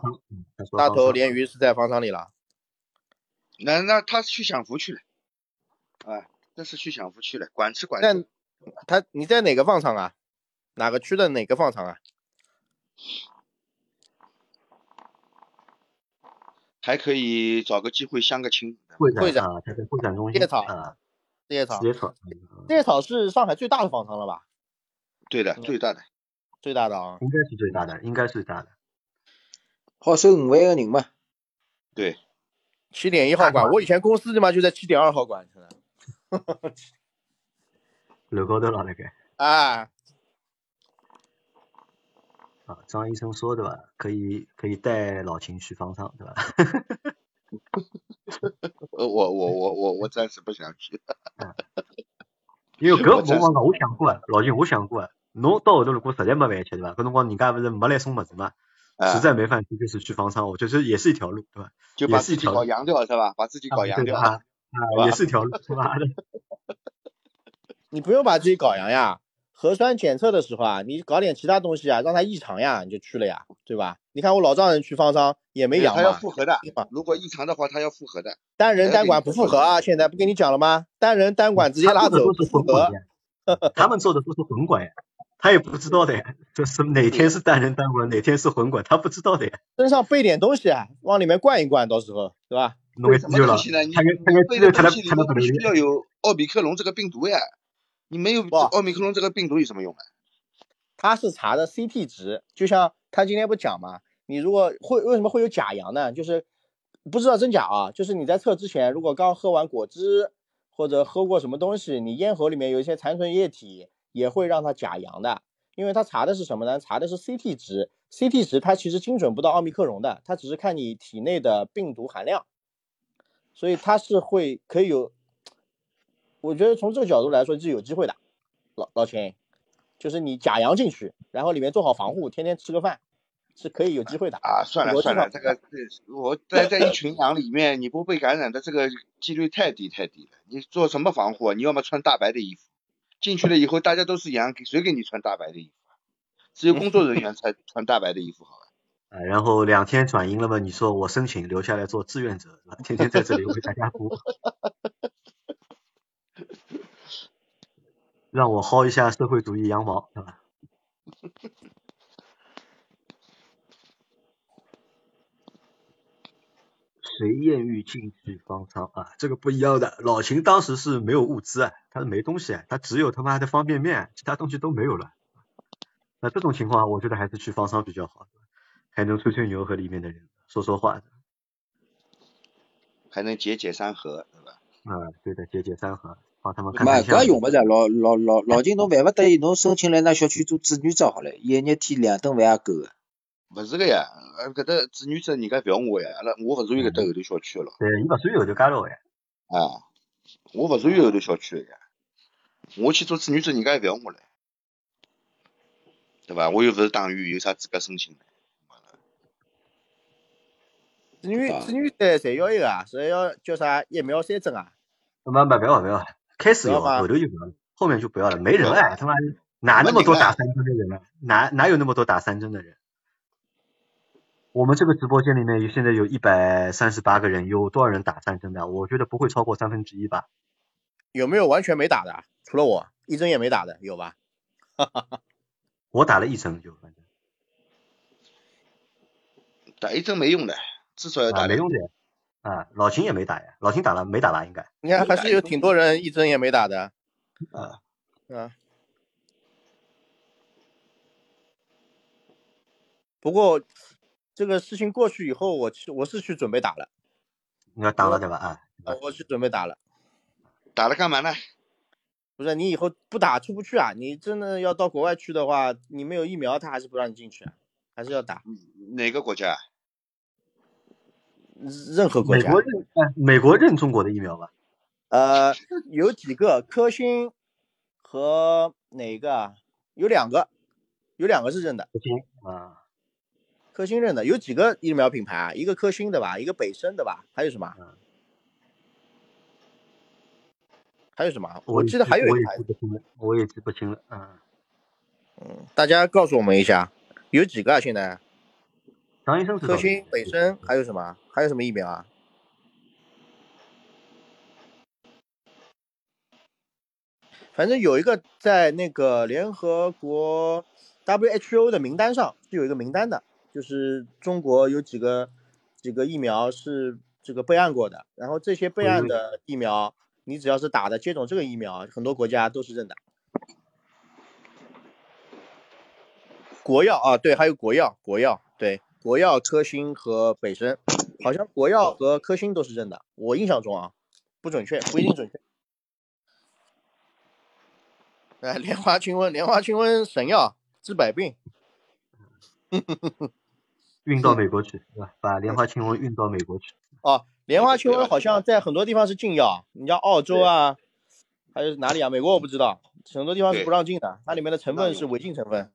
大头鲢鱼是在方舱里了。那那他去享福去了，啊，那是去享福去了，管吃管住。他你在哪个放场啊？哪个区的哪个放场啊？还可以找个机会相个亲。会长啊，他在会展中心。叶草啊，叶草。叶草。叶草是上海最大的方舱了吧？对的，最大的。最大的啊。应该是最大的，应该是最大的。好收五万个人嘛。对。七点一号馆，我以前公司他妈就在七点二号馆，真的。楼高头了那个。啊。啊，张医生说的吧？可以可以带老秦去方舱，对吧？我我我我我暂时不想去。因为搿我讲讲，我想过啊，老秦我想过啊，侬到后头如果实在没饭吃，对吧？搿辰光人家不是没来送物事嘛？实在没饭吃，就是去方舱，我觉得也是一条路，对吧？就把自己搞阳掉是吧？把自己搞阳掉啊，也是一条路，妈的！你不用把自己搞阳呀，核酸检测的时候啊，你搞点其他东西啊，让它异常呀，你就去了呀，对吧？你看我老丈人去方舱也没阳嘛。他要复核的，如果异常的话，他要复核的。单人单管不复核啊，现在不跟你讲了吗？单人单管直接拉走，不复核。他们做的都是混管呀。他也不知道的呀，就是哪天是单人单管，哪天是混管，他不知道的呀。身上备点东西啊，往里面灌一灌，到时候对吧？弄个什么东西呢？你备的东西里面需要有奥密克戎这个病毒呀，你没有奥密克戎这个病毒有什么用啊？他是查的 CT 值，就像他今天不讲嘛，你如果会为什么会有假阳呢？就是不知道真假啊，就是你在测之前，如果刚喝完果汁或者喝过什么东西，你咽喉里面有一些残存液体。也会让它假阳的，因为它查的是什么呢？查的是 CT 值，CT 值它其实精准不到奥密克戎的，它只是看你体内的病毒含量，所以它是会可以有，我觉得从这个角度来说是有机会的，老老秦，就是你假羊进去，然后里面做好防护，天天吃个饭，是可以有机会的啊。算了算了，这个我在在一群羊里面，你不被感染的这个几率太低太低了。你做什么防护？你要么穿大白的衣服。进去了以后，大家都是羊，给谁给你穿大白的衣服？只有工作人员才 穿大白的衣服，好吧？啊，然后两天转阴了嘛？你说我申请留下来做志愿者，天天在这里为大家服务，让我薅一下社会主义羊毛，是吧？谁艳遇进去方舱啊？这个不一样的。老秦当时是没有物资啊，他是没东西啊，他只有他妈的方便面，其他东西都没有了。那这种情况，我觉得还是去方舱比较好，还能吹吹牛和里面的人说说话，还能解解山河，对吧？啊，对的，解解山河，帮他们看看。搿用勿着，老老老老金，侬万勿得已，侬申请来那小区做志愿者好了，一日天两顿饭也够个。勿是个呀，呃，搿搭志愿者人家勿要我呀，阿拉我勿属于搿搭后头小区个咯。对，伊勿属于后头街道个呀。啊，我勿属于后头小区个呀，我去做志愿者，人家还覅我唻，对伐？我又勿是党员，有啥资格申请呢？志愿志愿者侪要一个啊，侪要叫啥疫苗三针啊？没没不要不要，开始有，后头就不要了，后面就不要了，没人哎，他妈哪那么多打三针的人啊？哪哪有那么多打三针的人？我们这个直播间里面现在有一百三十八个人，有多少人打三针的？我觉得不会超过三分之一吧。有没有完全没打的？除了我，一针也没打的，有吧？哈哈哈。我打了一针就反正。打一针没用的，至少要打。没用的。啊，老秦也没打呀，老秦打了没打吧？应该。你看还是有挺多人一针也没打的。啊。啊。不过。这个事情过去以后，我去我是去准备打了。你要打了对吧？啊，我去准备打了。打了干嘛呢？不是你以后不打出不去啊！你真的要到国外去的话，你没有疫苗，他还是不让你进去啊，还是要打。哪个国家？任何国家。美国认美国认中国的疫苗吧？呃，有几个科兴和哪个？有两个，有两个是认的。科兴啊。科兴认的有几个疫苗品牌啊？一个科兴的吧，一个北森的吧，还有什么？还有什么？我记得还有一牌，我也记不清了。嗯嗯，大家告诉我们一下，有几个啊？现在？张医生科兴、北森还有什么？还有什么疫苗啊？反正有一个在那个联合国 WHO 的名单上，是有一个名单的。就是中国有几个几个疫苗是这个备案过的，然后这些备案的疫苗，你只要是打的接种这个疫苗，很多国家都是认的。国药啊，对，还有国药，国药对，国药、科兴和北森，好像国药和科兴都是认的，我印象中啊，不准确，不一定准确。哎，莲花清瘟，莲花清瘟神药，治百病。运到美国去？把莲花清瘟运到美国去。哦，莲花清瘟好像在很多地方是禁药，你像澳洲啊，还有哪里啊？美国我不知道，很多地方是不让进的，它里面的成分是违禁成分。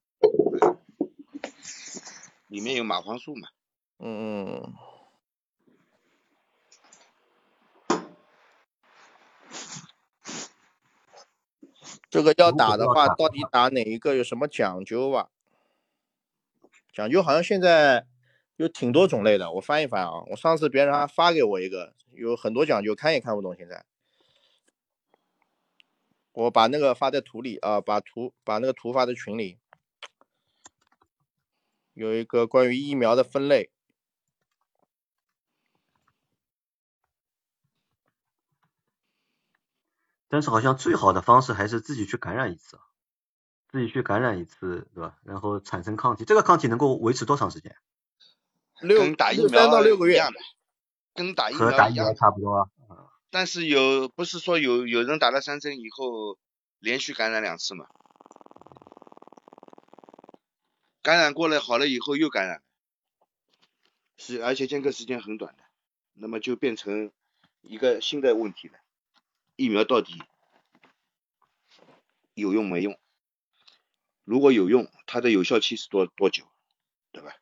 里面有蚂蟥素嘛？嗯嗯。这个要打的话，到底打哪一个？有什么讲究吧？讲究好像现在。有挺多种类的，我翻一翻啊。我上次别人还发给我一个，有很多讲究，看也看不懂。现在我把那个发在图里啊，把图把那个图发在群里。有一个关于疫苗的分类，但是好像最好的方式还是自己去感染一次啊，自己去感染一次，对吧？然后产生抗体，这个抗体能够维持多长时间？六打疫苗一样的，跟打疫苗差不多。但是有不是说有有人打了三针以后连续感染两次嘛？感染过了好了以后又感染，是而且间隔时间很短的，那么就变成一个新的问题了，疫苗到底有用没用？如果有用，它的有效期是多多久，对吧？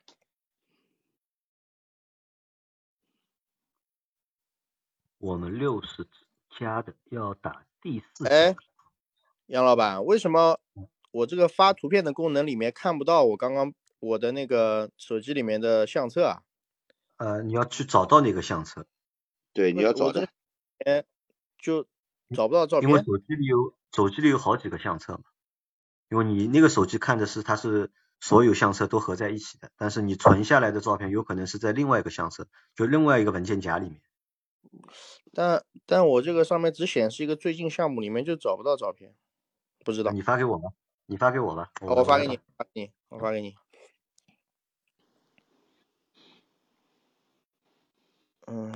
我们六十加的要打第四。哎，杨老板，为什么我这个发图片的功能里面看不到我刚刚我的那个手机里面的相册啊？呃，你要去找到那个相册。对，你要找到。哎，就找不到照片。因为手机里有手机里有好几个相册嘛。因为你那个手机看的是它是所有相册都合在一起的，但是你存下来的照片有可能是在另外一个相册，就另外一个文件夹里面。但但我这个上面只显示一个最近项目里面就找不到照片，不知道。你发给我吧，你发给我吧。我发给你，发给你，我发给你。嗯。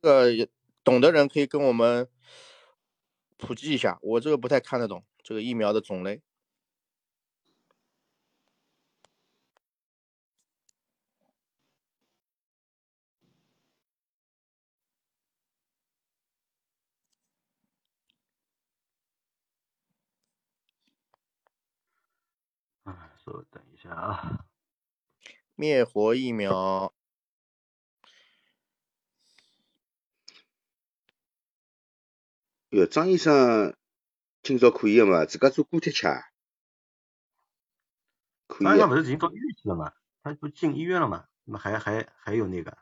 这个懂的人可以跟我们普及一下，我这个不太看得懂这个疫苗的种类。稍等一下啊，灭活疫苗。哟，张医生今朝可以个嘛？自家做锅贴吃？可以。张医生不是已经到医院去了嘛？他不进医院了嘛？那么还还还有那个？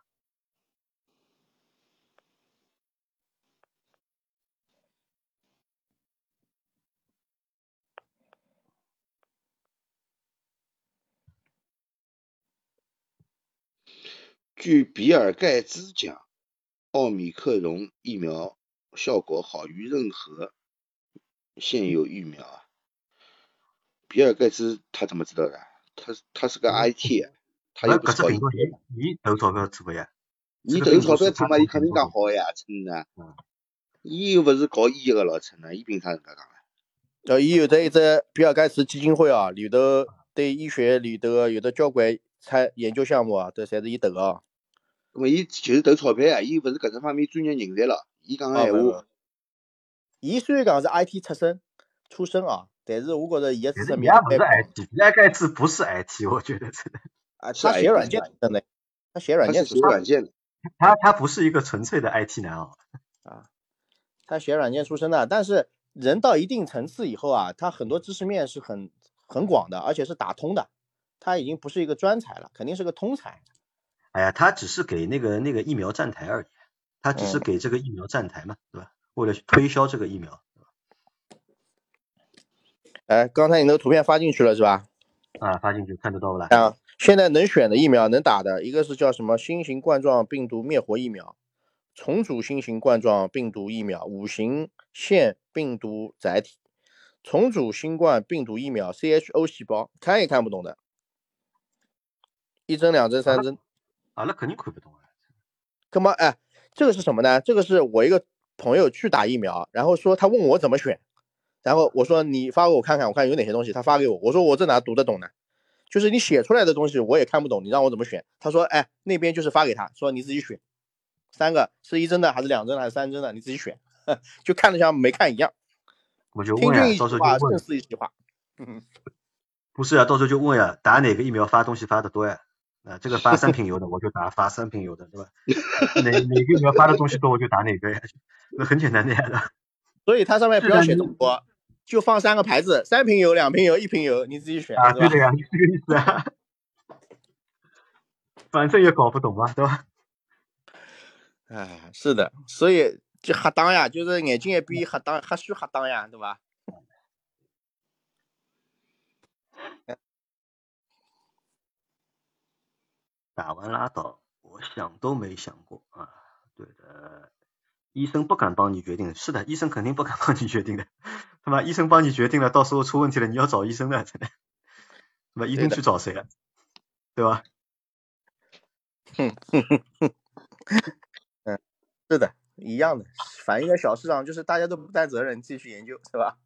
据比尔盖茨讲，奥密克戎疫苗。效果好于任何现有疫苗啊！比尔盖茨他怎么知道的？他他是个 IT，他又不是搞医疗。你投钞票做不呀？你投钞票做嘛？伊肯定讲好呀，真的。伊又不是搞医个老陈呢，伊凭啥人家讲嘞？呃，伊有的一只比尔盖茨基金会啊，里头对医学里头有的交关参研究项目啊，都侪是伊投个。那么伊就是投钞票啊，伊又不是搿只方面专业人才了。伊讲个闲话，伊虽然讲是 IT 出身出身啊，但是我觉着伊个知识面不是 IT，比尔盖茨不是 IT，我觉得是。啊，他写软件的，他写软件写软件的，他他不是一个纯粹的 IT 男啊。啊，他写软件出身的，但是人到一定层次以后啊，他很多知识面是很很广的，而且是打通的，他已经不是一个专才了，肯定是个通才。哎呀，他只是给那个那个疫苗站台而已。他只是给这个疫苗站台嘛，对吧？为了推销这个疫苗，哎，刚才你那个图片发进去了是吧？啊，发进去看得到不啦？啊，现在能选的疫苗能打的一个是叫什么新型冠状病毒灭活疫苗，重组新型冠状病毒疫苗，五型腺病毒载体，重组新冠病毒疫苗 CHO 细胞，看也看不懂的，一针两针三针，啊，那肯定看不懂啊。干嘛？哎。这个是什么呢？这个是我一个朋友去打疫苗，然后说他问我怎么选，然后我说你发给我看看，我看有哪些东西。他发给我，我说我这哪读得懂呢？就是你写出来的东西我也看不懂，你让我怎么选？他说，哎，那边就是发给他说你自己选，三个是一针的还是两针的还是三针的，你自己选，就看着像没看一样。我就问呀，到时候就问。一句话。不是啊，到时候就问呀，打哪个疫苗发东西发的多呀？啊，这个发三瓶油的，我就打发三瓶油的，对吧？哪哪个你要发的东西多，我就打哪个呀，那很简单的呀。所以它上面不要写这么多，就放三个牌子，三瓶油、两瓶油、一瓶油，你自己选。啊，对的呀，就这个意思啊。反正也搞不懂嘛，对吧？哎，是的，所以就黑当呀，就是眼睛也闭，黑当黑虚黑当呀，对吧？打完拉倒，我想都没想过啊！对的，医生不敢帮你决定，是的，医生肯定不敢帮你决定的，他妈医生帮你决定了，到时候出问题了，你要找医生的，真的，那么医生去找谁了，对吧？哼哼哼哼，嗯，是的，一样的，反映一个小市场，就是大家都不担责任，自己去研究，是吧？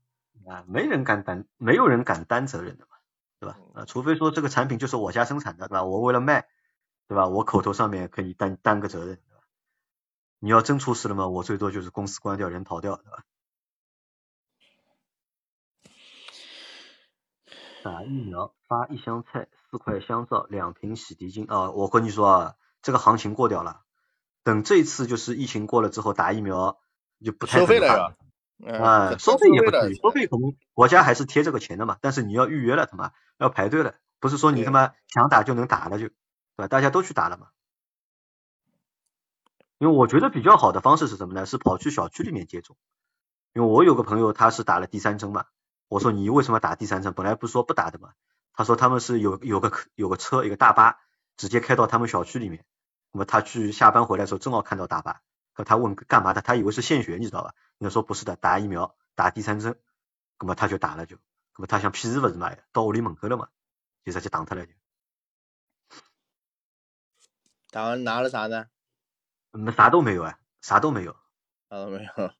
啊，没人敢担，没有人敢担责任的嘛，对吧？啊，除非说这个产品就是我家生产的，对吧？我为了卖，对吧？我口头上面可以担担个责任，对吧？你要真出事了嘛，我最多就是公司关掉，人逃掉，对吧？打疫苗发一箱菜，四块香皂，两瓶洗涤精啊！我跟你说啊，这个行情过掉了。等这次就是疫情过了之后，打疫苗就不太收费了呀。啊，收费也不至于，收费可能国家还是贴这个钱的嘛。但是你要预约了，他妈要排队了，不是说你他妈想打就能打了就，对吧？大家都去打了嘛。因为我觉得比较好的方式是什么呢？是跑去小区里面接种。因为我有个朋友他是打了第三针嘛。我说你为什么打第三针？本来不是说不打的嘛？他说他们是有有个有个车，一个大巴，直接开到他们小区里面。那么他去下班回来的时候，正好看到大巴，可他问干嘛的？他以为是献血，你知道吧？人家说不是的，打疫苗，打第三针。那么他就打了就，那么他想屁事不是嘛？到屋里门口了嘛，就直接打他了。打完拿了啥呢？嗯，啥都没有啊，啥都没有。啥都没有。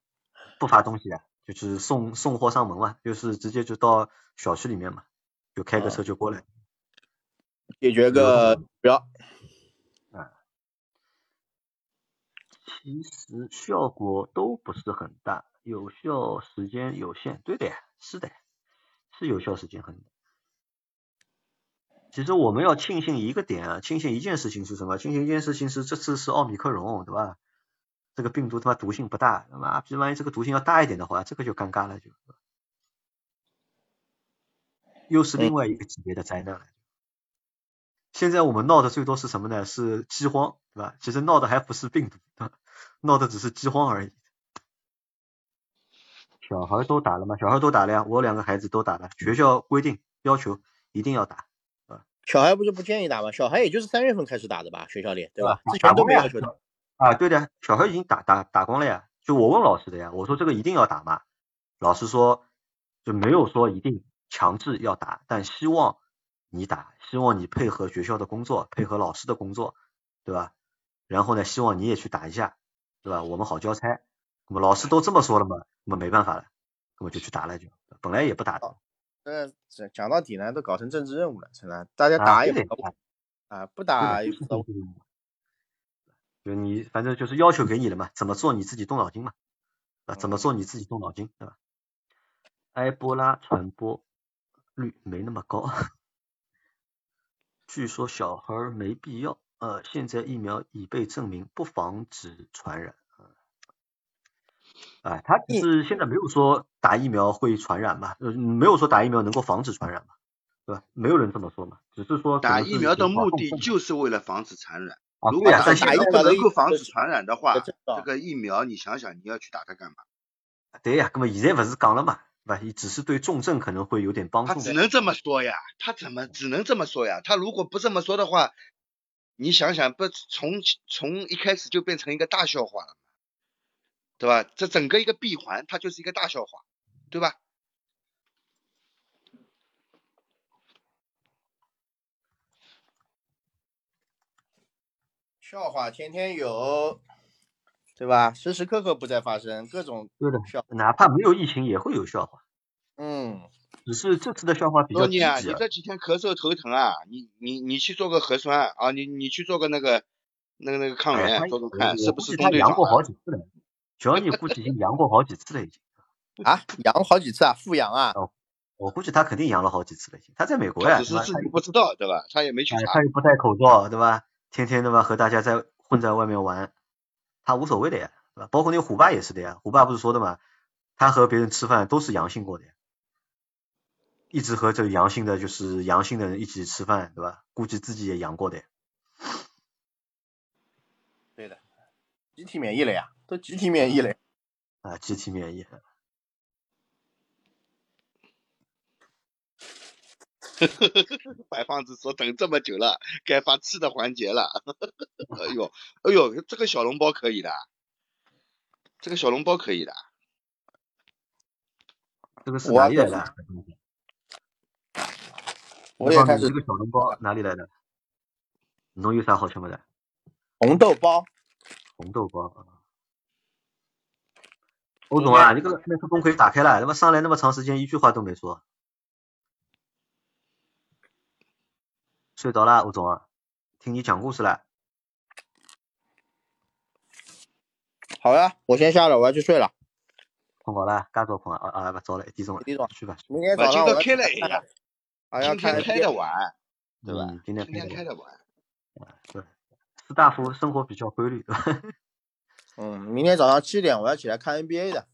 不发东西啊。就是送送货上门嘛，就是直接就到小区里面嘛，就开个车就过来，解决个不要。啊，其实效果都不是很大，有效时间有限。对的呀，是的，是有效时间很。其实我们要庆幸一个点啊，庆幸一件事情是什么？庆幸一件事情是这次是奥密克戎，对吧？这个病毒他妈毒性不大，他妈逼万一这个毒性要大一点的话，这个就尴尬了，就又是另外一个级别的灾难了。现在我们闹的最多是什么呢？是饥荒，对吧？其实闹的还不是病毒，闹的只是饥荒而已。小孩都打了吗？小孩都打了呀，我两个孩子都打了，学校规定要求一定要打，啊。小孩不是不建议打吗？小孩也就是三月份开始打的吧，学校里，对吧？之前都没要求的。啊，对的，小孩已经打打打光了呀。就我问老师的呀，我说这个一定要打吗？老师说就没有说一定强制要打，但希望你打，希望你配合学校的工作，配合老师的工作，对吧？然后呢，希望你也去打一下，对吧？我们好交差。那么老师都这么说了嘛，那么没办法了，那么就去打了就。本来也不打的。呃，讲到底呢，都搞成政治任务了，是吧？大家打也不打，啊，不打也不走。就你反正就是要求给你了嘛，怎么做你自己动脑筋嘛，啊，怎么做你自己动脑筋，对吧？埃博拉传播率没那么高，据说小孩没必要，呃，现在疫苗已被证明不防止传染，哎，他只是现在没有说打疫苗会传染嘛，呃，没有说打疫苗能够防止传染嘛，对吧？没有人这么说嘛，只是说打疫苗的目的就是为了防止传染。如果打疫苗能够防止传染的话，这个疫苗你想想你要去打它干嘛？对呀，那么现在不是讲了嘛，对吧？只是对重症可能会有点帮助。他只能这么说呀，他怎么只能这么说呀？他如果不这么说的话，你想想，不从从一开始就变成一个大笑话了，对吧？这整个一个闭环，它就是一个大笑话，对吧？笑话天天有，对吧？时时刻刻不再发生各种对的笑，哪怕没有疫情也会有笑话。嗯，只是这次的笑话比较低级啊。你这几天咳嗽头疼啊，你你你去做个核酸啊，你你去做个那个那个那个抗原，做做看是不是他阳过好几次了，主要你估计已经阳过好几次了已经。啊，阳好几次啊，复阳啊？哦，我估计他肯定阳了好几次了已经。他在美国呀，只是自己不知道对吧？他也没去查。他又不戴口罩对吧？天天的吧和大家在混在外面玩，他无所谓的呀，对吧？包括那个虎爸也是的呀，虎爸不是说的嘛，他和别人吃饭都是阳性过的呀，一直和这个阳性的就是阳性的人一起吃饭，对吧？估计自己也阳过的呀。对的，集体免疫了呀，都集体免疫嘞。啊，集体免疫。白胖子说等这么久了，该发吃的环节了。哎呦，哎呦，这个小笼包可以的，这个小笼包可以的。这个是哪里来的？我也开始。这个小笼包哪里来的？侬有啥好吃没的？红豆包。红豆包啊。欧总啊，你个麦克风可以打开了，他妈上来那么长时间一句话都没说，睡着了，欧总，听你讲故事了。好呀，我先下了，我要去睡了。困觉了，干早困啊啊不早了，一点钟了，一点钟去吧。明天早上我开了一下。啊，今天开的晚，对吧？今天开的晚。啊，对，士大夫生活比较规律，对吧？嗯，明天早上七点我要起来看 NBA 的。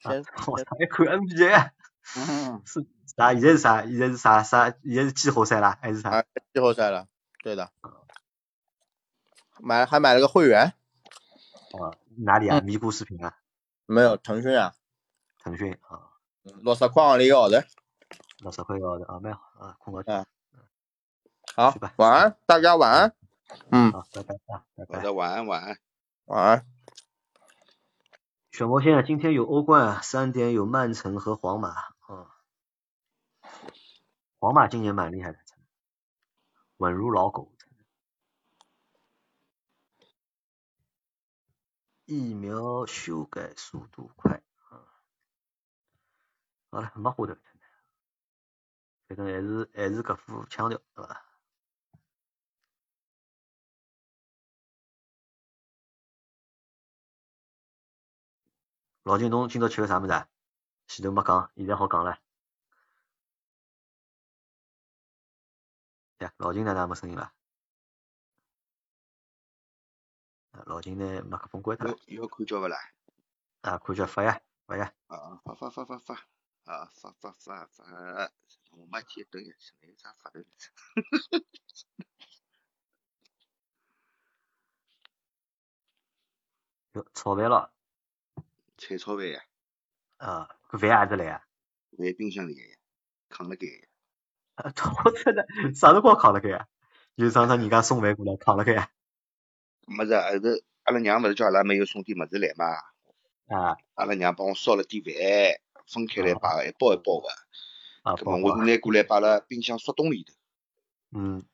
先，我操，还看 NBA？嗯，是啥？现在是啥？现在是啥啥？现在是季后赛了还是啥？季后赛了，对的。买还买了个会员。啊，哪里啊？咪咕视频啊？没有，腾讯啊。腾讯啊。六十块一个号头。六十块一个号头啊，蛮好啊，困觉去。好，晚安，大家晚安。嗯。好，拜拜啊，拜拜。好的，晚安，晚安，晚安。选魔线今天有欧冠，三点有曼城和皇马啊。皇马今年蛮厉害的，稳如老狗。疫苗修改速度快啊！好了，没话头，反正还是还是搿副腔调，对吧？老金侬今朝吃个啥物事啊？前头没讲，现在好讲了。呀，老金哪能没声音了？老金呢？麦克风关脱了。要看叫勿啦？啊，看叫发呀，发呀。啊，发发发发发，啊，发发发发，我没接等一下，有啥发的？哟，炒饭了。菜炒饭呀。啊，搿饭哪子来啊？饭冰箱里扛了盖。啊，我操的，啥辰光扛了盖啊？就上趟人家送饭过来扛了盖。没事，后头阿拉娘勿是叫阿拉没有送点么事来嘛？啊。阿拉娘帮我烧了点饭，分开来摆，一包一包个。啊。我拿过来摆辣冰箱速冻里头。嗯。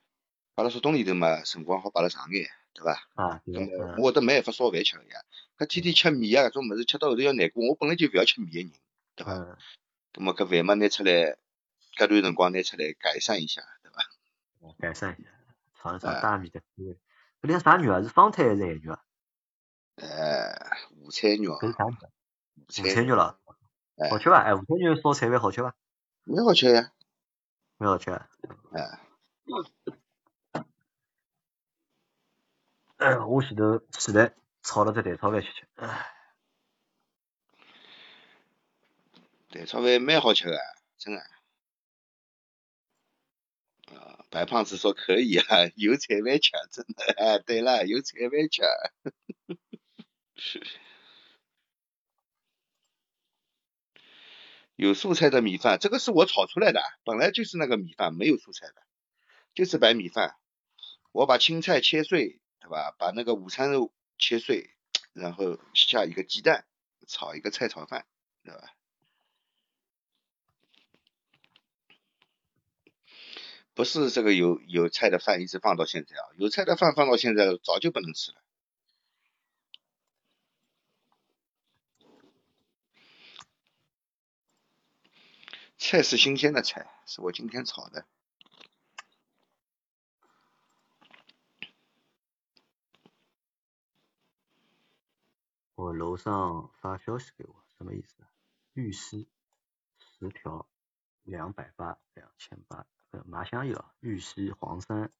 摆辣速冻里头嘛，辰光好摆了长眼，对伐？啊。搿么我得没办法烧饭吃个呀。搿天天吃米啊，搿种物事吃到后头要难过。我本来就勿要吃米个人，对伐？嗯。搿么搿饭嘛拿出来，搿段辰光拿出来改善一下，对伐？改善一下，尝一尝大米的滋味。搿里啥肉啊？是方菜还是海肉啊？呃，午餐肉。搿是啥肉？午餐肉了。好吃伐？哎，午餐肉烧菜饭好吃伐？蛮好吃呀。蛮好吃。哎。哎，我前头起来炒了只蛋炒饭吃吃。哎。蛋炒饭蛮好吃的，真个。白胖子说可以啊，有菜饭吃，真的。哎，对了，有菜饭吃。有蔬菜的米饭，这个是我炒出来的，本来就是那个米饭，没有蔬菜的，就是白米饭。我把青菜切碎，对吧？把那个午餐肉切碎，然后下一个鸡蛋，炒一个菜炒饭，对吧？不是这个有有菜的饭一直放到现在啊，有菜的饭放到现在早就不能吃了。菜是新鲜的菜，是我今天炒的。我楼上发消息给我，什么意思？玉溪十条，两百八，两千八。麻香药、玉溪、黄山、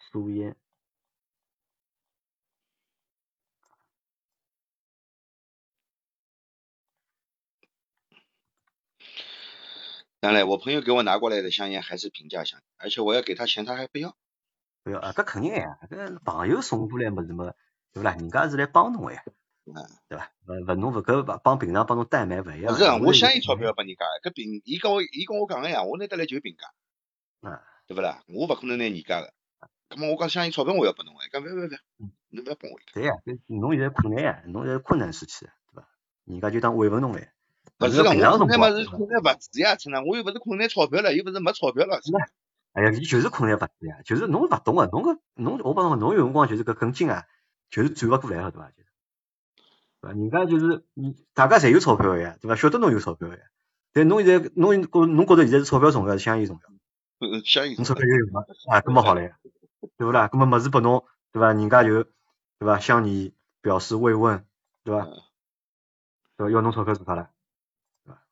苏烟。当然，我朋友给我拿过来的香烟还是平价香，而且我要给他钱，他还不要。不要啊，这肯定呀，这朋友送过来么子么，对不啦？人家是来帮侬呀，嗯，对伐？勿勿侬勿搿帮平常帮侬代买勿一样。不是，我相信钞票拨人家，搿平，伊跟我伊跟我讲个呀，我拿得来就平价。啊，对勿啦？我勿可能拿人家个，那么我讲相信钞票我要拨侬哎，讲勿勿勿，侬勿要帮我。对呀，侬现在困难呀，侬现在困难时期，对伐？人家就当慰问侬嘞。勿是个，我困难嘛是困难物资呀，真的，我又勿是困难钞票了，又勿是没钞票了。哎呀，伊就是困难物资呀，就是侬勿懂个，侬个侬我帮侬，侬有辰光就是搿根筋啊，就是转勿过来个，对伐？就是。人家就是你大家侪有钞票呀，对吧？晓得侬有钞票呀，但侬现在侬觉侬觉着现在是钞票重要还是香烟重要？嗯，香烟。侬钞票有用吗？啊，搿么好了呀，对不啦？搿么物事拨侬，对吧？人家就对吧？向你表示慰问，对吧？对吧？要侬钞票做啥了？对吧？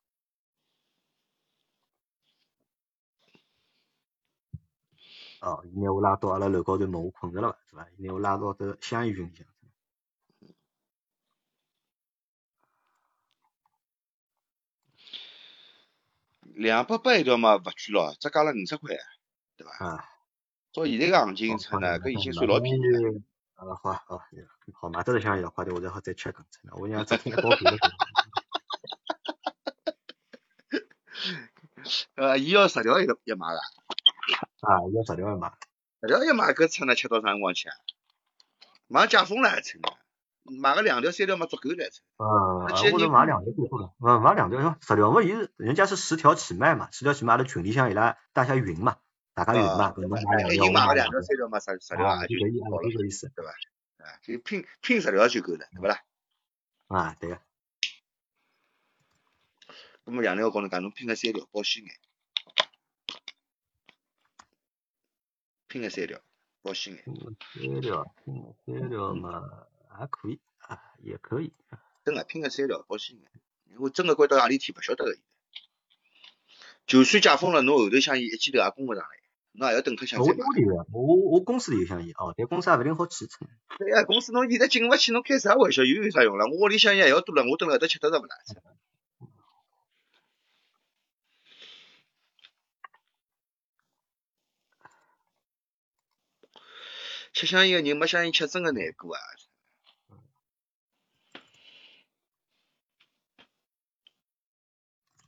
哦，伊拿我拉到阿拉楼高头问我困着了伐？对伐？伊拿我拉到这香烟群里向。两百八一条嘛，勿贵咯，只加了五十块，对伐？啊。照现在个行情称呢，搿已经算老便宜了。啊，好啊，好，好买得着香烟，快点，我再好再吃根。我讲昨天一包皮了。呃，伊要十条一个一买个。啊，要十条一买。十条一买，搿车呢吃到啥辰光去啊？马上解封了，车呢。买个两条三条嘛足够了。嗯，我是买两条就够了。嗯，买两条，十条嘛，伊是人家是十条起卖嘛，十条起卖，阿拉群里向伊拉大家匀嘛，大家匀嘛，搿侬买两条，我买两条三条嘛，十十条也就可以，就这个意思，对伐？啊，就拼拼十条就够了，对勿啦？啊，对个。那么两条我跟侬讲，侬拼个三条保险眼，拼个三条。保险眼，三条，三条嘛还可以啊，也可以。真个拼个三条保险眼，因为真个关到何里天勿晓得个。就算解封了，侬后头香烟一记头也供勿上来，侬还要等脱香烟。我屋里个，我我公司里有香烟哦，但公司也勿一定好去。对呀，公司侬现在进勿去，侬开啥玩笑？又有啥用了？我屋里香烟还要多了，我等辣搿搭吃得着勿啦？吃香烟个人没香烟吃真个难过啊！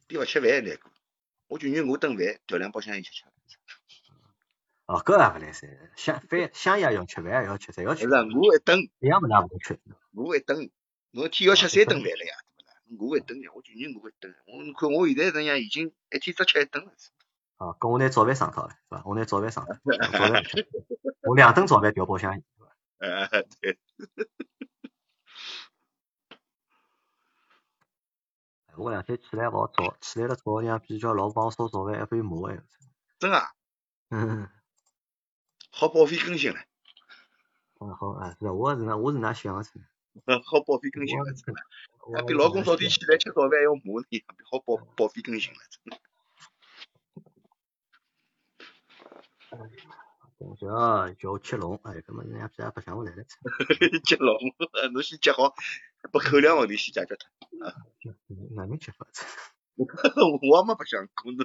比勿吃饭还难过。我就愿我顿饭调两包香烟吃吃。哦，搿也勿来三，香饭香烟要吃，饭也要吃，侪要吃。是啊，我一顿。一样物事勿得吃。我一顿，侬一天要吃三顿饭了呀，对勿啦？我一顿呀，我就愿我一顿。我看我现在这样已经一天只吃一顿了。哦，跟我拿早饭上套了，是吧？我拿早饭上套，早饭吃。我两顿早饭调包香烟，是吧？哎，对。我两天起来老早，起来了早，让比较老帮我烧早饭，还被骂哎。真啊？嗯。好报废更新了。嗯，好啊，是啊，我是那，我是那想的。嗯，好报废更新了，真的。比老公早点起来吃早饭要骂你，好报报废更新了，真的。等下叫我接龙，哎，搿么人家不想我来了。接龙，侬先接好，把口粮问题先解决脱。啊，哪能接法子？我没白相过呢。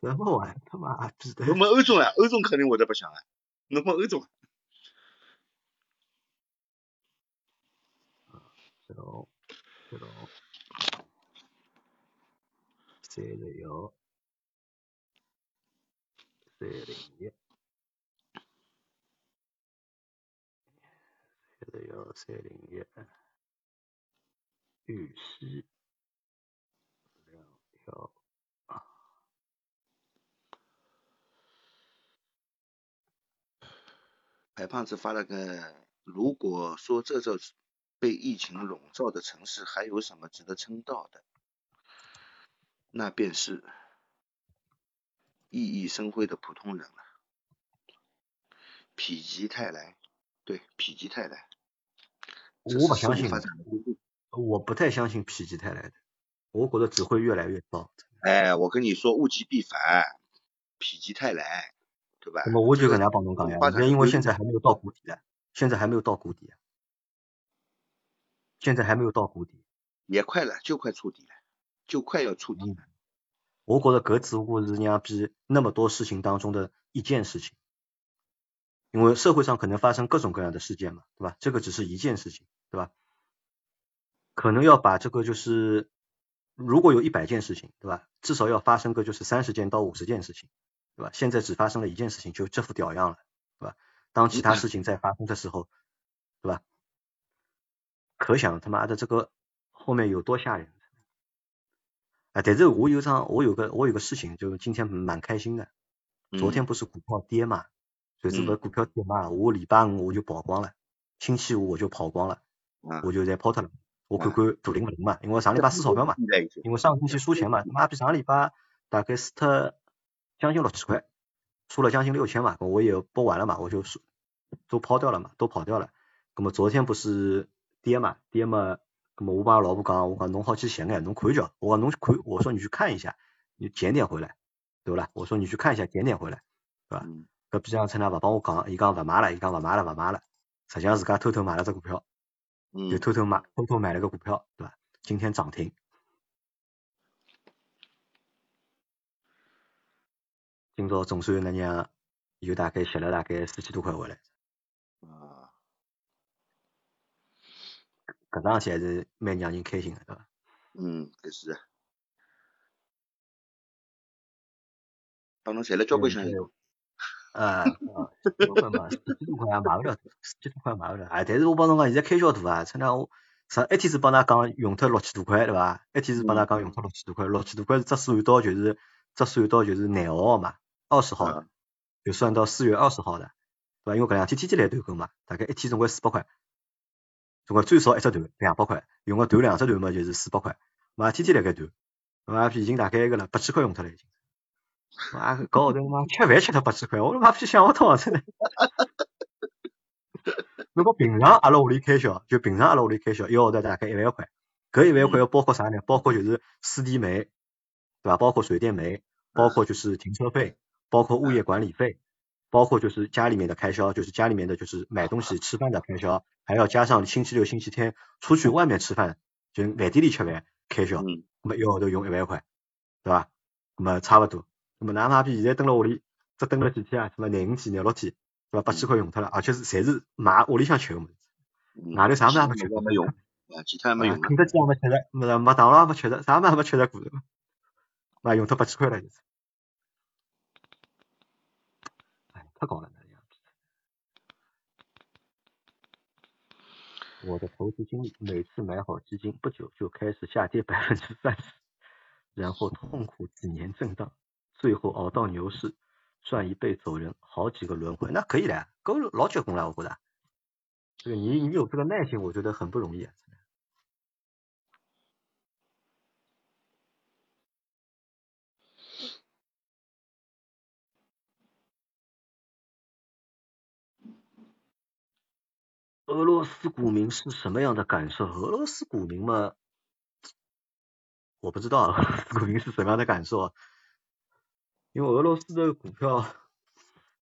怎么玩意？他妈逼的！侬问欧总啊，欧总肯定会得白想啊。侬问欧总。接龙，接龙，三十幺。三零一，三十幺三零一，玉溪两条。白胖子发了个，如果说这座被疫情笼罩的城市还有什么值得称道的，那便是。熠熠生辉的普通人了，否极泰来，对，否极泰来。我不相信，我不太相信否极泰来的，我觉得只会越来越糟。哎，我跟你说，物极必反，否极泰来，对吧？那么我就跟人家帮侬讲呀，因为现在还没有到谷底了，现在还没有到谷底，现在还没有到谷底，也快了，就快触底了，就快要触底了。我觉得搿只不过是让比那么多事情当中的一件事情，因为社会上可能发生各种各样的事件嘛，对吧？这个只是一件事情，对吧？可能要把这个就是，如果有一百件事情，对吧？至少要发生个就是三十件到五十件事情，对吧？现在只发生了一件事情，就这副屌样了，对吧？当其他事情在发生的时候，对吧？可想他妈的这个后面有多吓人。啊，但是我有场，我有个我有个事情，就今天蛮开心的。昨天不是股票跌嘛，所以这个股票跌嘛，我礼拜五我就跑光了，星期五我就跑光了。我就在抛脱了。我看看大灵勿灵嘛，因为上礼拜输钞票嘛，因为上个星期输钱嘛，妈逼上个礼拜大概输脱将近六千块，输了将近六千嘛，我也不玩了嘛，我就输都抛掉了嘛，都跑掉了。那么昨天不是跌嘛，跌嘛，那么我帮老婆讲，我讲侬好去闲眼，侬看叫，我讲侬看，我说你去看一下，你捡点回来，对不啦？我说你去看一下，捡点回来，对吧？搿边上趁呢勿帮我讲，伊讲勿买了，伊讲勿买了，勿买了，实际上自家偷偷买了只股票。就偷偷买，偷偷买了个股票，对吧？今天涨停，今朝总算那样，有大概吸了大概四千多块回来。啊，搿桩事还是蛮让人开心的，对吧？嗯，搿是。帮侬赚了交关钱。啊，四千多块嘛，四千多块也买勿了，四千多块买勿了。哎，但是我帮侬讲，现在开销大啊，趁那我上一天是帮㑚讲用脱六千多块，对伐？一天是帮㑚讲用脱六千多块，六千多块是只算到就是只算到就是廿号嘛，二十号就算到四月二十号的，对伐？因为搿两天天天来团购嘛，大概一天总归四百块，总归最少一只团两百块，用个团两只团嘛就是四百块，嘛天天来搿团，嘛已经大概个了八千块用脱了已经。妈个，搞号头妈吃饭吃脱八千块，我他妈屁想勿通啊！真的。如果平常阿拉屋里开销，就平常阿拉屋里开销，一个号头大概一万块。搿一万块要包括啥呢？包括就是水电煤，对伐？包括水电煤，包括就是停车费，包括物业管理费，包括就是家里面的开销，就是家里面的就是买东西吃饭的开销，还要加上星期六、星期天出去外面吃饭，就饭店里吃饭开销，那么一个号头用一万块，对伐？那么差勿多。那么哪怕比现在蹲辣屋里，只蹲了几天啊？什么廿五天、廿六天，对伐？八千块用脱了，而且是侪是买屋里向吃个物事，外头啥物事也没吃，没用，其他没用，肯德基也没吃着，没麦当劳也没吃着，啥物事也没吃着过，妈用脱八千块了就是，哎，太高了那样子。我的投资经历，每次买好基金不久就开始下跌百分之三十，然后痛苦几年震荡。最后熬到牛市，赚一倍走人，好几个轮回，那可以的，够老结棍了，我觉得。这个你你有这个耐心，我觉得很不容易。俄罗斯股民是什么样的感受？俄罗斯股民嘛，我不知道俄罗斯，股民是什么样的感受？因为俄罗斯的股票，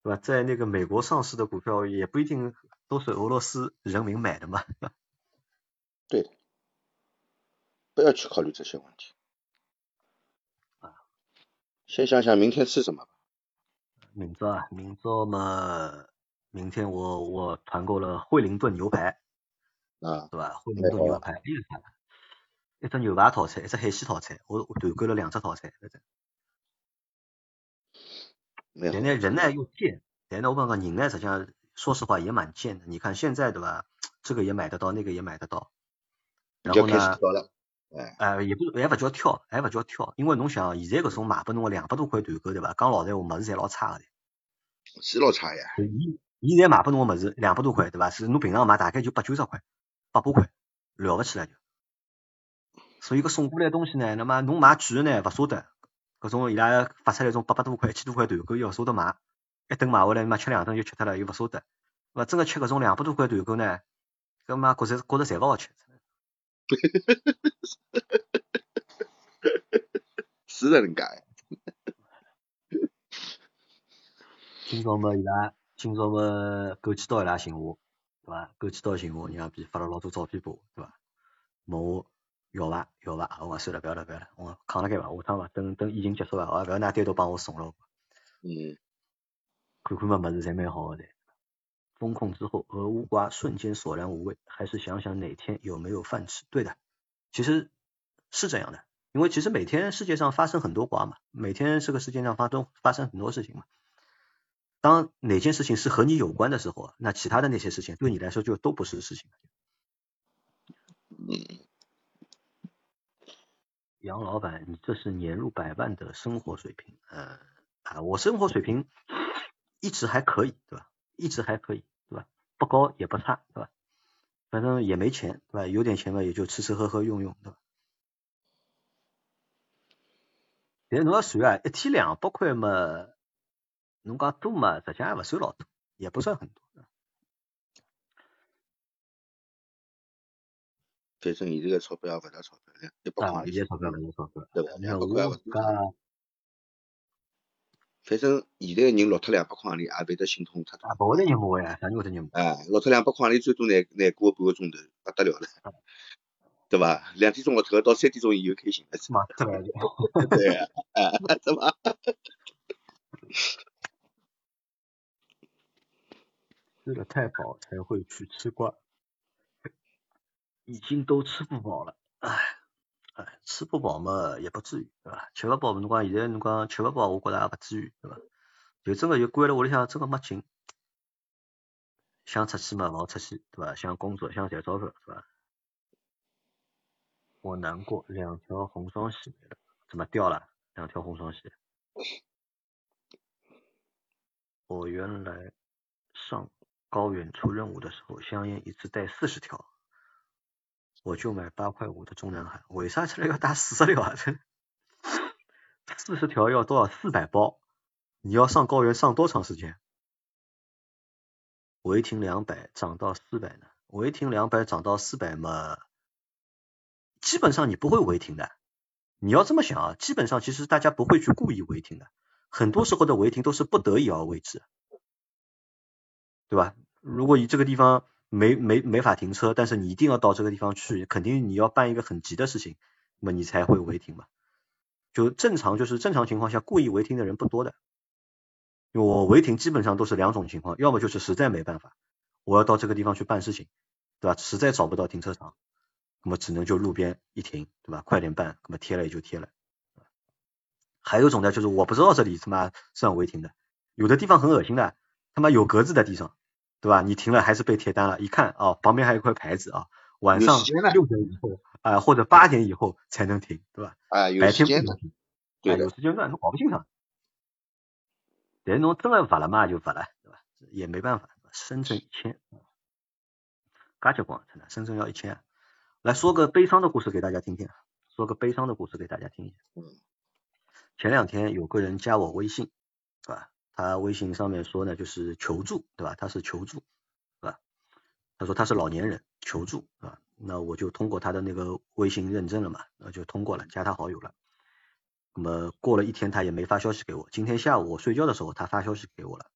对吧？在那个美国上市的股票也不一定都是俄罗斯人民买的嘛。对的，不要去考虑这些问题。啊，先想想明天吃什么吧。明朝啊，明朝嘛，明天我我团购了惠灵顿牛排。啊。对吧？惠灵顿牛排，一只牛排套餐，一只海鲜套餐，我团购了两只套餐，反正。人呢，人呢又贱，但呢，我讲个人呢，实际上说实话也蛮贱的。你看现在对吧，这个也买得到，那个也买得到。然后呢，哎，也不还不叫挑，还不叫挑，因为侬想现在搿种卖拨侬个两百多块团购对伐？讲老实话，物事侪老差个的。是老差呀。伊伊现在卖拨侬个物事两百多块对伐？是侬平常买大概就八九十块，八百块，了不起了就。所以搿送过来东西呢，那么侬买贵呢勿舍得。搿种伊拉发出来种八百多块、一千多块团购又勿舍得买，一顿买回来嘛吃两顿就吃脱了，又勿舍得。勿真个吃搿种两百多块团购呢，搿嘛觉着觉着侪勿好吃。是的，能介。今朝么伊拉，今朝么枸杞岛伊拉寻我，对伐？枸杞岛寻我，让比发了老多照片拨我，对伐？问我。要伐？要伐？我讲算了，不要了，不要了，我扛了该伐？下趟伐？等等疫情结束伐？我不要拿单独帮我送了。嗯。看看嘛，物事侪蛮好的。风控之后，俄乌瓜瞬间索然无味，还是想想哪天有没有饭吃。对的，其实是这样的，因为其实每天世界上发生很多瓜嘛，每天这个世界上发生发生很多事情嘛。当哪件事情是和你有关的时候，那其他的那些事情对你来说就都不是事情。嗯。杨老板，你这是年入百万的生活水平，呃啊，我生活水平一直还可以，对吧？一直还可以，对吧？不高也不差，对吧？反正也没钱，对吧？有点钱嘛，也就吃吃喝喝用用，对吧？但侬要算啊，一天两百块嘛，侬讲多嘛，实际上也不算老多，也不算很多。反正现在个钞票也勿大钞票了，一百块现在钞票勿大钞票，对伐？两百块也勿多。反正现在个人落脱两百块钿，也会得心痛太多。勿会得人摸呀，啥人会得人摸？哎，落脱两百块钿，最多难难过半个钟头，不得了了，对伐？两点钟落脱，到三点钟以后开心了，是嘛？对伐？对啊，哎，是嘛？吃的太饱才会去吃瓜，已经都吃不饱了，哎，哎，吃不饱嘛也不至于，对吧？吃不饱侬讲现在侬讲吃不饱，我觉得也不至于，对吧？就真的就关了屋里向，真的没劲，想出去嘛勿好出去，对吧？想工作想赚钞票，是吧？我难过，两条红双喜没了，怎么掉了？两条红双喜，我原来上。高远出任务的时候，香烟一次带四十条，我就买八块五的中南海。为啥出来要打四十条啊？这四十条要多少？四百包。你要上高原上多长时间？违停两百涨到四百呢？违停两百涨到四百嘛？基本上你不会违停的。你要这么想啊，基本上其实大家不会去故意违停的，很多时候的违停都是不得已而为之。对吧？如果以这个地方没没没法停车，但是你一定要到这个地方去，肯定你要办一个很急的事情，那么你才会违停嘛。就正常就是正常情况下，故意违停的人不多的。因为我违停基本上都是两种情况，要么就是实在没办法，我要到这个地方去办事情，对吧？实在找不到停车场，那么只能就路边一停，对吧？快点办，那么贴了也就贴了。还有一种呢，就是我不知道这里他妈算违停的，有的地方很恶心的。他妈有格子在地上，对吧？你停了还是被贴单了？一看啊，旁边还有一块牌子啊，晚上六点以后啊，或者八点以后才能停，对吧？啊，有时间段，对，有时间段，他搞不清爽。但是侬真的罚了嘛就罚了，对吧？也没办法。深圳一千，嘎结光，真的，深圳要一千。来说个悲伤的故事给大家听听，说个悲伤的故事给大家听一下。嗯。前两天有个人加我微信，对吧？他微信上面说呢，就是求助，对吧？他是求助，对吧？他说他是老年人，求助，啊，那我就通过他的那个微信认证了嘛，那就通过了，加他好友了。那么过了一天，他也没发消息给我。今天下午我睡觉的时候，他发消息给我了。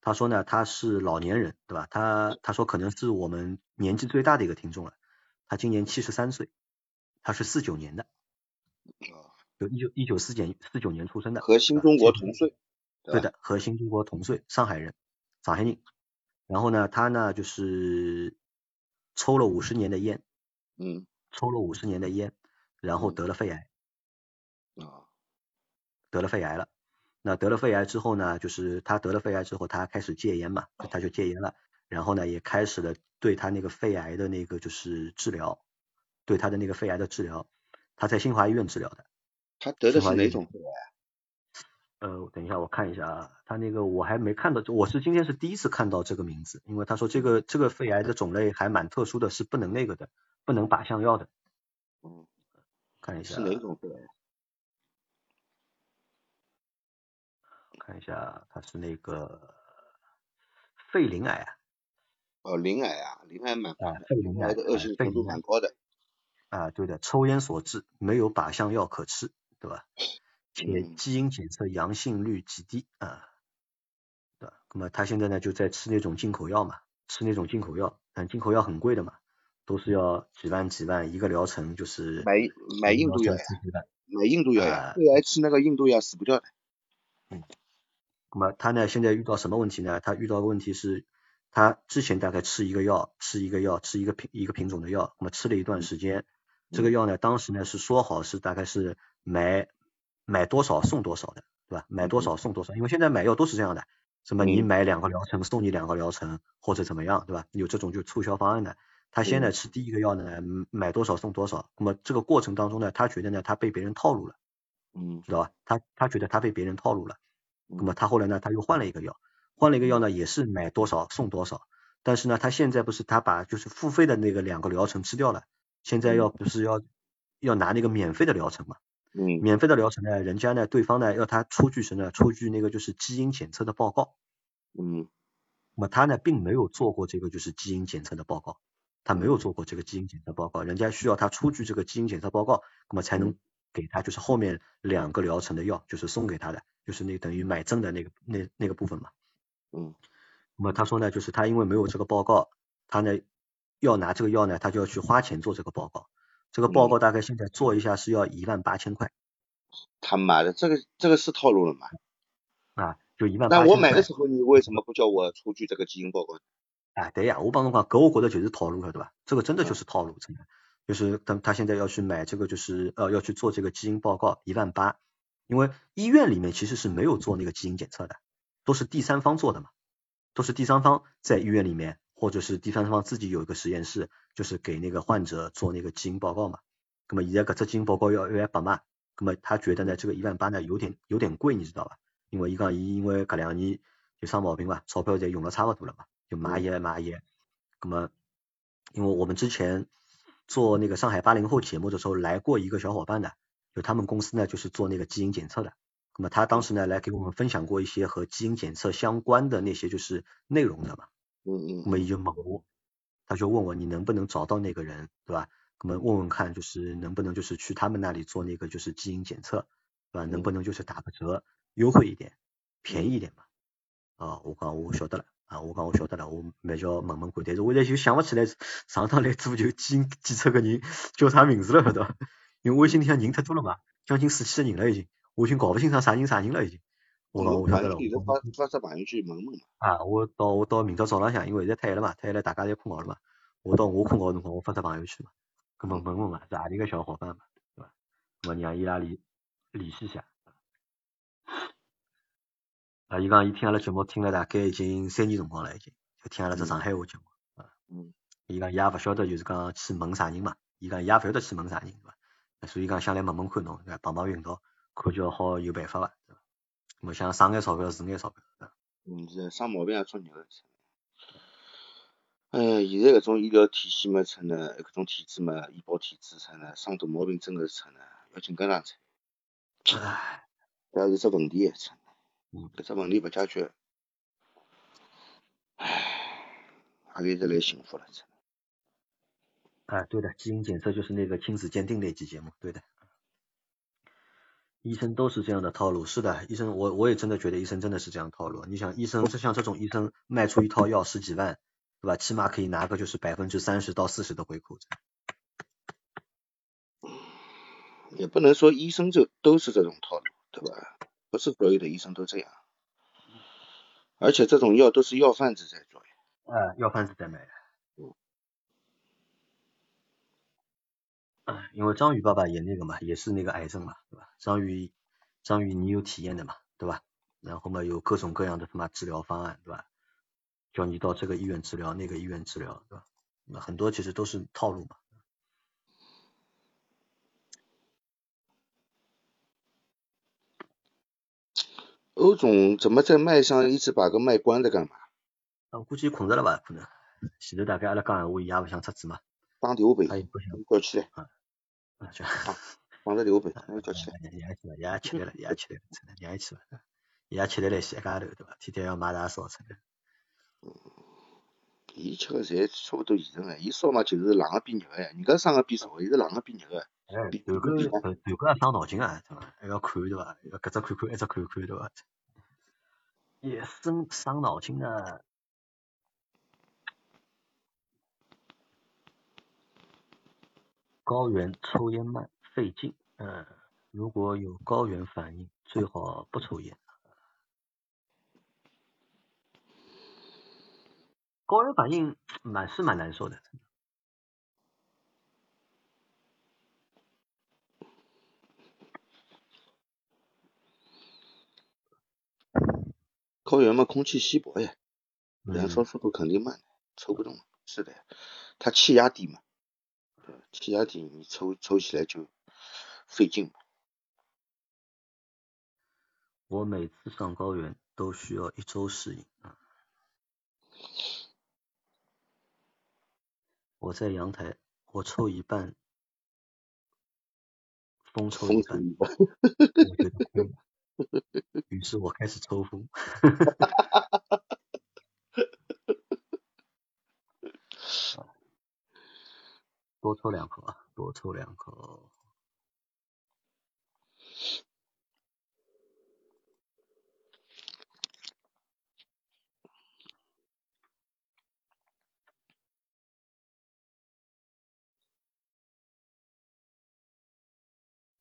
他说呢，他是老年人，对吧？他他说可能是我们年纪最大的一个听众了。他今年七十三岁，他是四九年的，就一九一九四九四九年出生的，和新中国同岁。对的，和新中国同岁，上海人，上海人。然后呢，他呢就是抽了五十年的烟，嗯，抽了五十年的烟，然后得了肺癌，啊，得了肺癌了。那得了肺癌之后呢，就是他得了肺癌之后，他开始戒烟嘛，他就戒烟了。然后呢，也开始了对他那个肺癌的那个就是治疗，对他的那个肺癌的治疗，他在新华医院治疗的。他得的是哪种肺癌？呃，等一下，我看一下啊，他那个我还没看到，我是今天是第一次看到这个名字，因为他说这个这个肺癌的种类还蛮特殊的，是不能那个的，不能靶向药的。嗯，看一下是哪种肺癌？看一下，他是那个肺鳞癌啊。哦，鳞癌啊，鳞癌蛮啊，肺鳞癌的恶性程度蛮高的。啊，对的，抽烟所致，没有靶向药可吃，对吧？且基因检测阳性率极低啊，对吧？那么他现在呢就在吃那种进口药嘛，吃那种进口药，但进口药很贵的嘛，都是要几万几万一个疗程，就是买买印度药呀，买印度药呀，肺癌吃那个印度药死不掉的。嗯，那么他呢现在遇到什么问题呢？他遇到的问题是，他之前大概吃一个药，吃一个药，吃一个品一个品种的药，那么吃了一段时间，这个药呢当时呢是说好是大概是买。买多少送多少的，对吧？买多少送多少，因为现在买药都是这样的，什么你买两个疗程送你两个疗程，或者怎么样，对吧？有这种就促销方案的。他现在吃第一个药呢，买多少送多少。那么这个过程当中呢，他觉得呢，他被别人套路了，嗯，知道吧？他他觉得他被别人套路了。那么他后来呢，他又换了一个药，换了一个药呢，也是买多少送多少。但是呢，他现在不是他把就是付费的那个两个疗程吃掉了，现在要不是要要拿那个免费的疗程嘛？嗯。免费的疗程呢，人家呢，对方呢要他出具什么呢？出具那个就是基因检测的报告。嗯。那么他呢，并没有做过这个就是基因检测的报告，他没有做过这个基因检测报告，人家需要他出具这个基因检测报告，那么才能给他就是后面两个疗程的药，就是送给他的，就是那等于买赠的那个那那个部分嘛。嗯。那么他说呢，就是他因为没有这个报告，他呢要拿这个药呢，他就要去花钱做这个报告。这个报告大概现在做一下是要一万八千块。他妈的，这个这个是套路了吗？啊，就一万八。那我买的时候你为什么不叫我出具这个基因报告？啊，对呀，我帮侬讲，搿我觉得就是套路了，对吧？这个真的就是套路，真的。就是他他现在要去买这个，就是呃要去做这个基因报告，一万八。因为医院里面其实是没有做那个基因检测的，都是第三方做的嘛。都是第三方在医院里面，或者是第三方自己有一个实验室，就是给那个患者做那个基因报告嘛。那么现在搿只基因报告要一万八嘛，那么他觉得呢这个一万八呢有点有点贵，你知道吧？因为伊讲伊因为搿两年就生毛病嘛，钞票侪用了差不多了嘛，就买一买一。那么因为我们之前做那个上海八零后节目的时候来过一个小伙伴的，就他们公司呢就是做那个基因检测的。那么他当时呢来给我们分享过一些和基因检测相关的那些就是内容的嘛，嗯嗯，那么就问我，他就问我你能不能找到那个人，对吧？我们问问看就是能不能就是去他们那里做那个就是基因检测，对吧？能不能就是打个折，优惠一点，便宜一点嘛？啊，我讲我晓得了，啊，我讲我晓得了，我蛮叫问问看，但是我现在就想不起来上趟来做就基因检测个人叫啥名字了，对吧？因为微信里向人太多了嘛，将近四千个人了已经。我已经搞不清爽啥人啥人了，已经。我讲我晓得了。发发只朋友圈问问嘛。啊，我到我到明朝早浪向，因为现在太晚了嘛，太晚了大家侪困觉了嘛。我到我困觉辰光，我发只朋友圈嘛，咁么问问嘛，是阿里个小伙伴嘛，对吧？咁么让伊拉联联系下。啊，伊讲伊听阿拉节目听了大概已经三年辰光了，已经就听阿拉只上海话节目。啊。嗯。伊讲伊也勿晓得就是讲去问啥人嘛，伊讲伊也勿晓得去问啥人，对伐？所以讲想来问问看侬，碰碰运道。看叫好有办法伐？我想省眼钞票是眼钞票。嗯，是生毛病也作孽个。哎，现在搿种医疗体系嘛，出呢，搿种体制嘛，医保体制出呢，生大毛病真个是出呢，要紧跟上出。唉，搿是只问题出。嗯，搿只问题不解决，唉，阿里得来幸福了？哎，对的，基因检测就是那个亲子鉴定那期节目，对的。医生都是这样的套路，是的，医生我我也真的觉得医生真的是这样套路。你想医生是像这种医生卖出一套药十几万，对吧？起码可以拿个就是百分之三十到四十的回扣。也不能说医生就都是这种套路，对吧？不是所有的医生都这样，而且这种药都是药贩子在做呀。啊，药贩子在卖。因为章鱼爸爸也那个嘛，也是那个癌症嘛，对吧？章鱼，章鱼你有体验的嘛，对吧？然后嘛有各种各样的什么治疗方案，对吧？叫你到这个医院治疗，那个医院治疗，对吧？那很多其实都是套路嘛。欧总怎么在麦上一直把个麦关着干嘛？我估计困着了吧，可能。前头大概阿拉讲闲话，伊也不想出嘴嘛。打电话呗，叫起来。啊，就放在电话本，叫起来。娘去了，爷起来了，爷起来了，真的，娘去了。爷起来来洗家头，对吧？天天要买大烧出来。嗯，伊吃个菜差不多现成个，伊烧嘛就是冷个比热个，人家生个比熟，伊是冷个比热个。哎，头个头个也伤脑筋啊，对伐？还要看对伐？要搿只看看，一只看看对伐？也生伤脑筋的。高原抽烟慢，费劲。嗯，如果有高原反应，最好不抽烟。高原反应蛮是蛮难受的。高原嘛，空气稀薄呀，燃烧速度肯定慢，抽不动。是的，它气压低嘛。气压低，你抽抽起来就费劲。我每次上高原都需要一周适应。我在阳台，我抽一半，风抽风一半，一半。我觉得亏了，于是我开始抽风。多抽两口啊，多抽两口。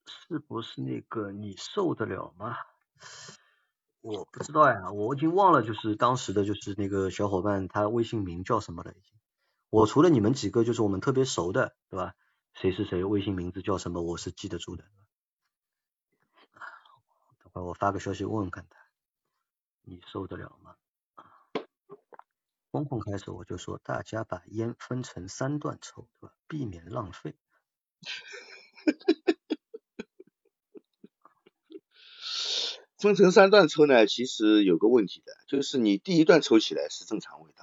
是不是那个你受得了吗？我不知道呀，我已经忘了，就是当时的就是那个小伙伴，他微信名叫什么了已经。我除了你们几个，就是我们特别熟的，对吧？谁是谁，微信名字叫什么，我是记得住的。等会我发个消息问问看他，你受得了吗？风控开始我就说，大家把烟分成三段抽，对吧？避免浪费。分成三段抽呢，其实有个问题的，就是你第一段抽起来是正常味道，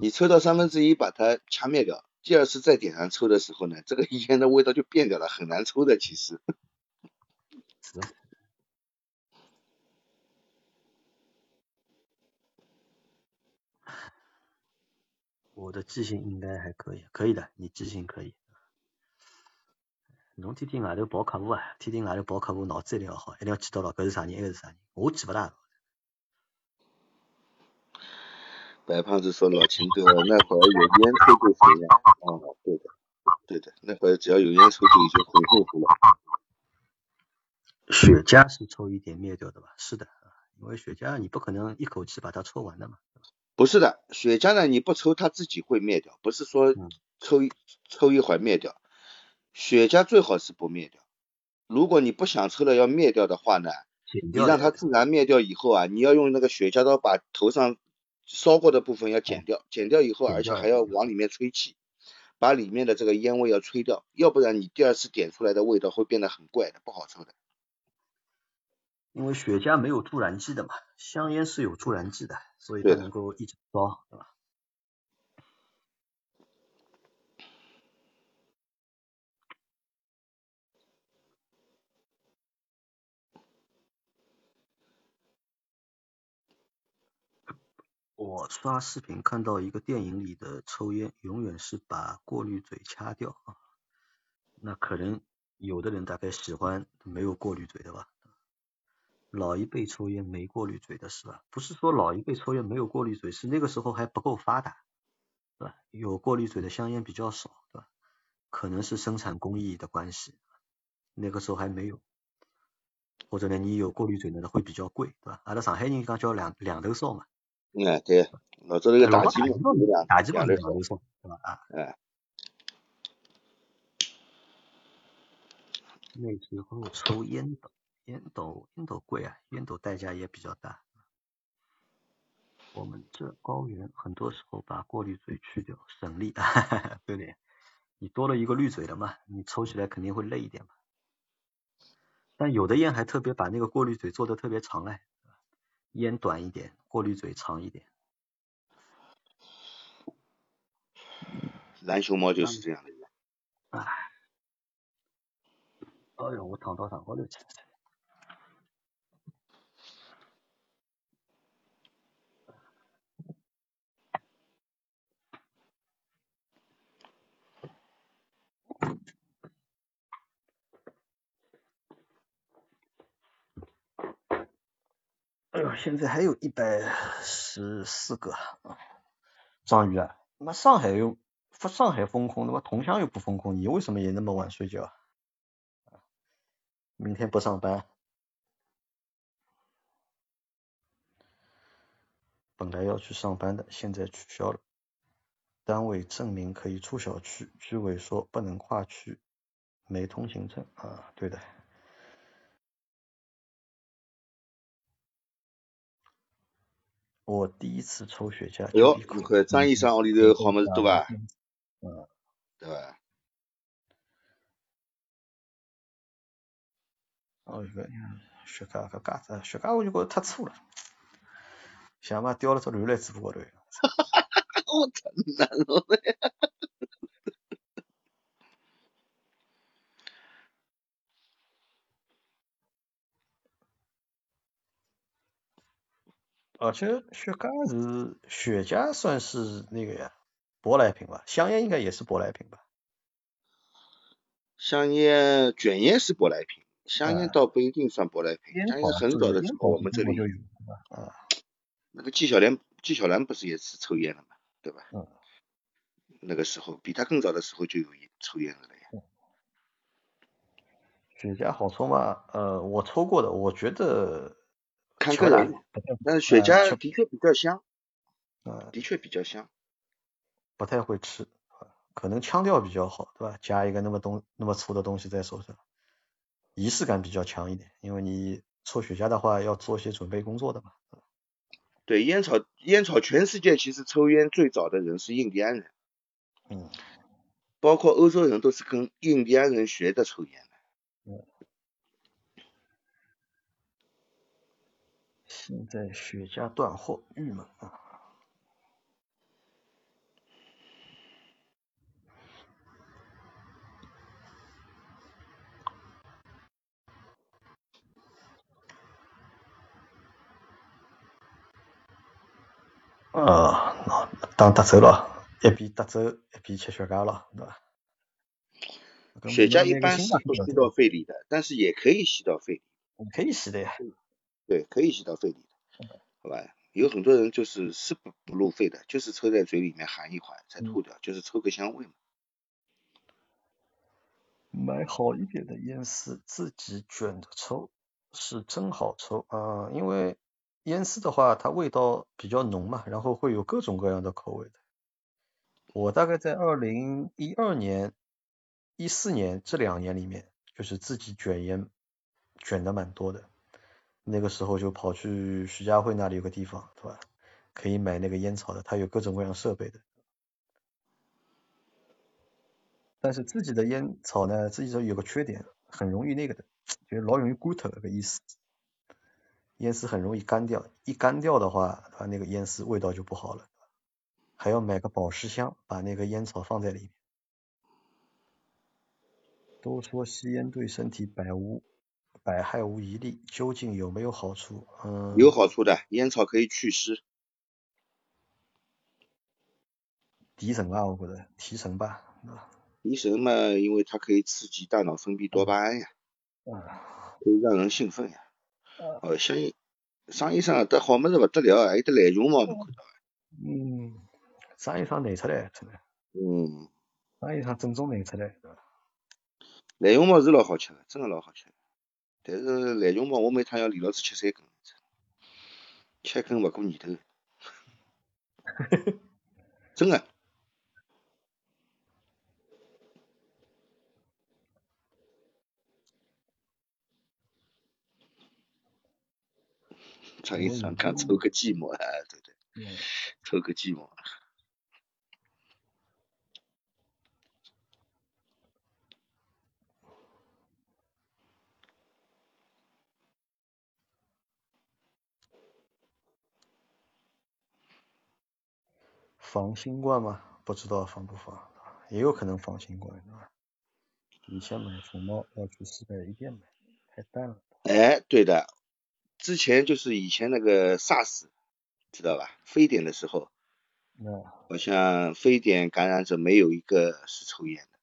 你抽到三分之一把它掐灭掉，第二次再点燃抽的时候呢，这个烟的味道就变掉了，很难抽的其实。是。我的记性应该还可以，可以的，你记性可以。侬天天外头跑客户啊，天天外头跑客户，脑子一定要好，一定要记到牢搿是啥人，埃个是啥人，我记勿大。白胖子说：“老秦哥，那会儿有烟抽就回来。”啊，对的，对的，那会儿只要有烟抽就已经很幸福了。雪茄是抽一点灭掉的吧？是的，因为雪茄你不可能一口气把它抽完的嘛。不是的，雪茄呢，你不抽它自己会灭掉，不是说抽一抽一会儿灭掉。雪茄最好是不灭掉，如果你不想抽了要灭掉的话呢，你让它自然灭掉以后啊，你要用那个雪茄刀把头上烧过的部分要剪掉，剪掉以后，而且还要往里面吹气，把里面的这个烟味要吹掉，要不然你第二次点出来的味道会变得很怪的，不好抽的。因为雪茄没有助燃剂的嘛，香烟是有助燃剂的，所以它能够一直烧，对吧？我刷视频看到一个电影里的抽烟，永远是把过滤嘴掐掉啊。那可能有的人大概喜欢没有过滤嘴的吧。老一辈抽烟没过滤嘴的是吧？不是说老一辈抽烟没有过滤嘴，是那个时候还不够发达，对吧？有过滤嘴的香烟比较少，对吧？可能是生产工艺的关系，那个时候还没有。或者呢，你有过滤嘴呢，会比较贵，对吧？阿拉上海人讲叫两两头烧嘛。哎，对，老早那个打击嘛，打击嘛，两头烧，对吧？啊。哎。那时候抽烟斗，烟斗烟斗贵啊，烟斗代价也比较大。我们这高原很多时候把过滤嘴去掉，省力，对不对？你多了一个滤嘴了嘛，你抽起来肯定会累一点嘛。但有的烟还特别把那个过滤嘴做的特别长哎。烟短一点，过滤嘴长一点。蓝熊猫就是这样的。哎，哎呦，我躺到上高头去哎呦，现在还有一百十四个啊！张宇啊，那上海又上海封控，那么桐乡又不封控，你为什么也那么晚睡觉？明天不上班？本来要去上班的，现在取消了。单位证明可以出小区，居委说不能跨区，没通行证啊，对的。我第一次抽雪茄。哟，你看张医生屋里头好么子多吧？嗯，对吧？哦，一个雪茄个架子，雪茄我就觉得太粗了，想嘛掉了只驴来嘴巴高头。我操，难了嘞！而且雪茄是雪茄算是那个呀，舶来品吧，香烟应该也是舶来品吧。香烟卷烟是舶来品，香烟倒不一定算舶来品。香烟很早的时候我们这里，啊，那个纪晓岚，纪晓岚不是也是抽烟的嘛，对吧？嗯。那个时候比他更早的时候就有抽烟的了呀。雪茄好抽吗？呃，我抽过的，我觉得看个人，但是雪茄的确比较香，嗯，的确比较香，不太会吃。可能腔调比较好，对吧？加一个那么东那么粗的东西在手上，仪式感比较强一点。因为你抽雪茄的话，要做些准备工作的嘛。对，烟草烟草，全世界其实抽烟最早的人是印第安人，嗯，包括欧洲人都是跟印第安人学的抽烟的。嗯。现在雪茄断货，郁闷啊。呃，当德州了，一边德州一边吃雪茄了，对吧？雪茄一般是不吸到肺里的，但是也可以吸到肺里。可以吸的呀。对，可以吸到肺里的，好吧？有很多人就是是不不入肺的，就是抽在嘴里面含一会才吐掉，就是抽个香味嘛。买好一点的烟丝自己卷着抽是真好抽啊，因为。烟丝的话，它味道比较浓嘛，然后会有各种各样的口味的。我大概在二零一二年、一四年这两年里面，就是自己卷烟卷的蛮多的。那个时候就跑去徐家汇那里有个地方，对吧？可以买那个烟草的，它有各种各样设备的。但是自己的烟草呢，自己说有个缺点，很容易那个的，就是老容易骨头那个意思。烟丝很容易干掉，一干掉的话，它那个烟丝味道就不好了。还要买个保湿箱，把那个烟草放在里面。都说吸烟对身体百无百害无一利，究竟有没有好处？嗯，有好处的，烟草可以祛湿。提神啊，我觉得提神吧，提神嘛，因为它可以刺激大脑分泌多巴胺呀，可以让人兴奋呀。哦，香烟，生意上得好么子不得了，还有得懒熊猫，侬看到嗯，生意上难出来，真的。嗯。生意上正宗难出来，对吧？蓝熊猫是老好吃的，真的老好吃。但是蓝熊猫我每趟要李老师吃三根，吃根勿过年头。真的。张医生讲抽个寂寞啊，对对，抽个寂寞。防新冠吗？不知道防不防，也有可能防新冠，对吧？以前买熊猫要去四百一店买，太淡了。哎，对的。之前就是以前那个 SARS，知道吧？非典的时候，好像非典感染者没有一个是抽烟的。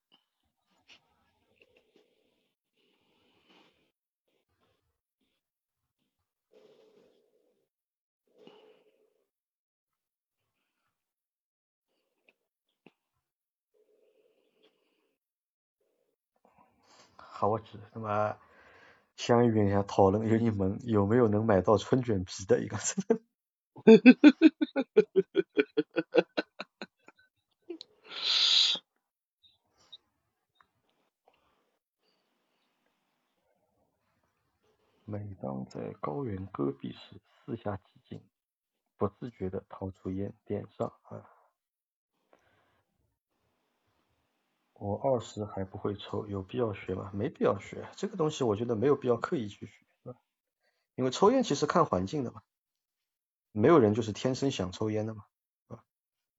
好，我知那么。相遇一下讨论有一门有没有能买到春卷皮的一个？每当在高原戈壁时，四下寂静，不自觉的掏出烟点上啊。我二十还不会抽，有必要学吗？没必要学，这个东西我觉得没有必要刻意去学，对吧？因为抽烟其实看环境的嘛，没有人就是天生想抽烟的嘛，对吧？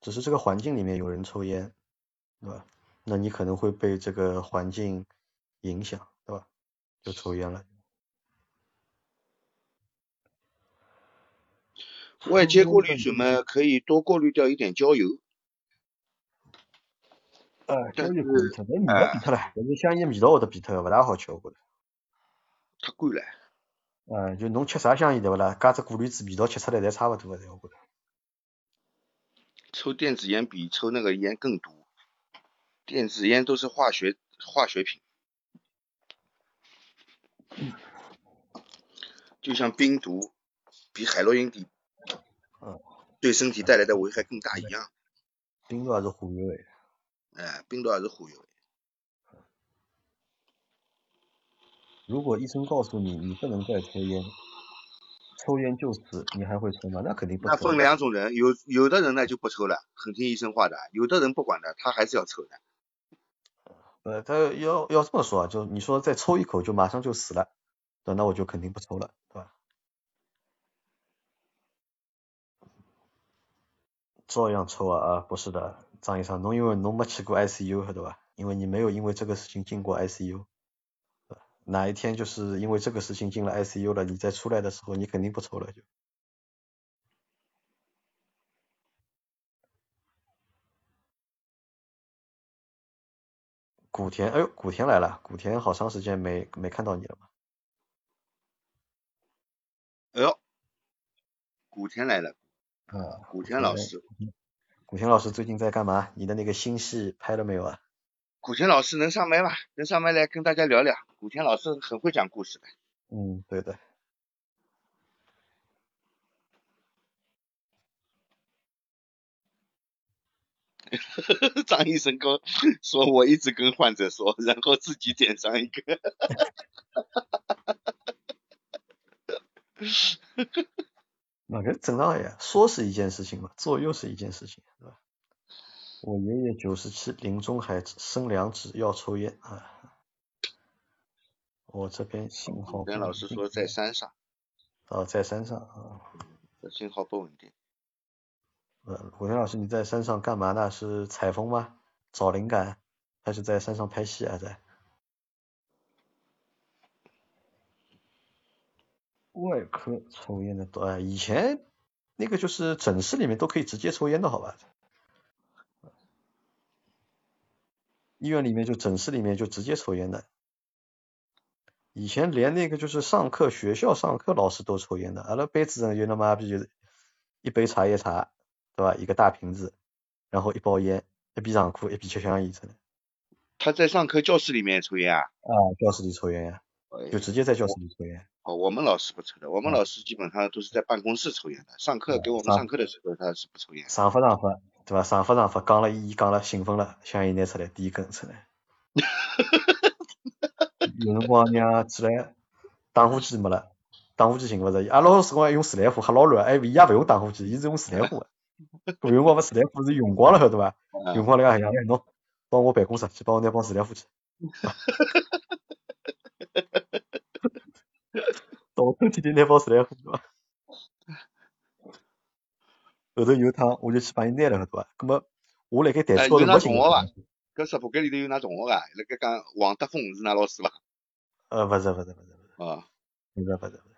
只是这个环境里面有人抽烟，对吧？那你可能会被这个环境影响，对吧？就抽烟了。外接过滤嘴嘛，可以多过滤掉一点焦油。呃，焦油过滤掉，那味道变脱了，但是香烟味道会得变脱，勿大好吃，我觉着。太贵了。嗯，就侬吃啥香烟对勿啦？加只过滤纸，味道吃出来侪差勿多个，我觉着。抽电子烟比抽那个烟更毒，电子烟都是化学化学品，就像冰毒比海洛因比，嗯，对身体带来的危害更大一样。冰毒还是忽悠诶。哎，病毒还是忽悠。如果医生告诉你你不能再抽烟，抽烟就死，你还会抽吗？那肯定不。那分两种人，有有的人呢就不抽了，很听医生话的；有的人不管的，他还是要抽的。呃，他要要这么说啊，就你说再抽一口就马上就死了，对，那我就肯定不抽了，对吧？照样抽啊啊，不是的，张医生，侬因为侬没去过 ICU，晓得吧？因为你没有因为这个事情进过 ICU。哪一天就是因为这个事情进了 ICU 了，你再出来的时候，你肯定不抽了就。古田，哎呦，古田来了，古田好长时间没没看到你了嘛。哎呦，古田来了。啊。古田老师。古田老师最近在干嘛？你的那个新戏拍了没有啊？古田老师能上麦吗？能上麦来跟大家聊聊。古田老师很会讲故事的。嗯，对的。张医生跟说，我一直跟患者说，然后自己点上一个。那个正常呀，说是一件事情嘛，做又是一件事情，是吧？我爷爷九十七，临终还生两指要抽烟啊。我这边信号。跟老师说在山上。哦，在山上啊。信号不稳定。呃，古天老师，你在山上干嘛呢？是采风吗？找灵感？还是在山上拍戏啊？在？外科抽烟的多啊，以前那个就是诊室里面都可以直接抽烟的好吧？医院里面就诊室里面就直接抽烟的。以前连那个就是上课学校上课老师都抽烟的，阿拉班主任就他妈逼就是一杯茶叶茶，对吧？一个大瓶子，然后一包烟，一边上课一边吃香烟真的。他在上课教室里面抽烟啊？啊，教室里抽烟呀，就直接在教室里抽烟。哦，我们老师不抽的，我们老师基本上都是在办公室抽烟的。上课给我们上课的时候他是不抽烟。上发上发，对吧？上发上发，讲了一讲了兴奋了，香烟拿出来第一根出来。有辰光让起来打火机没了，打火机寻勿着，阿拉老师光用自来火，吓老乱，哎，伊也勿用打火机，伊是用自来火。有辰光勿自来火是用光了，晓得伐？用光了讲，哎，侬到我办公室去帮我拿包自来火去。到抽屉里拿包自来火，对伐？后头有一趟我就去帮伊拿了，晓得伐？葛末我辣盖台子高头没寻。搿直播间里头有㑚同学个，辣盖讲王德峰是㑚老师伐？呃，勿是勿是勿是勿是。啊。勿是勿是勿是。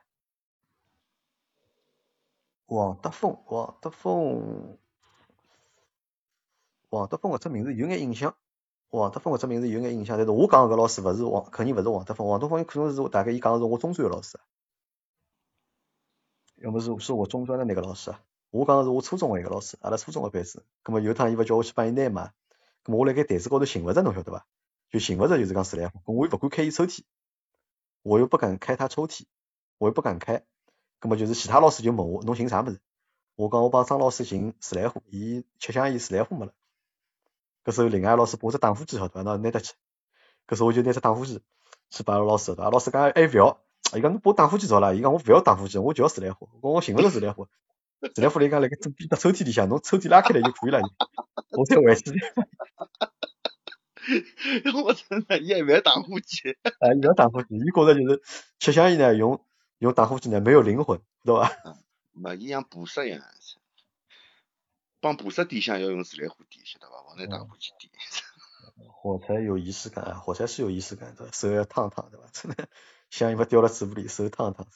王德峰，王德峰，王德峰搿只名字有眼印象。王德峰搿只名字有眼印象，但是我讲搿老师勿是王，肯定勿是王德峰。王德峰可能是大概伊讲个是我中专个老师。要么是是我中专的那个老师，我讲是我初中的一个老师，阿拉初中个班主任。葛末有趟伊勿叫我去帮伊拿嘛。我辣盖台子高头寻勿着，侬晓得伐？就寻勿着，就是讲自来火。我又勿敢开伊抽屉，我又不敢开他抽屉，我又不敢开。葛末就是其他老师就问我，侬寻啥物事？我讲我帮张老师寻自来火，伊吃香烟自来火没了。搿时候另外老师拨只打火机，晓得伐？拿拿得去。搿时候我就拿只打火机去拨阿拉老师，阿老师讲哎勿要，伊讲侬拨打火机着了，伊讲我勿要打火机，我就要自来火。我讲我寻勿着自来火，自来火伊讲辣盖正边的抽屉里向，侬抽屉拉开来就可以了。我才回去。我真的也勿要打火机。啊，伊要打火机，伊觉着就是吃香烟呢，用用打火机呢没有灵魂，对伐？没，伊像菩萨一样，帮菩萨点香要用自来火点，晓得伐？勿能打火机点。火柴有仪式感，火柴是有仪式感的，手要烫烫，对伐？真的香烟勿掉了嘴巴里，手烫烫。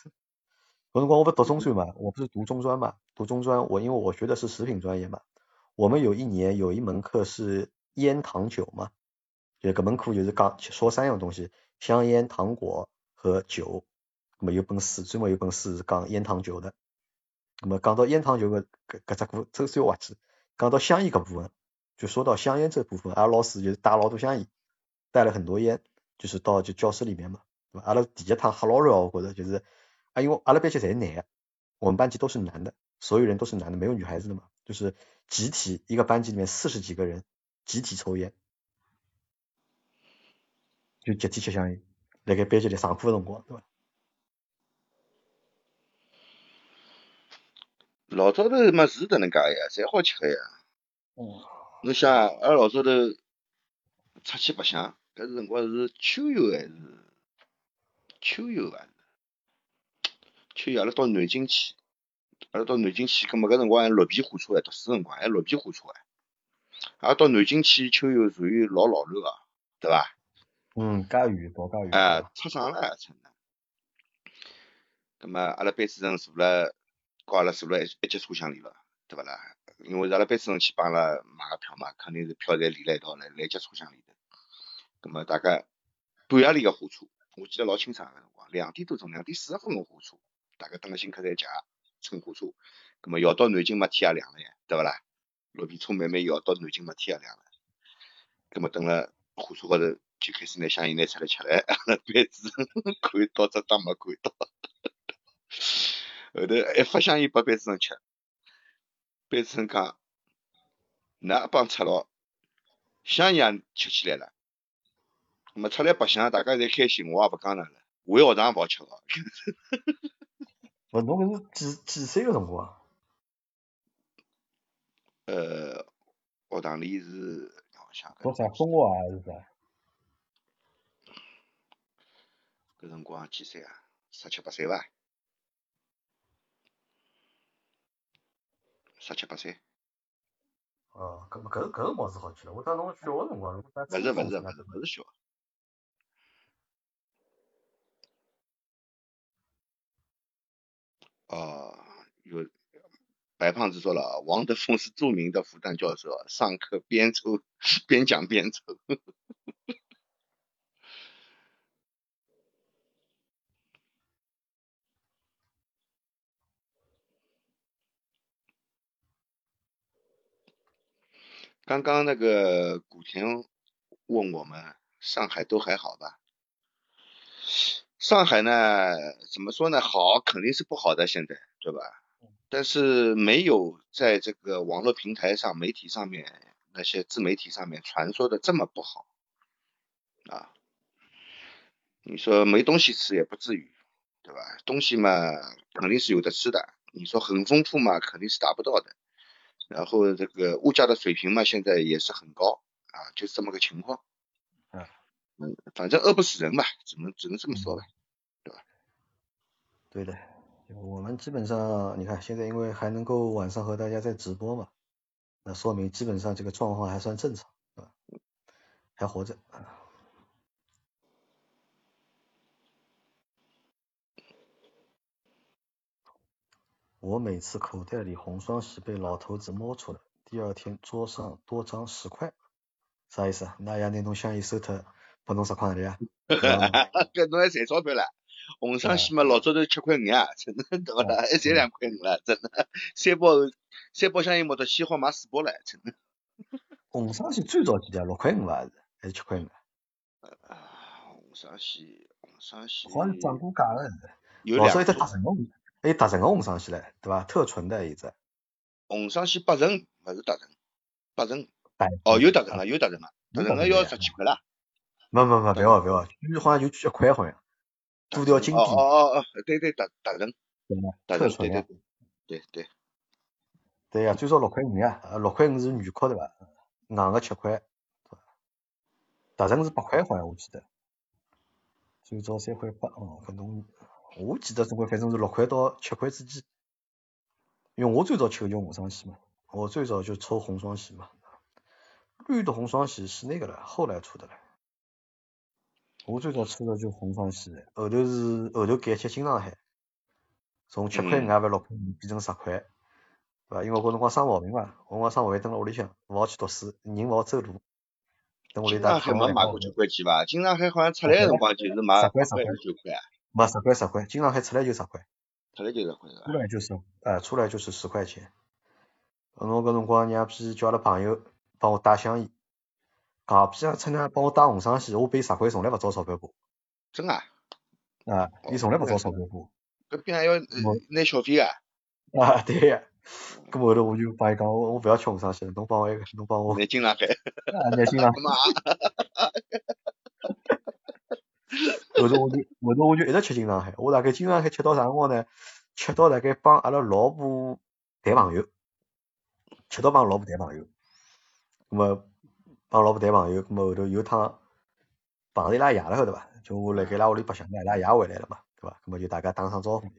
搿辰光我不读中专嘛，我不是读中专嘛，读中专我因为我学的是食品专业嘛，我们有一年有一门课是烟糖酒嘛，就搿门课就是讲说三样东西，香烟、糖果和酒，咁么有本书专门有本书是讲烟糖酒的，咁么讲到烟糖酒个搿搿只股周三滑稽，讲到香烟搿部分，就说到香烟这部分，阿拉老师就是带老多香烟，带了很多烟，就是到就教室里面嘛，对吧？阿拉第一趟吓老热，我觉得就是。啊，因为阿拉班级侪男的，我们班级都是男的，所有人都是男的，没有女孩子的嘛，就是集体一个班级里面四十几个人集体抽烟，就集体吃香烟，辣盖班级里上课的辰光，对吧？老早头嘛是搿能介呀，侪好吃个呀。哦。侬想，阿拉老早头出去白相，搿辰光是秋游还是秋游伐？去阿拉到南京去，阿拉到南京去，葛末搿辰光还绿皮火车哎，读书辰光还绿皮火车哎，阿拉到南京去秋游属于老老卵个，对伐？嗯，介远，跑介远。哎，出省了，真的。葛末阿拉班主任坐了，告阿拉坐了一一节车厢里了，对勿啦？因为是阿拉班主任去帮阿拉买个票嘛，肯定是票侪连辣一道来，来一节车厢里头。葛末大概半夜里个火车，我记得老清爽个辰光，两点多钟，两点四十分个火车。大概等了新客站借乘火车，葛末摇到南京嘛天也亮了呀，对勿啦？绿皮车慢慢摇到南京嘛天也亮了，葛末等了火车高头就开始拿香烟拿出来吃了，班主任看到只当没看到，后头一发香烟拨班主任吃，班主任讲，㑚帮赤佬香烟吃起来了，葛末出来白相大家侪开心，我也勿讲哪了，回学堂勿好吃哦。勿，侬搿是几几岁个辰光？呃，学堂里是，让我想读啥中学还是啥？搿辰光几岁啊？十七八岁伐？十七八岁。哦，搿么搿搿辰光是好吃了。我当侬小个辰光，勿是勿是勿是勿是小。哦，有白胖子说了，王德峰是著名的复旦教授，上课边抽边讲边抽。刚刚那个古田问我们，上海都还好吧？上海呢，怎么说呢？好肯定是不好的，现在对吧？但是没有在这个网络平台上、媒体上面那些自媒体上面传说的这么不好啊。你说没东西吃也不至于，对吧？东西嘛肯定是有的吃的。你说很丰富嘛，肯定是达不到的。然后这个物价的水平嘛，现在也是很高啊，就是这么个情况。嗯，反正饿不死人吧，只能只能这么说吧，对吧？对的，我们基本上你看现在因为还能够晚上和大家在直播嘛，那说明基本上这个状况还算正常，对吧？还活着。我每次口袋里红双喜被老头子摸出来，第二天桌上多张十块，啥意思啊？那爷拿侬香烟收脱？拨侬十块钿啊？搿侬还赚钞票了？红双喜嘛，老早头七块五啊，真的对勿啦？还赚两块五了，真的。三包三包香烟摸到先好买四包了，真的。红双喜最早几钿？六块五还是还是七块五？啊，红双喜，红双喜。好像涨过价了。有两。老早有特纯个，还有特纯个红双喜唻，对伐？特纯的一只。红双喜八成，勿是特纯，八成。哦，有特纯了，有特纯了，特纯个要十几块啦。没没没，不要不要，据好像就一块好像，镀掉金币。哦哦哦，对对，达达人，特纯呀。对对。对对呀，最少六块五呀，六块五是女壳对吧？硬个七块，达人是八块好像我记得。最早三块八哦，搿侬，我记得总归反正是六块到七块之间。因为我最早抽就红双喜嘛，我最早就抽红双喜嘛。绿的红双喜是那个了，后来出的了。我最早吃的就红双喜，后头是后头改吃金上海，从七块五还勿六块五变成十块，对伐？因为我搿辰光生毛病嘛，我光生毛病蹲辣屋里向，勿好去读书，人勿好走路。等屋里打。金上海没买过九块几伐？金上海好像出来个辰光就是买十块十块九块。没十块十块，金上海出来就十块。出来就十块？出来就是，哎，出来就是十块钱。我搿辰光娘逼叫阿拉朋友帮我带香烟，戆逼啊，出呢帮我带红双喜，我俾十块从来勿找钞票过。真啊？啊，伊从来勿找钞票过。搿边还要拿小费啊？啊，对呀。咁后头我就帮伊讲，我我勿要吃红双喜了，侬帮我一个，侬帮我。拿金上海。啊，拿金上海。后头我就后头我就一直吃金上海，我大概金上海吃到啥辰光呢？吃到大概帮阿拉老婆谈朋友，吃到帮老婆谈朋友，咁么帮老婆谈朋友，咁么后头有趟碰着伊拉爷了，晓得伐？就我辣盖伊拉屋里白相，伊拉爷回来了嘛，对伐？咁么就大家打声招呼，咁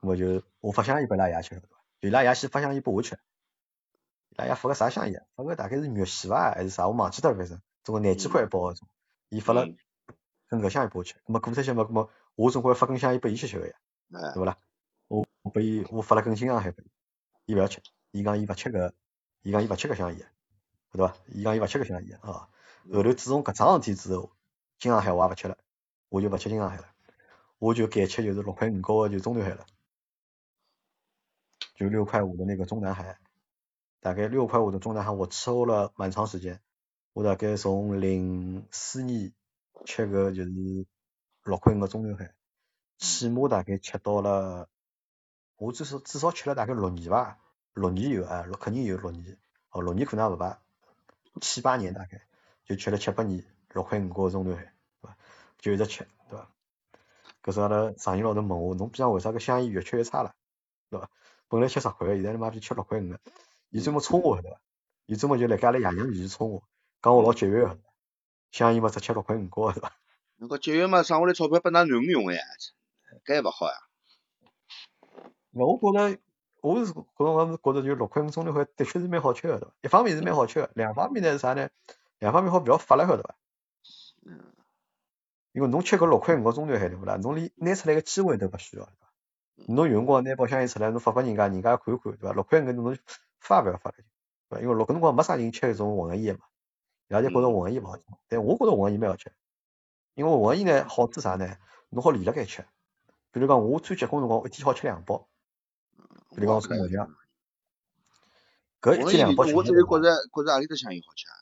么就我发香烟拨伊拉爷吃，对伐？伊拉爷先发香烟拨我吃，伊拉爷发个啥香烟？发个大概是玉玺伐，还是啥？我忘记脱了，反正总共廿几块一包种，伊发了。根搿香烟拨我吃，咾么过脱些嘛，咾么我总归发根香烟拨伊吃吃个呀，对勿啦？我我拨伊，我发了根金上海拨伊，伊勿要吃，伊讲伊勿吃搿，伊讲伊勿吃搿香烟，对伐？伊讲伊勿吃搿香烟啊。后头自从搿桩事体之后，金上海我也勿吃了，我就勿吃金上海了，我就改吃就是六块五角个就中南海了，就六块五的那个中南海，大概六块五的中南海我吃了蛮长时间，我大概从零四年。吃个就是六块五个中南海，起码大概吃到了，我至少至少吃了大概六年吧，六年有啊，六肯定有六年，哦六年可能也勿排，七八年大概就吃了七八年六块五个中南海，对伐？就一直吃，对伐？搿是阿拉上姨老头问我，侬边上为啥个香烟越吃越差了，对伐？本来吃十块个，现在他妈就吃六块五个，伊专门冲我，对伐？伊专门就辣盖阿拉爷娘面前冲我，讲我老节约个。香烟嘛只吃六块五角是伐？那个 节约嘛，省下来钞票拨㑚囡恩用个呀，搿还勿好呀？我觉着，我是搿辰光是觉着就六块五中南海的确是蛮好吃个，对伐？一方面是蛮好吃个，两方面呢是啥呢？两方面好勿要发了，晓得伐？嗯。因为侬吃搿六块五个中南海对勿啦？侬连拿出来个机会都勿需要，对伐？侬有辰光拿包香烟出来，侬发拨人家，人家看看，对伐？六块五侬发勿要发了，对伐？因为六搿辰光没啥人吃搿种混合烟嘛。伊拉就觉着混合烟勿好吃，但我觉着混合烟蛮好吃，因为混合烟呢好处啥呢？侬好连辣盖吃，比如讲我最结棍辰光一天好吃两包，比如讲抽麻将，搿一天两包我只有觉着觉着阿里只香烟好吃啊？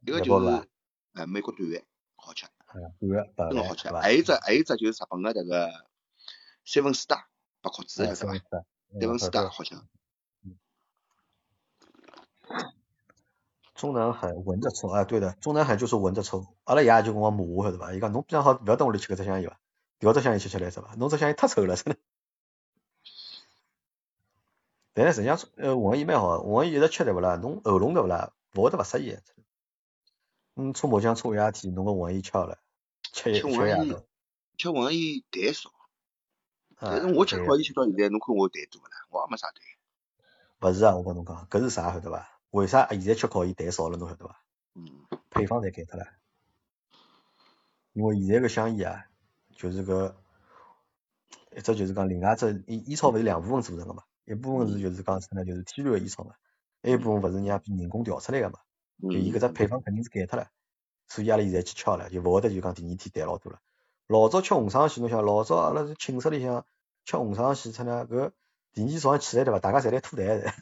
一个就是哎美国短好吃，短真好吃，还有只还有只就是日本个迭个三文四大八壳子个是伐？三文四大好吃。中南海闻着臭，哎，对的，中南海就是闻着臭。阿拉爷就跟我骂我，晓得伐？伊讲侬平常好勿要到屋里吃搿只香烟伐？调只香烟吃吃来是伐？侬只香烟太臭了，真的。但是实际上，呃，混合烟蛮好，混合烟一直吃对勿啦？侬喉咙对勿啦？勿会得勿适意。嗯，搓麻将搓一夜天，侬个混合烟吃好了，吃一吃夜到。吃混合烟痰少，但是我吃好烟吃到现在，侬看我痰多勿啦？我也没啥痰。勿是啊，我跟侬讲，搿是啥晓得伐？为啥现在吃烤烟痰少了？侬晓得伐？嗯。配方侪改脱了。因为现在个香烟啊，就是个一只就是讲另外只烟烟草勿是两部分组成个嘛？一部分是就是讲啥呢？就是天然个烟草嘛，还有一部分勿是人家人工调出来个嘛？就伊搿只配方肯定是改脱了，所以阿拉现在去吃了，就勿会得就讲第二天淡老多了。老早吃红双喜，侬想老早阿拉是寝室里向吃红双喜，出呢搿第二天早上起来对伐？大家侪来吐痰的。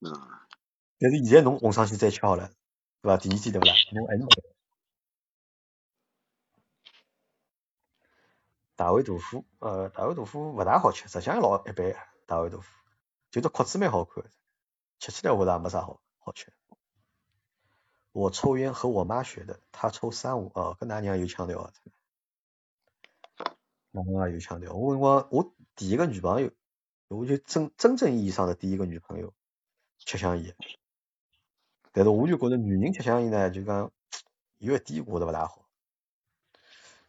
嗯。但是现在侬红双喜再吃好了，对伐？第二天对勿啦？侬还是没大碗豆腐，呃，大碗豆腐勿大好吃，实际上老一般。大碗豆腐就这壳子蛮好看，吃起来我觉着没啥好好吃。我抽烟和我妈学的，她抽三五，哦，跟㑚娘有腔调啊，㑚娘有腔调。我我我第一个女朋友，我就真真正意义上的第一个女朋友，吃香烟。但是我就觉着女人吃香烟呢，就讲有一点我觉着勿大好，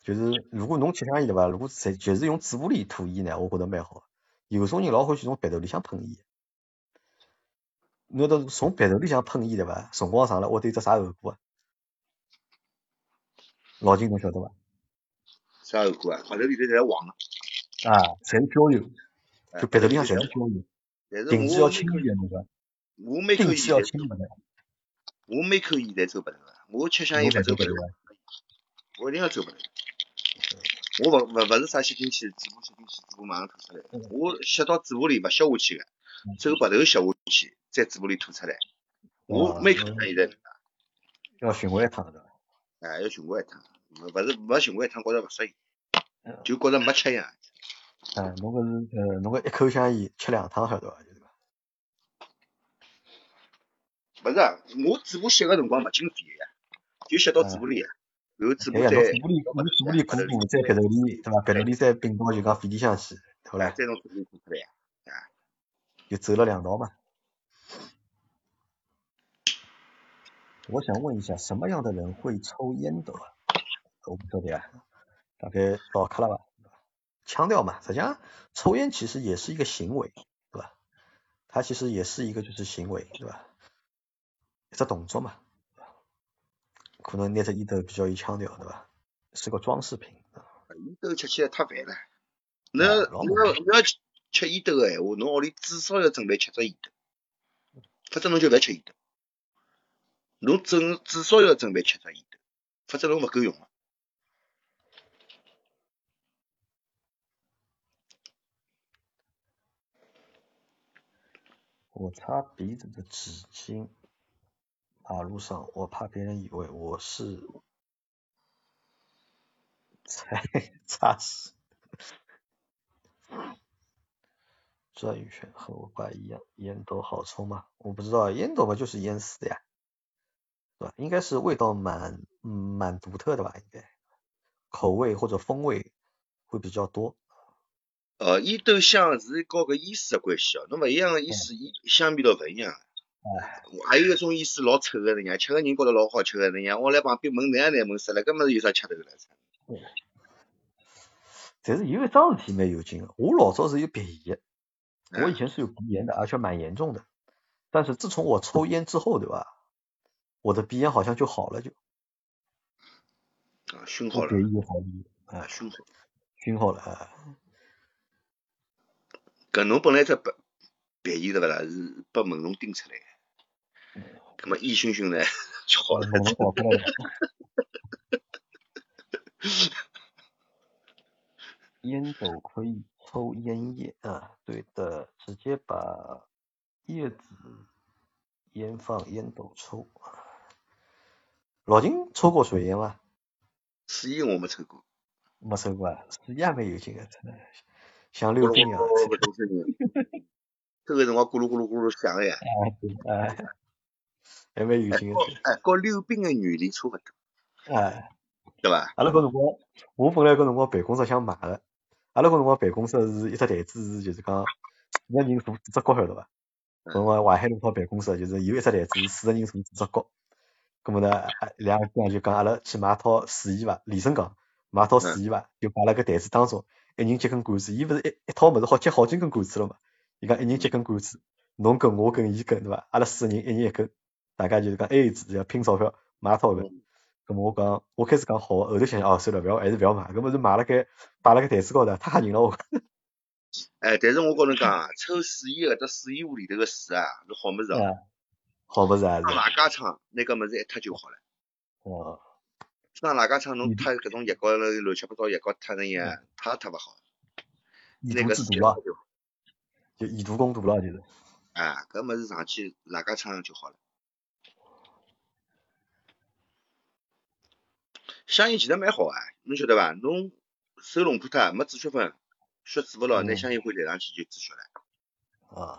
就是如果侬吃香烟对伐？如果就是用嘴巴里吐烟呢，我觉着蛮好。有种人老欢喜从鼻头里向喷烟，侬得从鼻头里向喷烟对伐？辰光长了会得有只啥后果啊？老金侬晓得伐？啥后果啊？鼻头里头侪黄啊，侪是焦油，就鼻头里向全是胶原，顶子要清一点，对伐？我每口烟要轻的，我每口烟侪抽鼻头个，我吃香烟勿抽鼻头，我一定要抽鼻头。我勿勿勿是啥吸进去，嘴巴吸进去，嘴巴马上吐出来。我吸到嘴巴里勿吸下去个，走鼻头吸下去，在嘴巴里吐出来。我每口香烟侪要循环一趟的。哎，要循环一趟，勿是没循环一趟，觉着勿适应，就觉着没吃一样。哎，侬搿是呃，侬搿一口香烟吃两趟，晓得伐？就是讲。勿是啊，我嘴巴吸个辰光勿进肺呀，就吸到嘴巴里呀，然后嘴巴再。嘴巴里，侬嘴巴里鼓鼓，在鼻头里，对伐？鼻头里再并到就讲肺里向去，好唻。再从嘴里吐出来呀，啊。就走了两道嘛。我想问一下，什么样的人会抽烟斗啊？我不晓得啊，大概老卡了吧？腔调嘛，实际上抽烟其实也是一个行为，对吧？它其实也是一个就是行为，对吧？一只动作嘛，可能拿着烟斗比较有腔调，对吧？是个装饰品。烟斗吃起来太烦了，那那你要吃烟斗个闲话，侬屋里至少要准备七只烟斗，否则侬就勿要吃烟斗。侬准至少要准备七只烟斗，否则侬勿够用个。我擦鼻子的纸巾，马路上我怕别人以为我是在 擦屎。转一圈和我爸一样，烟斗好抽吗？我不知道，烟斗嘛就是烟丝的呀。应该是味道蛮蛮独特的吧，应该口味或者风味会比较多。呃，烟斗香是和个烟丝的关系哦，侬勿一样的烟丝，香味道勿一样。哎，还有一种意思老丑的，人家吃个人觉得老好吃的，人家我来旁边闻，那样难闻死了，根本是有啥吃头了？对。但是有一桩事体蛮有劲的，我老早是有鼻炎，我以前是有鼻炎的，而且蛮严重的。但是自从我抽烟之后，对吧？我的鼻炎好像就好了，就啊，熏好了，鼻炎好了，啊，熏好，熏好了啊。搿侬本来只鼻鼻炎对勿啦？是被蚊虫叮出来的，葛末烟熏熏的就好了。烟斗可以抽烟叶啊，对的，直接把叶子烟放烟斗抽。老金抽过水烟吗？水烟我没抽过。没抽过啊？水烟蛮有劲的，真的像溜冰一样。这个辰光咕噜咕噜咕噜响个呀。哎，还蛮有劲的。哎，跟溜冰的原理差勿多。哎。对伐？阿拉搿辰光，我本来搿辰光办公室想买个，阿拉搿辰光办公室是一只台子是就是讲四个人坐四只角晓得伐？搿辰光淮海路套办公室就是有一只台子四个人坐四只角。咁么呢，两个哥就讲阿拉去买套水衣伐，李生讲买套水衣伐，就摆辣个台子当中，一人接根管子，伊勿是一一套物事好接好几根管子了嘛？伊讲一人接根管子，侬跟我跟伊跟对伐？阿拉四个人一人一根，大家就是讲 A 制，要拼钞票买套个。咁么我讲，我开始讲好，后头想想哦，算了，勿要还是勿要买，搿么是买辣盖摆辣盖台子高头，太吓人了我。哎，但是我跟侬讲，抽水烟搿只水烟屋里头个水啊，是好物事啊。好不是啊？上哪家厂那个么子一脱就好了。哦。上哪家厂侬脱搿种药膏乱七八糟药膏脱那样，脱脱勿好。那个毒了。就以毒攻毒了就是。啊，搿么子上去哪家厂就好了。香烟其实蛮好啊，侬晓得伐？侬手弄破脱没止血粉，血止勿牢，拿香烟灰来上去就止血了。啊。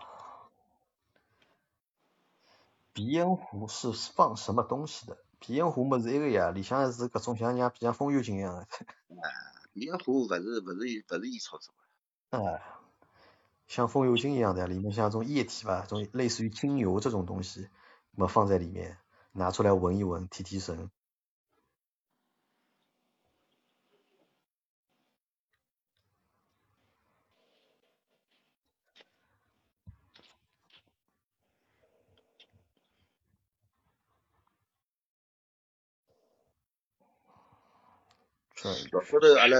鼻烟壶是放什么东西的？鼻烟壶么是一个呀，里向是各种像像像风油精一样的。啊，鼻烟壶勿是勿是勿是烟草做的。啊，像风油精一样的，里面像种液体吧，种类似于精油这种东西，么放在里面，拿出来闻一闻，提提神。老早头阿拉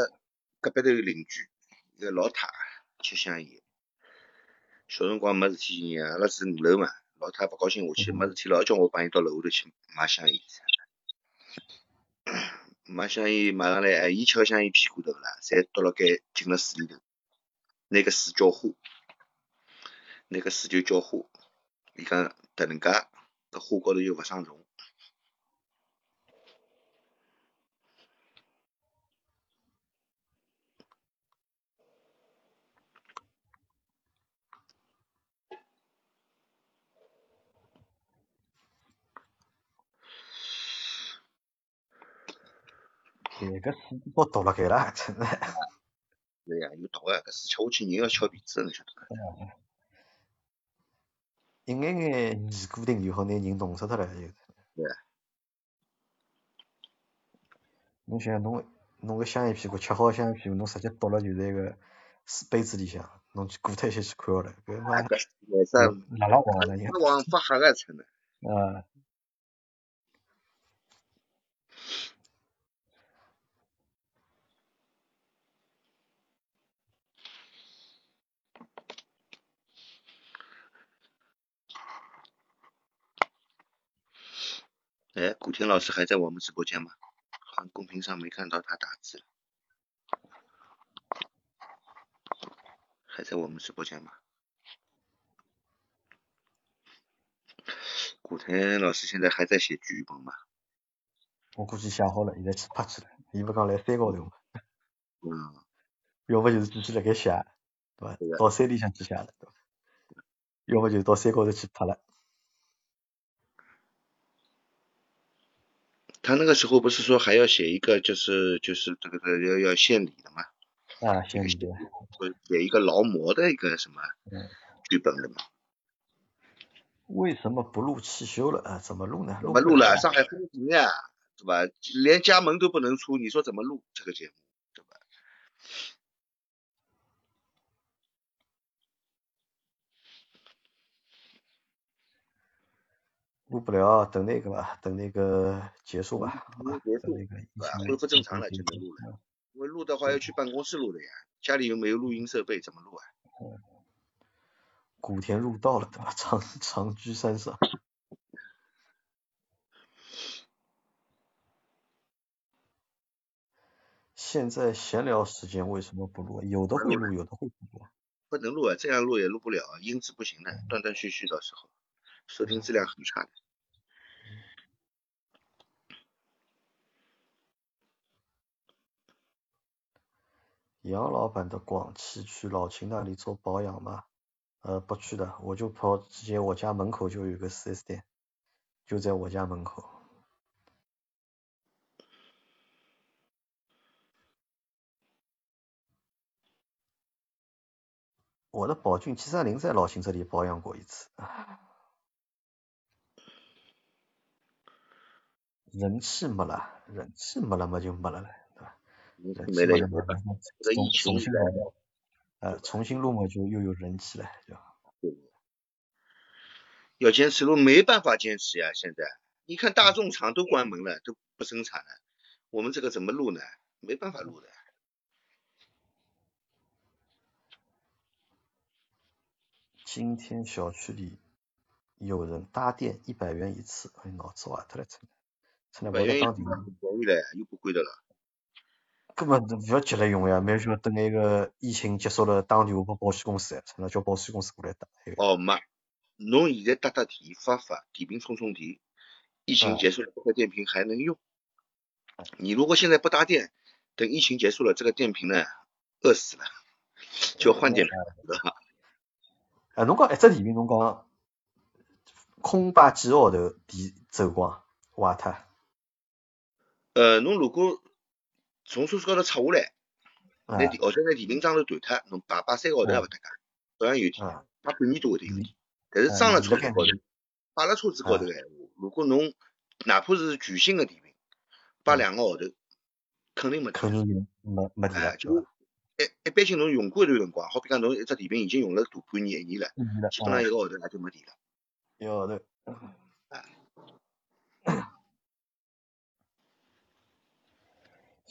隔壁头邻居一个老太吃香烟，小辰光没事体，阿拉住五楼嘛，老太勿高兴下去，没事体老叫我帮伊到楼下头去买香烟。买香烟买上来，哎，伊吃个香烟屁股头啦，侪倒辣盖进了水里头，拿个水浇花，拿个水就浇花。伊讲迭能介，搿花高头又勿生虫。搿个水多毒辣盖啦，真的。对呀，有毒个，搿水吃下去人要翘鼻子，侬晓得伐？一眼眼尼古丁就好拿人弄死脱了，就。对。侬想侬侬个香烟屁股吃好香烟屁股，侬直接倒了就在个杯子里向，侬去过脱一些去看好了，搿妈辣辣黄了，黄发黑个成的。啊。哎，古天老师还在我们直播间吗？好像公屏上没看到他打字。还在我们直播间吗？古天老师现在还在写剧本吗？我估计想好了，现在去拍去了。伊勿讲来山高头吗？嗯。要不就是继续辣盖写，对伐？到山里向去写了，对伐？要不就到山高头去拍了。他那个时候不是说还要写一个，就是就是这个这要要献礼的吗？啊，献礼的。写一个劳模的一个什么剧本的嘛？为什么不录汽修了啊？怎么录呢？怎么录了？上海封城呀，对吧？连家门都不能出，你说怎么录这个节目？录不了，等那个吧，等那个结束吧，好吧，等那个疫情恢复正常了就能录了。因为录的话要去办公室录的呀，家里又没有录音设备，怎么录啊？古田入道了，对吧？长 长居山上。现在闲聊时间为什么不录？有的会录，有的会不录。不能录啊，这样录也录不了，音质不行的，断断续续，到时候。收听质量很差的。杨老板的广汽去老秦那里做保养吗？呃，不去的，我就跑直接我家门口就有个四 S 店，就在我家门口。我的宝骏七三零在老秦这里保养过一次。人气没了，人气没了嘛就没了了，对吧？人气没了嘛，重重新来，呃，重新录嘛就又有人气了，就。要坚持录没办法坚持呀，现在你看大众厂都关门了，都不生产了，我们这个怎么录呢？没办法录的。今天小区里有人搭电一百元一次，哎，脑子瓦特了，真的。百元当电便宜了，又不贵的了。根本都不要急来用呀，没说等那个疫情结束了打电话给保险公司，那叫保险公司过来打。哦，没，侬现在搭搭电发发电瓶充充电，疫情结束了这个电瓶还能用。你如果现在不搭电，等疫情结束了这个电瓶呢，饿死了，就要换电瓶，了？啊，侬讲一只电瓶，侬讲空摆几个号头电走光坏脱。呃，侬如果从车子高头拆下来，拿电或者拿电瓶装头断脱，侬摆摆三个号头也勿搭界，照样有电，摆半年都会得有电。但是装了车子高头，摆了车子高头个闲话，如果侬哪怕是全新的电瓶，摆两个号头，肯定没肯定没没电。就一一般性侬用过一段辰光，好比讲侬一只电瓶已经用了大半年一年了，基本上一个号头也就没电了。一个号头。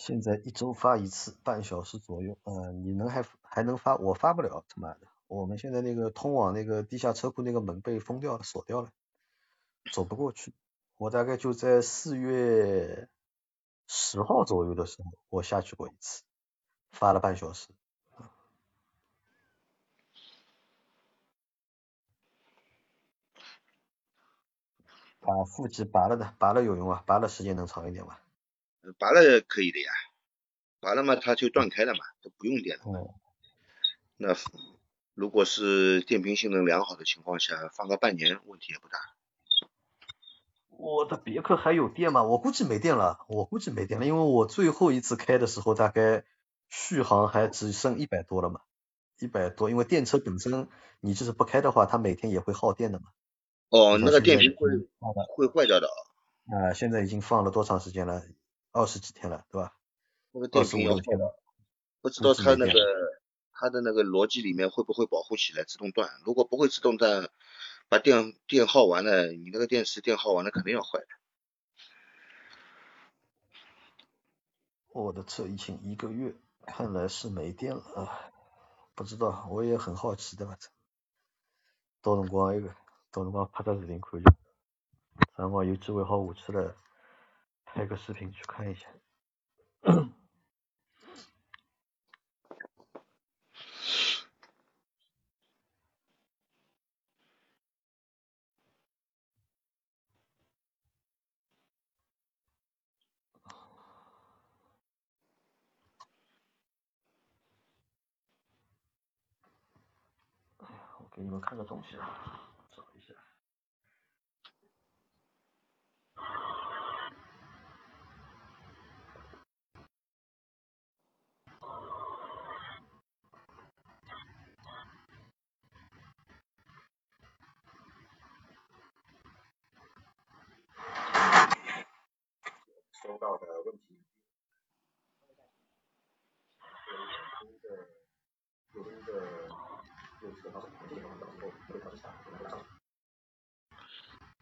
现在一周发一次，半小时左右。嗯，你能还还能发？我发不了，他妈的，我们现在那个通往那个地下车库那个门被封掉了，锁掉了，走不过去。我大概就在四月十号左右的时候，我下去过一次，发了半小时。把腹肌拔了的，拔了有用啊，拔了时间能长一点吧？拔了可以的呀，拔了嘛它就断开了嘛，就不用电了。哦。那如果是电瓶性能良好的情况下，放个半年问题也不大。我的别克还有电吗？我估计没电了，我估计没电了，因为我最后一次开的时候大概续航还只剩一百多了嘛，一百多，因为电车本身你就是不开的话，它每天也会耗电的嘛。哦，那个电瓶会会坏掉的啊。现在已经放了多长时间了？二十几天了，对吧？那个电瓶要坏了，不知道它那个它的那个逻辑里面会不会保护起来自动断？如果不会自动断，把电电耗完了，你那个电池电耗完了肯定要坏的。我的车已经一个月，看来是没电了啊！不知道，我也很好奇的吧？到辰光一个。到辰光拍个视频看就，辰光有机会好下去了，拍个视频去看一下。我给你们看个东西啊。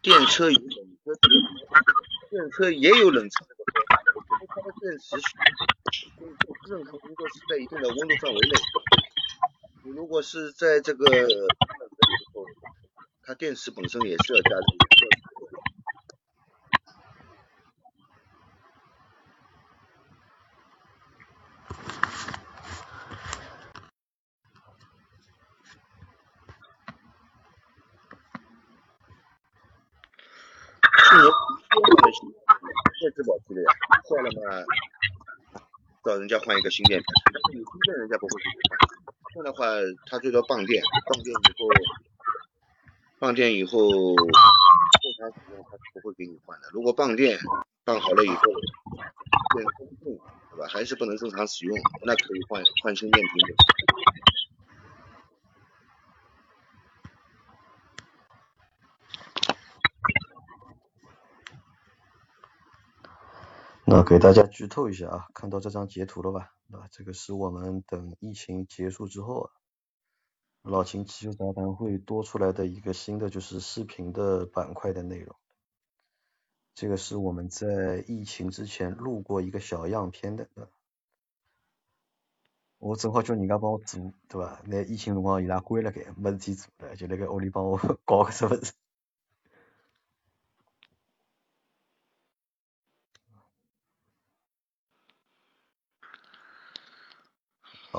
电车有冷车，电车也有冷车这个说法，因为它的电池做任何工作是在一定的温度范围内。你如果是在这个，它电池本身也是要加热。电池保期的呀，坏了嘛，找人家换一个新电瓶。但是有新电，人家不会给你换。这样的话，他最多放电，放电以后，放电以后正常使用，他是不会给你换的。如果放电放好了以后，电充不动，对吧？还是不能正常使用，那可以换换新电瓶给大家剧透一下啊，看到这张截图了吧？啊，这个是我们等疫情结束之后，老秦汽修杂谈会多出来的一个新的就是视频的板块的内容。这个是我们在疫情之前录过一个小样片的，我正好叫人家帮我做，对吧？那疫情辰光伊拉关了盖，没事体做了，就那个屋里帮我搞个什么。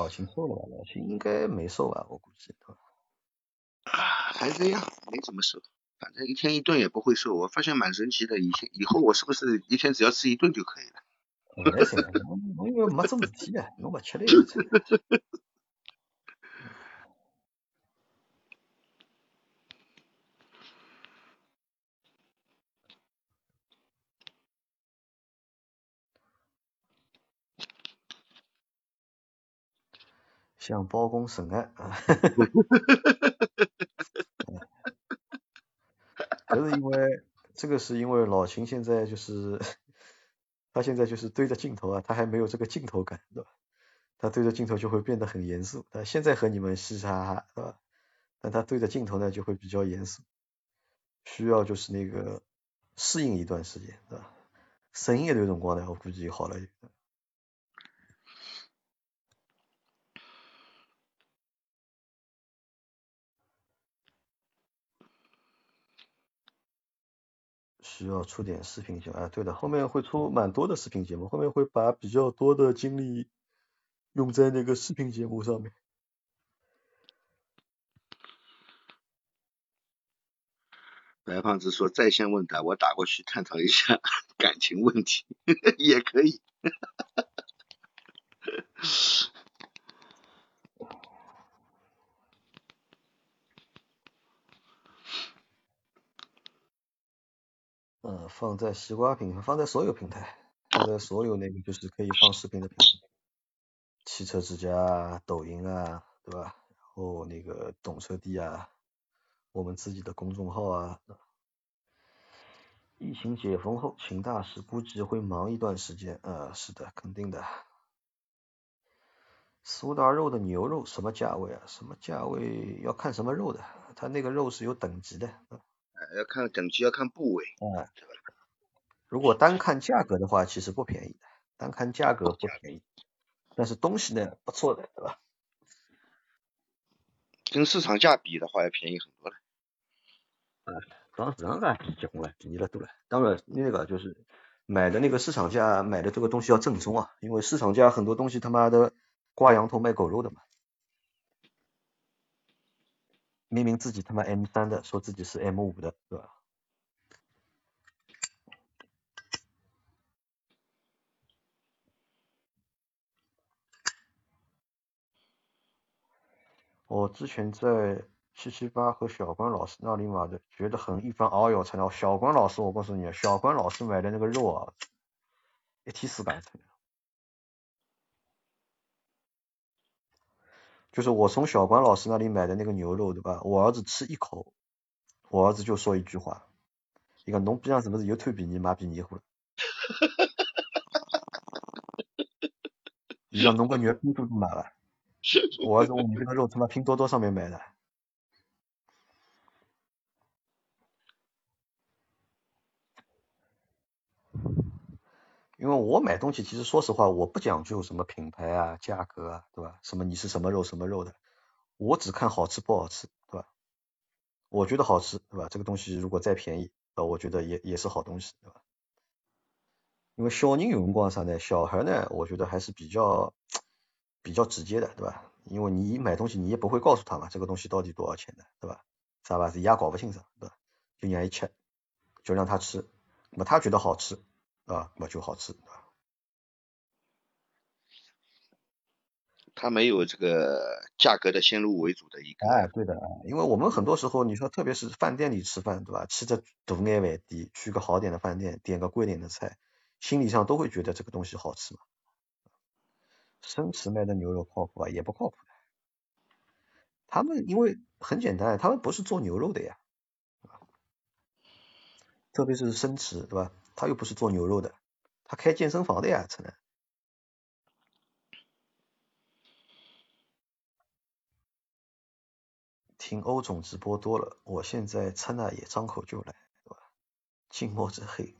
老秦瘦了吧？老秦应该没瘦吧？我估计，都，还这样，没怎么瘦，反正一天一顿也不会瘦。我发现蛮神奇的，以前以后我是不是一天只要吃一顿就可以了？没事，我因为没这么体啊，我不吃嘞。向包公审案啊！哈哈哈哈哈哈！这是因为，这个是因为老秦现在就是，他现在就是对着镜头啊，他还没有这个镜头感，对吧？他对着镜头就会变得很严肃，他现在和你们嘻嘻哈哈，对吧？但他对着镜头呢就会比较严肃，需要就是那个适应一段时间，对吧？适应一段辰光呢，我估计就好了。需要出点视频节目，哎，对的，后面会出蛮多的视频节目，后面会把比较多的精力用在那个视频节目上面。白胖子说在线问答，我打过去探讨一下感情问题，也可以。嗯，放在西瓜平台，放在所有平台，放在所有那个就是可以放视频的平台，汽车之家、抖音啊，对吧？然后那个懂车帝啊，我们自己的公众号啊。疫情解封后，秦大师估计会忙一段时间。呃，是的，肯定的。苏打肉的牛肉什么价位啊？什么价位要看什么肉的，它那个肉是有等级的。要看等级，要看部位。啊，如果单看价格的话，其实不便宜的，单看价格不便宜，但是东西呢不错的，对吧？跟市场价比的话，要便宜很多了。啊，当然了比结婚了，便宜了多了。当然，那个就是买的那个市场价买的这个东西要正宗啊，因为市场价很多东西他妈的挂羊头卖狗肉的嘛。明明自己他妈 M 三的，说自己是 M 五的，对吧？我之前在七七八和小关老师那里买的，觉得很一般。哦哟，成了小关老师，我告诉你，小关老师买的那个肉啊，一提四干成就是我从小关老师那里买的那个牛肉，对吧？我儿子吃一口，我儿子就说一句话：，你看侬逼样是不是又偷比你妈比你糊了？哈哈哈哈哈哈！你看侬个肉都都买了？我儿子我们这个肉他妈拼多多上面买的？因为我买东西，其实说实话，我不讲究什么品牌啊、价格啊，对吧？什么你是什么肉什么肉的，我只看好吃不好吃，对吧？我觉得好吃，对吧？这个东西如果再便宜，呃，我觉得也也是好东西，对吧？因为小人有辰光啥呢？小孩呢，我觉得还是比较比较直接的，对吧？因为你买东西你也不会告诉他嘛，这个东西到底多少钱的，对吧？啥吧？是也搞不清楚，对吧？就让一吃，就让他吃，那么他觉得好吃。啊，那就好吃。它没有这个价格的先入为主的一个。哎，对的，因为我们很多时候，你说特别是饭店里吃饭，对吧？吃着大眼饭店，去个好点的饭店，点个贵点的菜，心理上都会觉得这个东西好吃嘛。生吃卖的牛肉靠谱啊？也不靠谱。他们因为很简单，他们不是做牛肉的呀，特别是生吃，对吧？他又不是做牛肉的，他开健身房的呀，陈楠。听欧总直播多了，我现在趁那也张口就来，对吧？近墨者黑。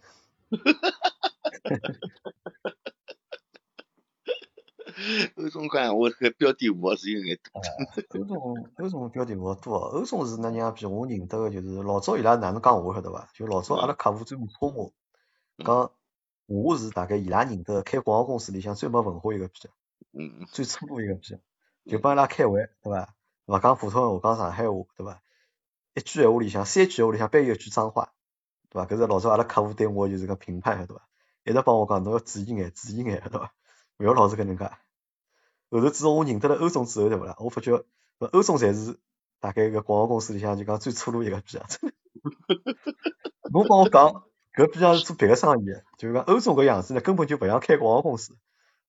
欧总看我这个标点符号是有点多。欧总，欧总标点符号多，欧总是那样比我认得的，就是老早伊拉哪能讲话晓得伐？就老早阿拉客户专门泼我。讲我是大概伊拉认得开广告公司里向最没文化一个逼，嗯，最粗鲁一个逼，就帮伊拉开会，对伐？勿讲普通话，讲上海话，对伐？一句闲话里向，三句闲话里向背一句脏话，对伐？搿是老早阿拉客户对我就是个评判，晓得伐？一直帮我讲，侬要注意眼，注意眼，对伐？勿要老是搿能介。后头自从我认得了欧总之后，对勿啦？我发觉欧总才是大概个广告公司里向就讲最粗鲁一个逼啊！侬帮我讲。搿比像是做别个生意，就是讲欧总搿样子呢，根本就勿像开广告公司。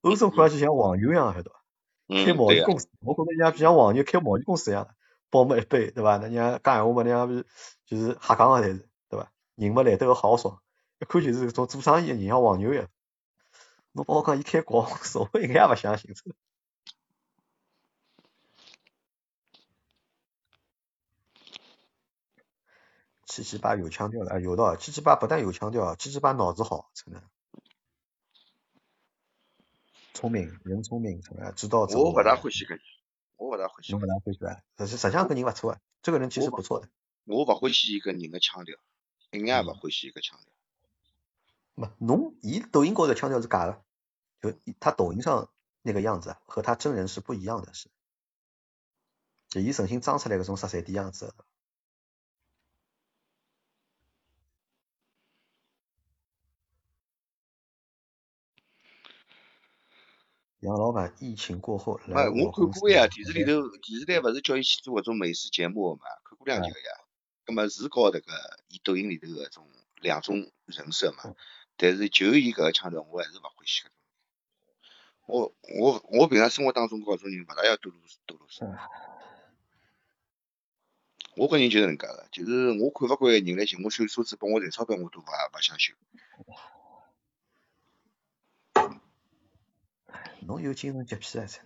欧总看上去像黄牛一样，晓得伐？开贸易公司，我觉着像比像黄牛开贸易公司一样，包么一杯，对伐？那像讲闲话嘛，那像是就是瞎讲个才是，对伐？人嘛来得个豪爽，一看就是种做生意个人像黄牛一样。侬帮我讲伊开广告公司，我一眼也勿相信。七七八有腔调的啊，有的。七七八不但有腔调，七七八脑子好，真的。聪明，人聪明，什么知道。我不大欢喜个人，我不大欢喜。侬不大欢喜啊？但是实际上搿人不错啊，这个人其实不错的。我勿欢喜一个人的腔调，一眼也勿欢喜一个腔调。不，侬伊抖音高头腔调是假的，就他抖音上那个样子和他真人是不一样的，是。就伊诚心装出来搿种十三 D 样子。杨老板，疫情过后来我看过呀，电视里头，电视台勿是叫伊去做搿种美食节目嘛，看过两集呀。葛末是搞迭个伊抖音里头搿种两种人设嘛，但是就伊搿个腔调，我还是勿欢喜搿种。我我我平常生活当中搿种人勿大要多露多露声。我个人就是能介个，就是我看勿惯人来寻我修车子帮我赚钞票，我都勿勿想修。侬有精神洁癖啊？才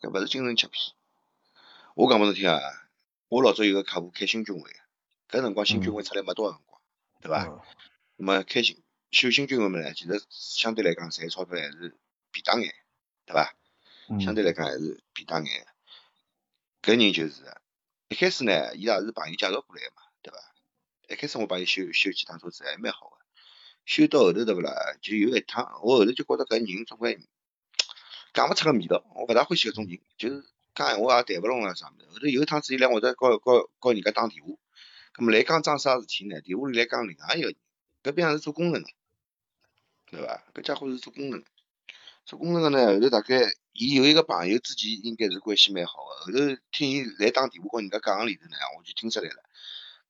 搿勿是精神洁癖。我讲拨侬听啊，我老早有个客户开新君威，搿辰光新君威出来没多少辰光，对伐？那么开新修新君威嘛呢，其实相对来讲赚钞票还是便当眼，对伐？相对来讲还是便当眼。搿人就是，一开始呢，伊也是朋友介绍过来嘛，对伐？一开始我帮伊修修几趟车子还蛮好个，修到后头对勿啦？就有一趟，我后头就觉得搿人总归。讲勿出个味道，我勿大欢喜搿种人，就是讲闲话也谈勿拢啊啥物事。后头有一趟子伊来我这告告告人家打电话，葛末来讲桩啥事体呢？电话里来讲另外一个人，搿边是做工程个，对伐？搿家伙是做工程个，做工程个呢，后头大概伊有一个朋友之前应该是关系蛮好个，后头听伊来打电话告人家讲个里头呢，我就听出来了，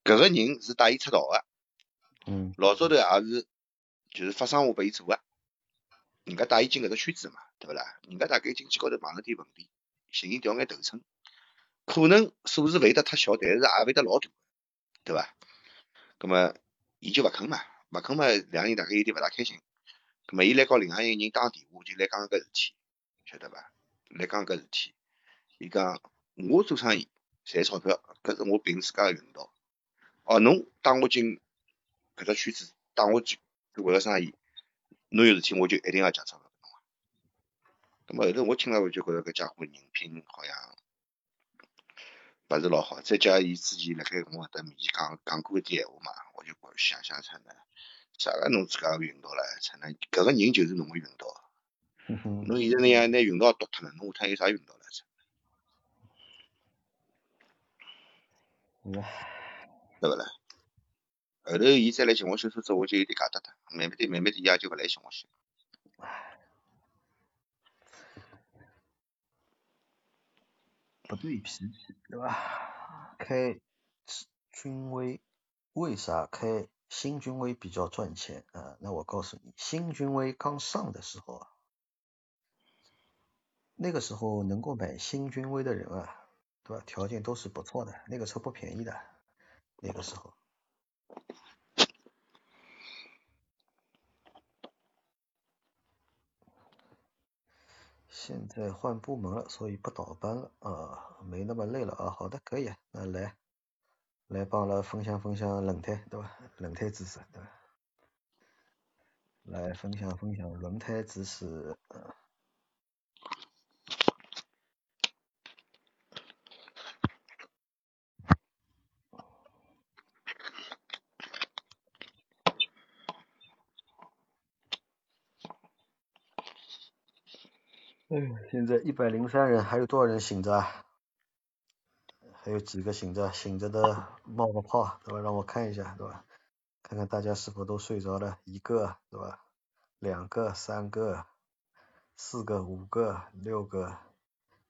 搿个人是带伊出道个，嗯，老早头也是就是发生活拨伊做个，人家带伊进搿只圈子嘛。对勿啦？人家大概经济高头碰着点问题，寻伊调眼头寸，可能数字会得太小，但是也会得老大，对伐？葛末伊就勿肯嘛，勿肯嘛，两个人大概有点勿大开心。葛末伊来告另外一个人打电话，就来讲搿事体，晓得伐？来讲搿事体，伊讲我做生意赚钞票，搿是我凭自家个运道。哦，侬带我进搿只圈子，带我进做搿个生意，侬有事体我就一定要借钞票。咁么后头我听了我就觉着搿家伙人品好像勿是老好，再加伊之前辣盖我搿搭面前讲讲过一点闲话嘛，我就想想出呢，啥个侬自家运道唻，才能搿个人就是侬个运道，侬现在那样拿运道夺脱了，侬下趟有啥运道唻？对勿啦？后头伊再来寻我修车子，我就有点假搭搭，慢慢的慢慢的，伊也就勿来寻我修。不对脾气，对吧？开君威，为啥开新君威比较赚钱啊？那我告诉你，新君威刚上的时候啊，那个时候能够买新君威的人啊，对吧？条件都是不错的，那个车不便宜的，那个时候。现在换部门了，所以不倒班了啊，没那么累了啊。好的，可以，那来来帮了分享分享轮胎，对吧？轮胎知识，对吧？来分享分享轮胎知识，现在一百零三人，还有多少人醒着？还有几个醒着？醒着的冒个泡，对吧？让我看一下，对吧？看看大家是否都睡着了？一个，对吧？两个、三个、四个、五个、六个、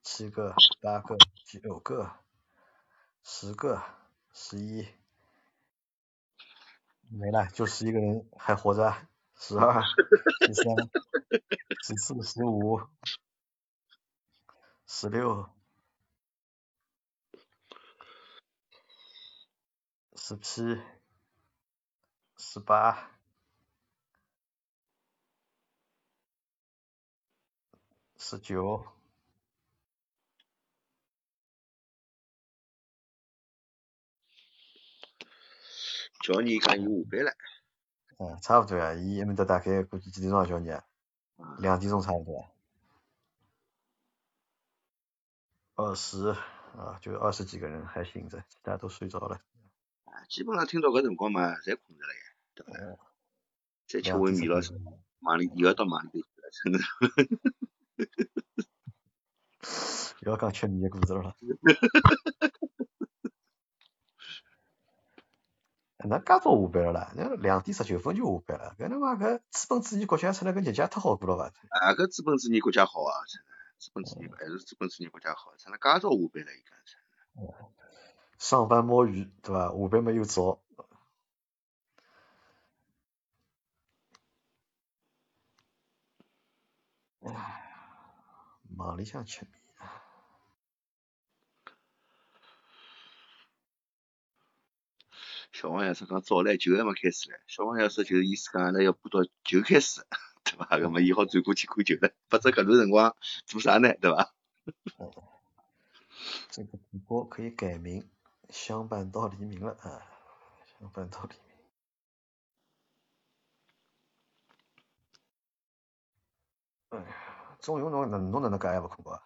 七个、八个、九个、十个、十一，没了，就十一个人还活着。十二、十三、十四、十五。十六，十七，十八，十九，叫你看有下班了。嗯，差不多啊，伊埃面搭大概估计几点钟叫你啊？两点钟差不多。二十啊，就二十几个人还醒着，其他都睡着了。啊，基本上听到搿辰光嘛，侪困着了呀，对伐？再吃碗米了，忙里又要到忙里头去了，真的。又要讲吃米的故事了。那介早下班了啦？那两点十九分就下班了，搿他妈搿资本主义国家出来搿日脚太好过了伐？啊，搿资本主义国家好啊，资本主义还是资本主义国家好，成了介早下班了伊讲。上班摸鱼对吧？下班没有早。唉，忙里向吃面。小王爷说讲早唻，酒还没开始唻。小王爷说就是意思讲阿拉要播到酒开始，对伐？搿么伊好转过去看球了，否则搿段辰光做啥呢？对伐？这个主播可以改名，相伴到黎明了啊！相伴到黎明。哎呀，中庸侬侬侬哪能介还勿看过？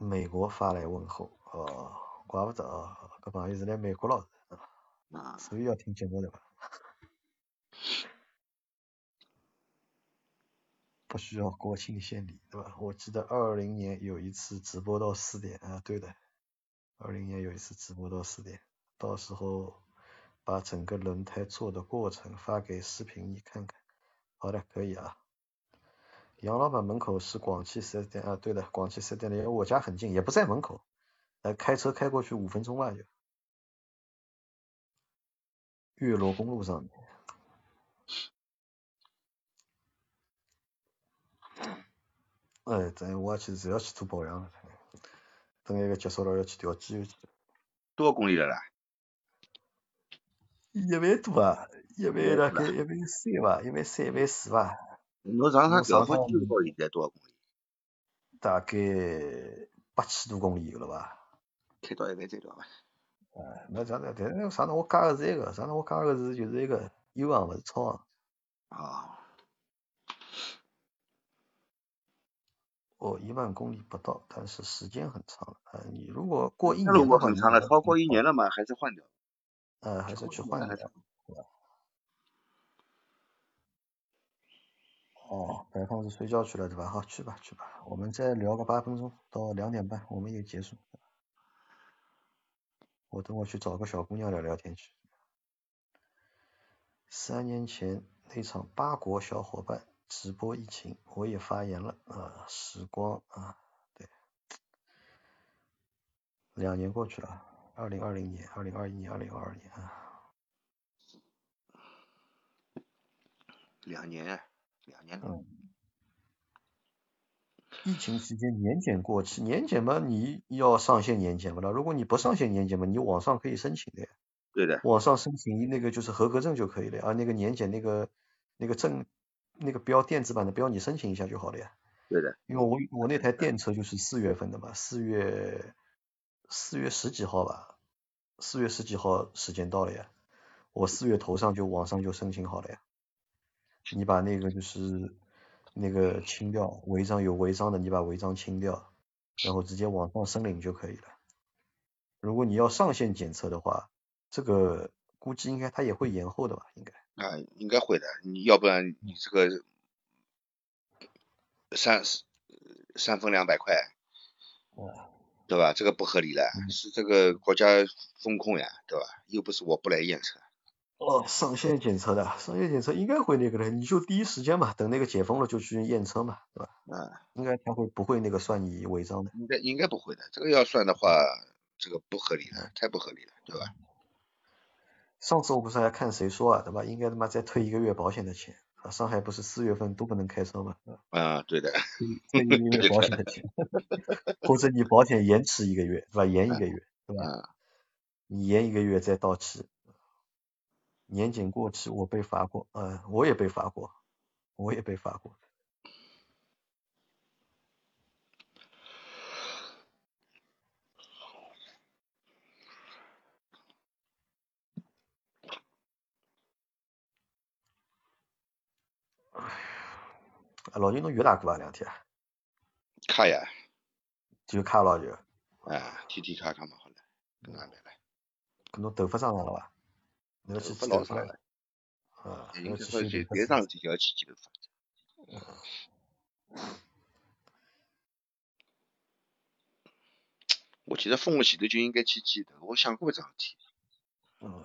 美国发来问候，哦，怪不得哦，搿朋友是来美国咯，啊，所以要听节目对吧？不需要国庆献礼对吧？我记得二零年有一次直播到四点啊，对的，二零年有一次直播到四点，到时候把整个轮胎做的过程发给视频你看看。好的，可以啊。杨老板门口是广汽四 S 店啊，对的，广汽四 S 店离我家很近，也不在门口，呃，开车开过去五分钟吧就。岳罗公路上面。哎，等我要去是要去做保养了，等那个结束了要去调机油去。多少公里了啦？一万多啊，一万大概一万三吧，一万三一万四吧。侬上趟调好机油到现在多少公里？大概八千多公里有了吧。开到一万再调吧。哎，那上趟，但是上趟我加个是一个，上趟我加个是就是一个优昂，勿是超昂。啊。哦，一万公里不到，但是时间很长。啊，你如果过一年的话，如果很长了，超过一年了嘛，还是换掉。呃，还是去换掉。哦，白胖子睡觉去了对吧？好，去吧去吧，我们再聊个八分钟到两点半，我们也结束。我等我去找个小姑娘聊聊天去。三年前那场八国小伙伴直播疫情，我也发言了啊，时光啊，对，两年过去了，二零二零年、二零二一年、二零二二年啊，两年。两年嗯，疫情期间年检过期，年检嘛，你要上线年检不啦？如果你不上线年检嘛，你网上可以申请的呀。对的。网上申请那个就是合格证就可以了，啊，那个年检那个那个证那个标电子版的标你申请一下就好了呀。对的。因为我我那台电车就是四月份的嘛，四月四月十几号吧，四月十几号时间到了呀，我四月头上就网上就申请好了呀。你把那个就是那个清掉，违章有违章的，你把违章清掉，然后直接网上申领就可以了。如果你要上线检测的话，这个估计应该它也会延后的吧？应该。啊，应该会的。你要不然你这个三三分两百块，对吧？这个不合理了，是这个国家风控呀，对吧？又不是我不来验车。哦，上线检测的，上线检测应该会那个的，你就第一时间嘛，等那个解封了就去验车嘛，对吧？嗯，应该他会不会那个算你违章的？应该应该不会的，这个要算的话，这个不合理了，太不合理了，对吧？上次我不是还看谁说啊，对吧？应该他妈再退一个月保险的钱啊，上海不是四月份都不能开车嘛？啊，对的，退一个月保险的钱，或者你保险延迟一个月，对吧？延一个月，对吧？你延一个月再到期。年检过期，我被罚过，嗯，我也被罚过，我也被罚过。哎，老金侬月打过啊？两天？卡呀。就卡了就。哎，天天卡卡嘛，好了，跟俺来了。搿侬头发长长了伐？侬要去剪头发了。啊，要去修头发。别长就要去剪头发。我其实封个前头就应该去剪头，我想过搿桩事体。嗯。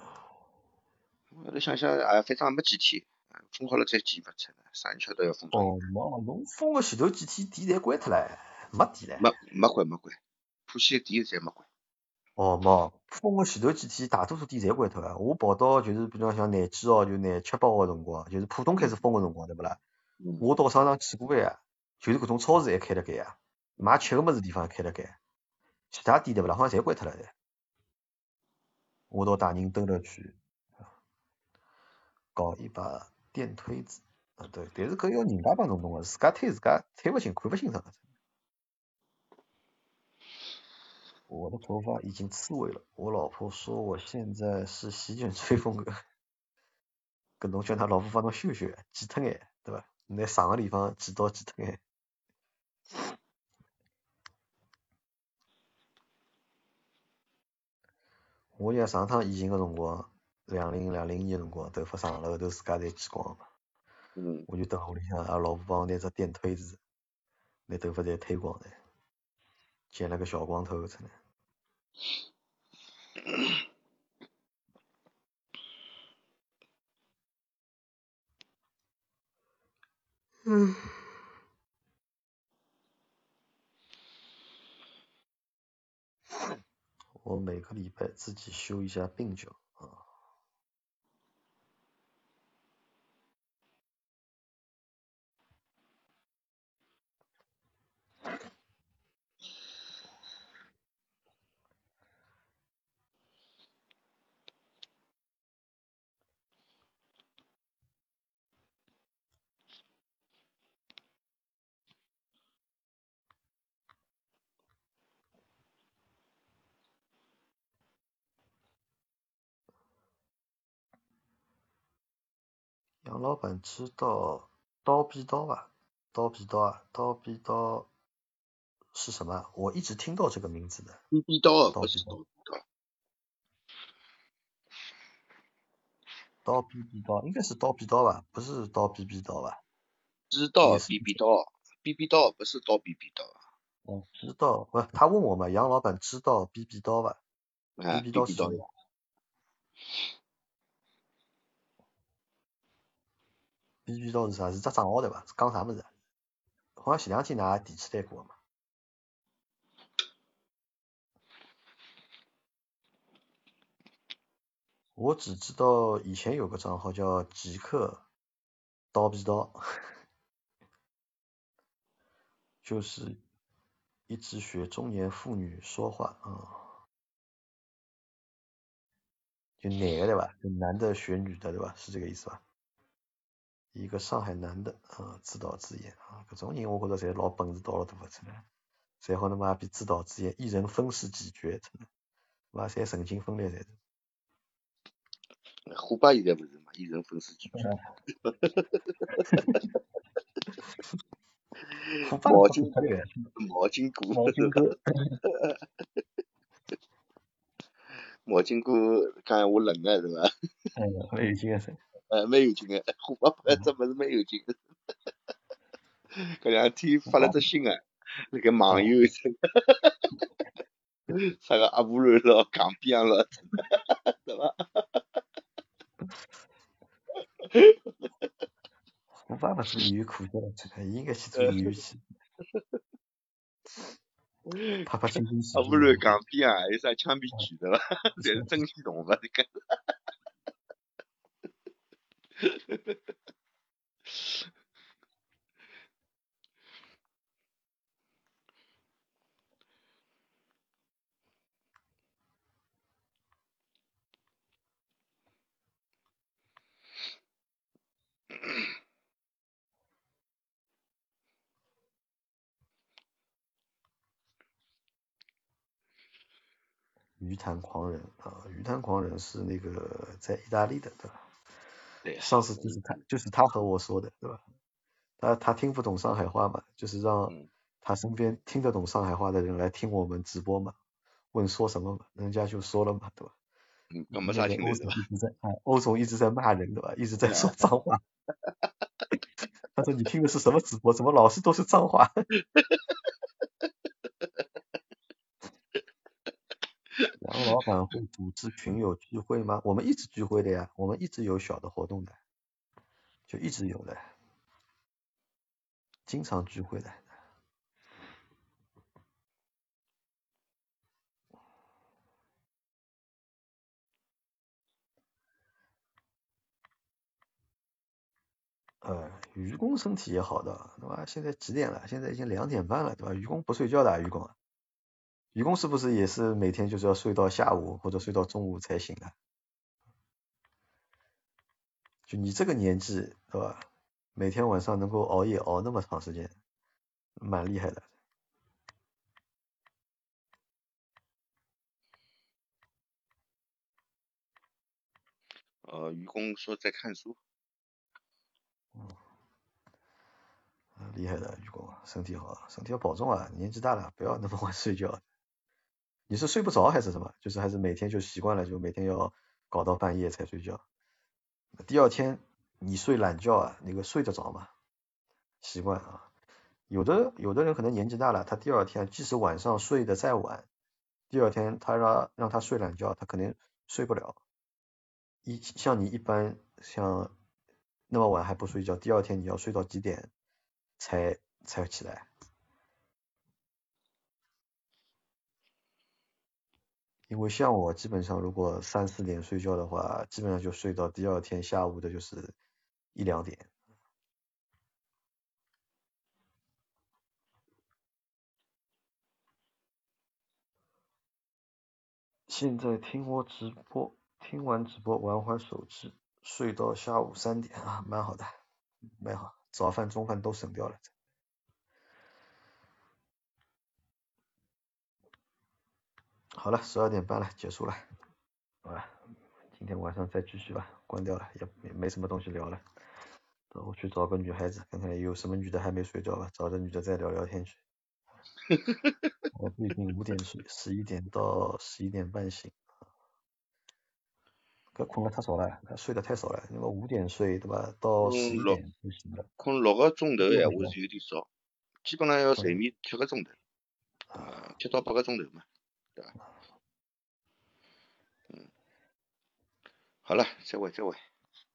后头想想，哎，反正也没几天，封好了再剪勿出来，啥人晓得要封多哦，没，侬封个前头几天电侪关脱了，没电了。没没关没关，浦西个电侪没关。哦，没，封个前头几天大多数店侪关脱了。我跑到就是比方像廿几号就廿七八号个辰光，就是浦东开始封个辰光，对勿啦？我到商场去过呀，就是搿种超市还开了盖呀，买吃个物事地方还开了盖。其他店对勿啦？好像侪关脱了侪。我到大宁登了去，搞一把电推子，啊对，但是搿要人家帮侬弄个，自家推自家推勿清，看勿清爽。我的头发已经刺猬了，我老婆说我现在是席卷吹风格，搿侬叫他老婆帮侬修修，剪脱眼，对伐？拿长个地方剪刀剪脱眼。我记上趟疫情个辰光，两零两零年个辰光，头发长了后头自家侪剪光嘛。嗯。我就等屋里向，阿拉老婆帮我拿只电推子，拿头发侪推光唻，剪了个小光头出来。我每个礼拜自己修一下鬓角老板知道刀逼刀吧？刀逼刀啊，刀逼刀是什么？我一直听到这个名字的。逼逼刀，不是刀。刀逼逼刀，应该是刀逼刀吧？不是刀逼逼刀吧？知道逼逼刀，逼逼刀不是刀逼逼刀。哦，知道，不，他问我嘛，杨老板知道逼逼刀吧？逼逼刀是 什么？B B 刀是啥？是只账号对伐？是讲啥物事？好像前两天㑚提起来过嘛。我只知道以前有个账号叫极客刀逼刀，就是一直学中年妇女说话啊，就男的对吧？就男的学女的对吧？是这个意思吧？一个上海男的啊，自导自演啊，搿种人我觉着侪老本事到了大个出来，侪好他妈比自导自演，一人分饰几角，妈，侪神经分裂侪是。虎爸现在不是嘛，一人分饰几角。毛巾哥，毛巾哥，毛巾哥，毛巾哥讲我冷啊，是吧？哎呀，很有精神。呃，蛮有劲个，虎爸爸这不是蛮有劲个。搿两天发了只新个，那个网友称，啥个阿布兰咯，港边咯，是吧？虎爸爸是演员苦笑了，这个应该去做演员去。拍拍青春喜剧。阿布兰港边啊，有啥枪毙剧的伐？侪是真心动物这个。鱼坛狂人啊，鱼坛狂人是那个在意大利的，对吧？对，上次就是他，就是他和我说的，对吧？他他听不懂上海话嘛，就是让他身边听得懂上海话的人来听我们直播嘛，问说什么嘛，人家就说了嘛，对吧？嗯，我没啥听头是吧？一直在啊，欧总一直在骂人对吧？一直在说脏话。他说你听的是什么直播？怎么老是都是脏话？杨老板会组织群友聚会吗？我们一直聚会的呀，我们一直有小的活动的，就一直有的，经常聚会的。呃，愚公身体也好的，对吧？现在几点了？现在已经两点半了，对吧？愚公不睡觉的，愚公，愚公是不是也是每天就是要睡到下午或者睡到中午才醒的？就你这个年纪，对吧？每天晚上能够熬夜熬那么长时间，蛮厉害的。呃，愚公说在看书。嗯，厉害的愚公，身体好，身体要保重啊！年纪大了，不要那么晚睡觉。你是睡不着还是什么？就是还是每天就习惯了，就每天要搞到半夜才睡觉。第二天你睡懒觉啊，那个睡得着吗？习惯啊。有的有的人可能年纪大了，他第二天即使晚上睡得再晚，第二天他让让他睡懒觉，他肯定睡不了。一像你一般像。那么晚还不睡觉，第二天你要睡到几点才才起来？因为像我基本上如果三四点睡觉的话，基本上就睡到第二天下午的就是一两点。现在听我直播，听完直播玩会手机。睡到下午三点啊，蛮好的，蛮好，早饭中饭都省掉了。好了，十二点半了，结束了，好吧，今天晚上再继续吧，关掉了，也没没什么东西聊了，等我去找个女孩子，看看有什么女的还没睡觉吧，找个女的再聊聊天去。我最近五点睡，十一点到十一点半醒。搿困了太少了，睡得太少了，因为五点睡对吧？到十一点就醒了。困六个钟头闲话是有点少，基本上要睡眠七个钟头，啊，七到八个钟头嘛，对吧？好了，再会再会，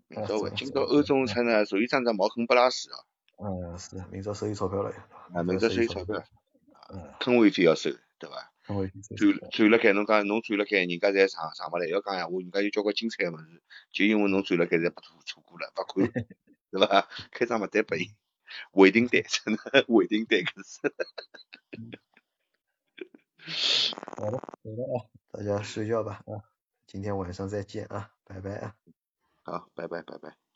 明朝会。今朝欧中餐呢，属于张张茅坑不拉屎啊。嗯，是，明朝收益钞票了啊，明朝收益钞票，嗯，坑位费要收，对吧？转转了该侬讲侬转了该，人家侪上上勿来，要讲闲话，人家有交关精彩个物事，就因为侬转了该，侪不错错过了，勿看，对伐？开张勿单拨伊，回订单，真的回订单可是。好了，好了啊，大家睡觉吧啊，今天晚上再见啊，拜拜啊。好，拜拜拜拜。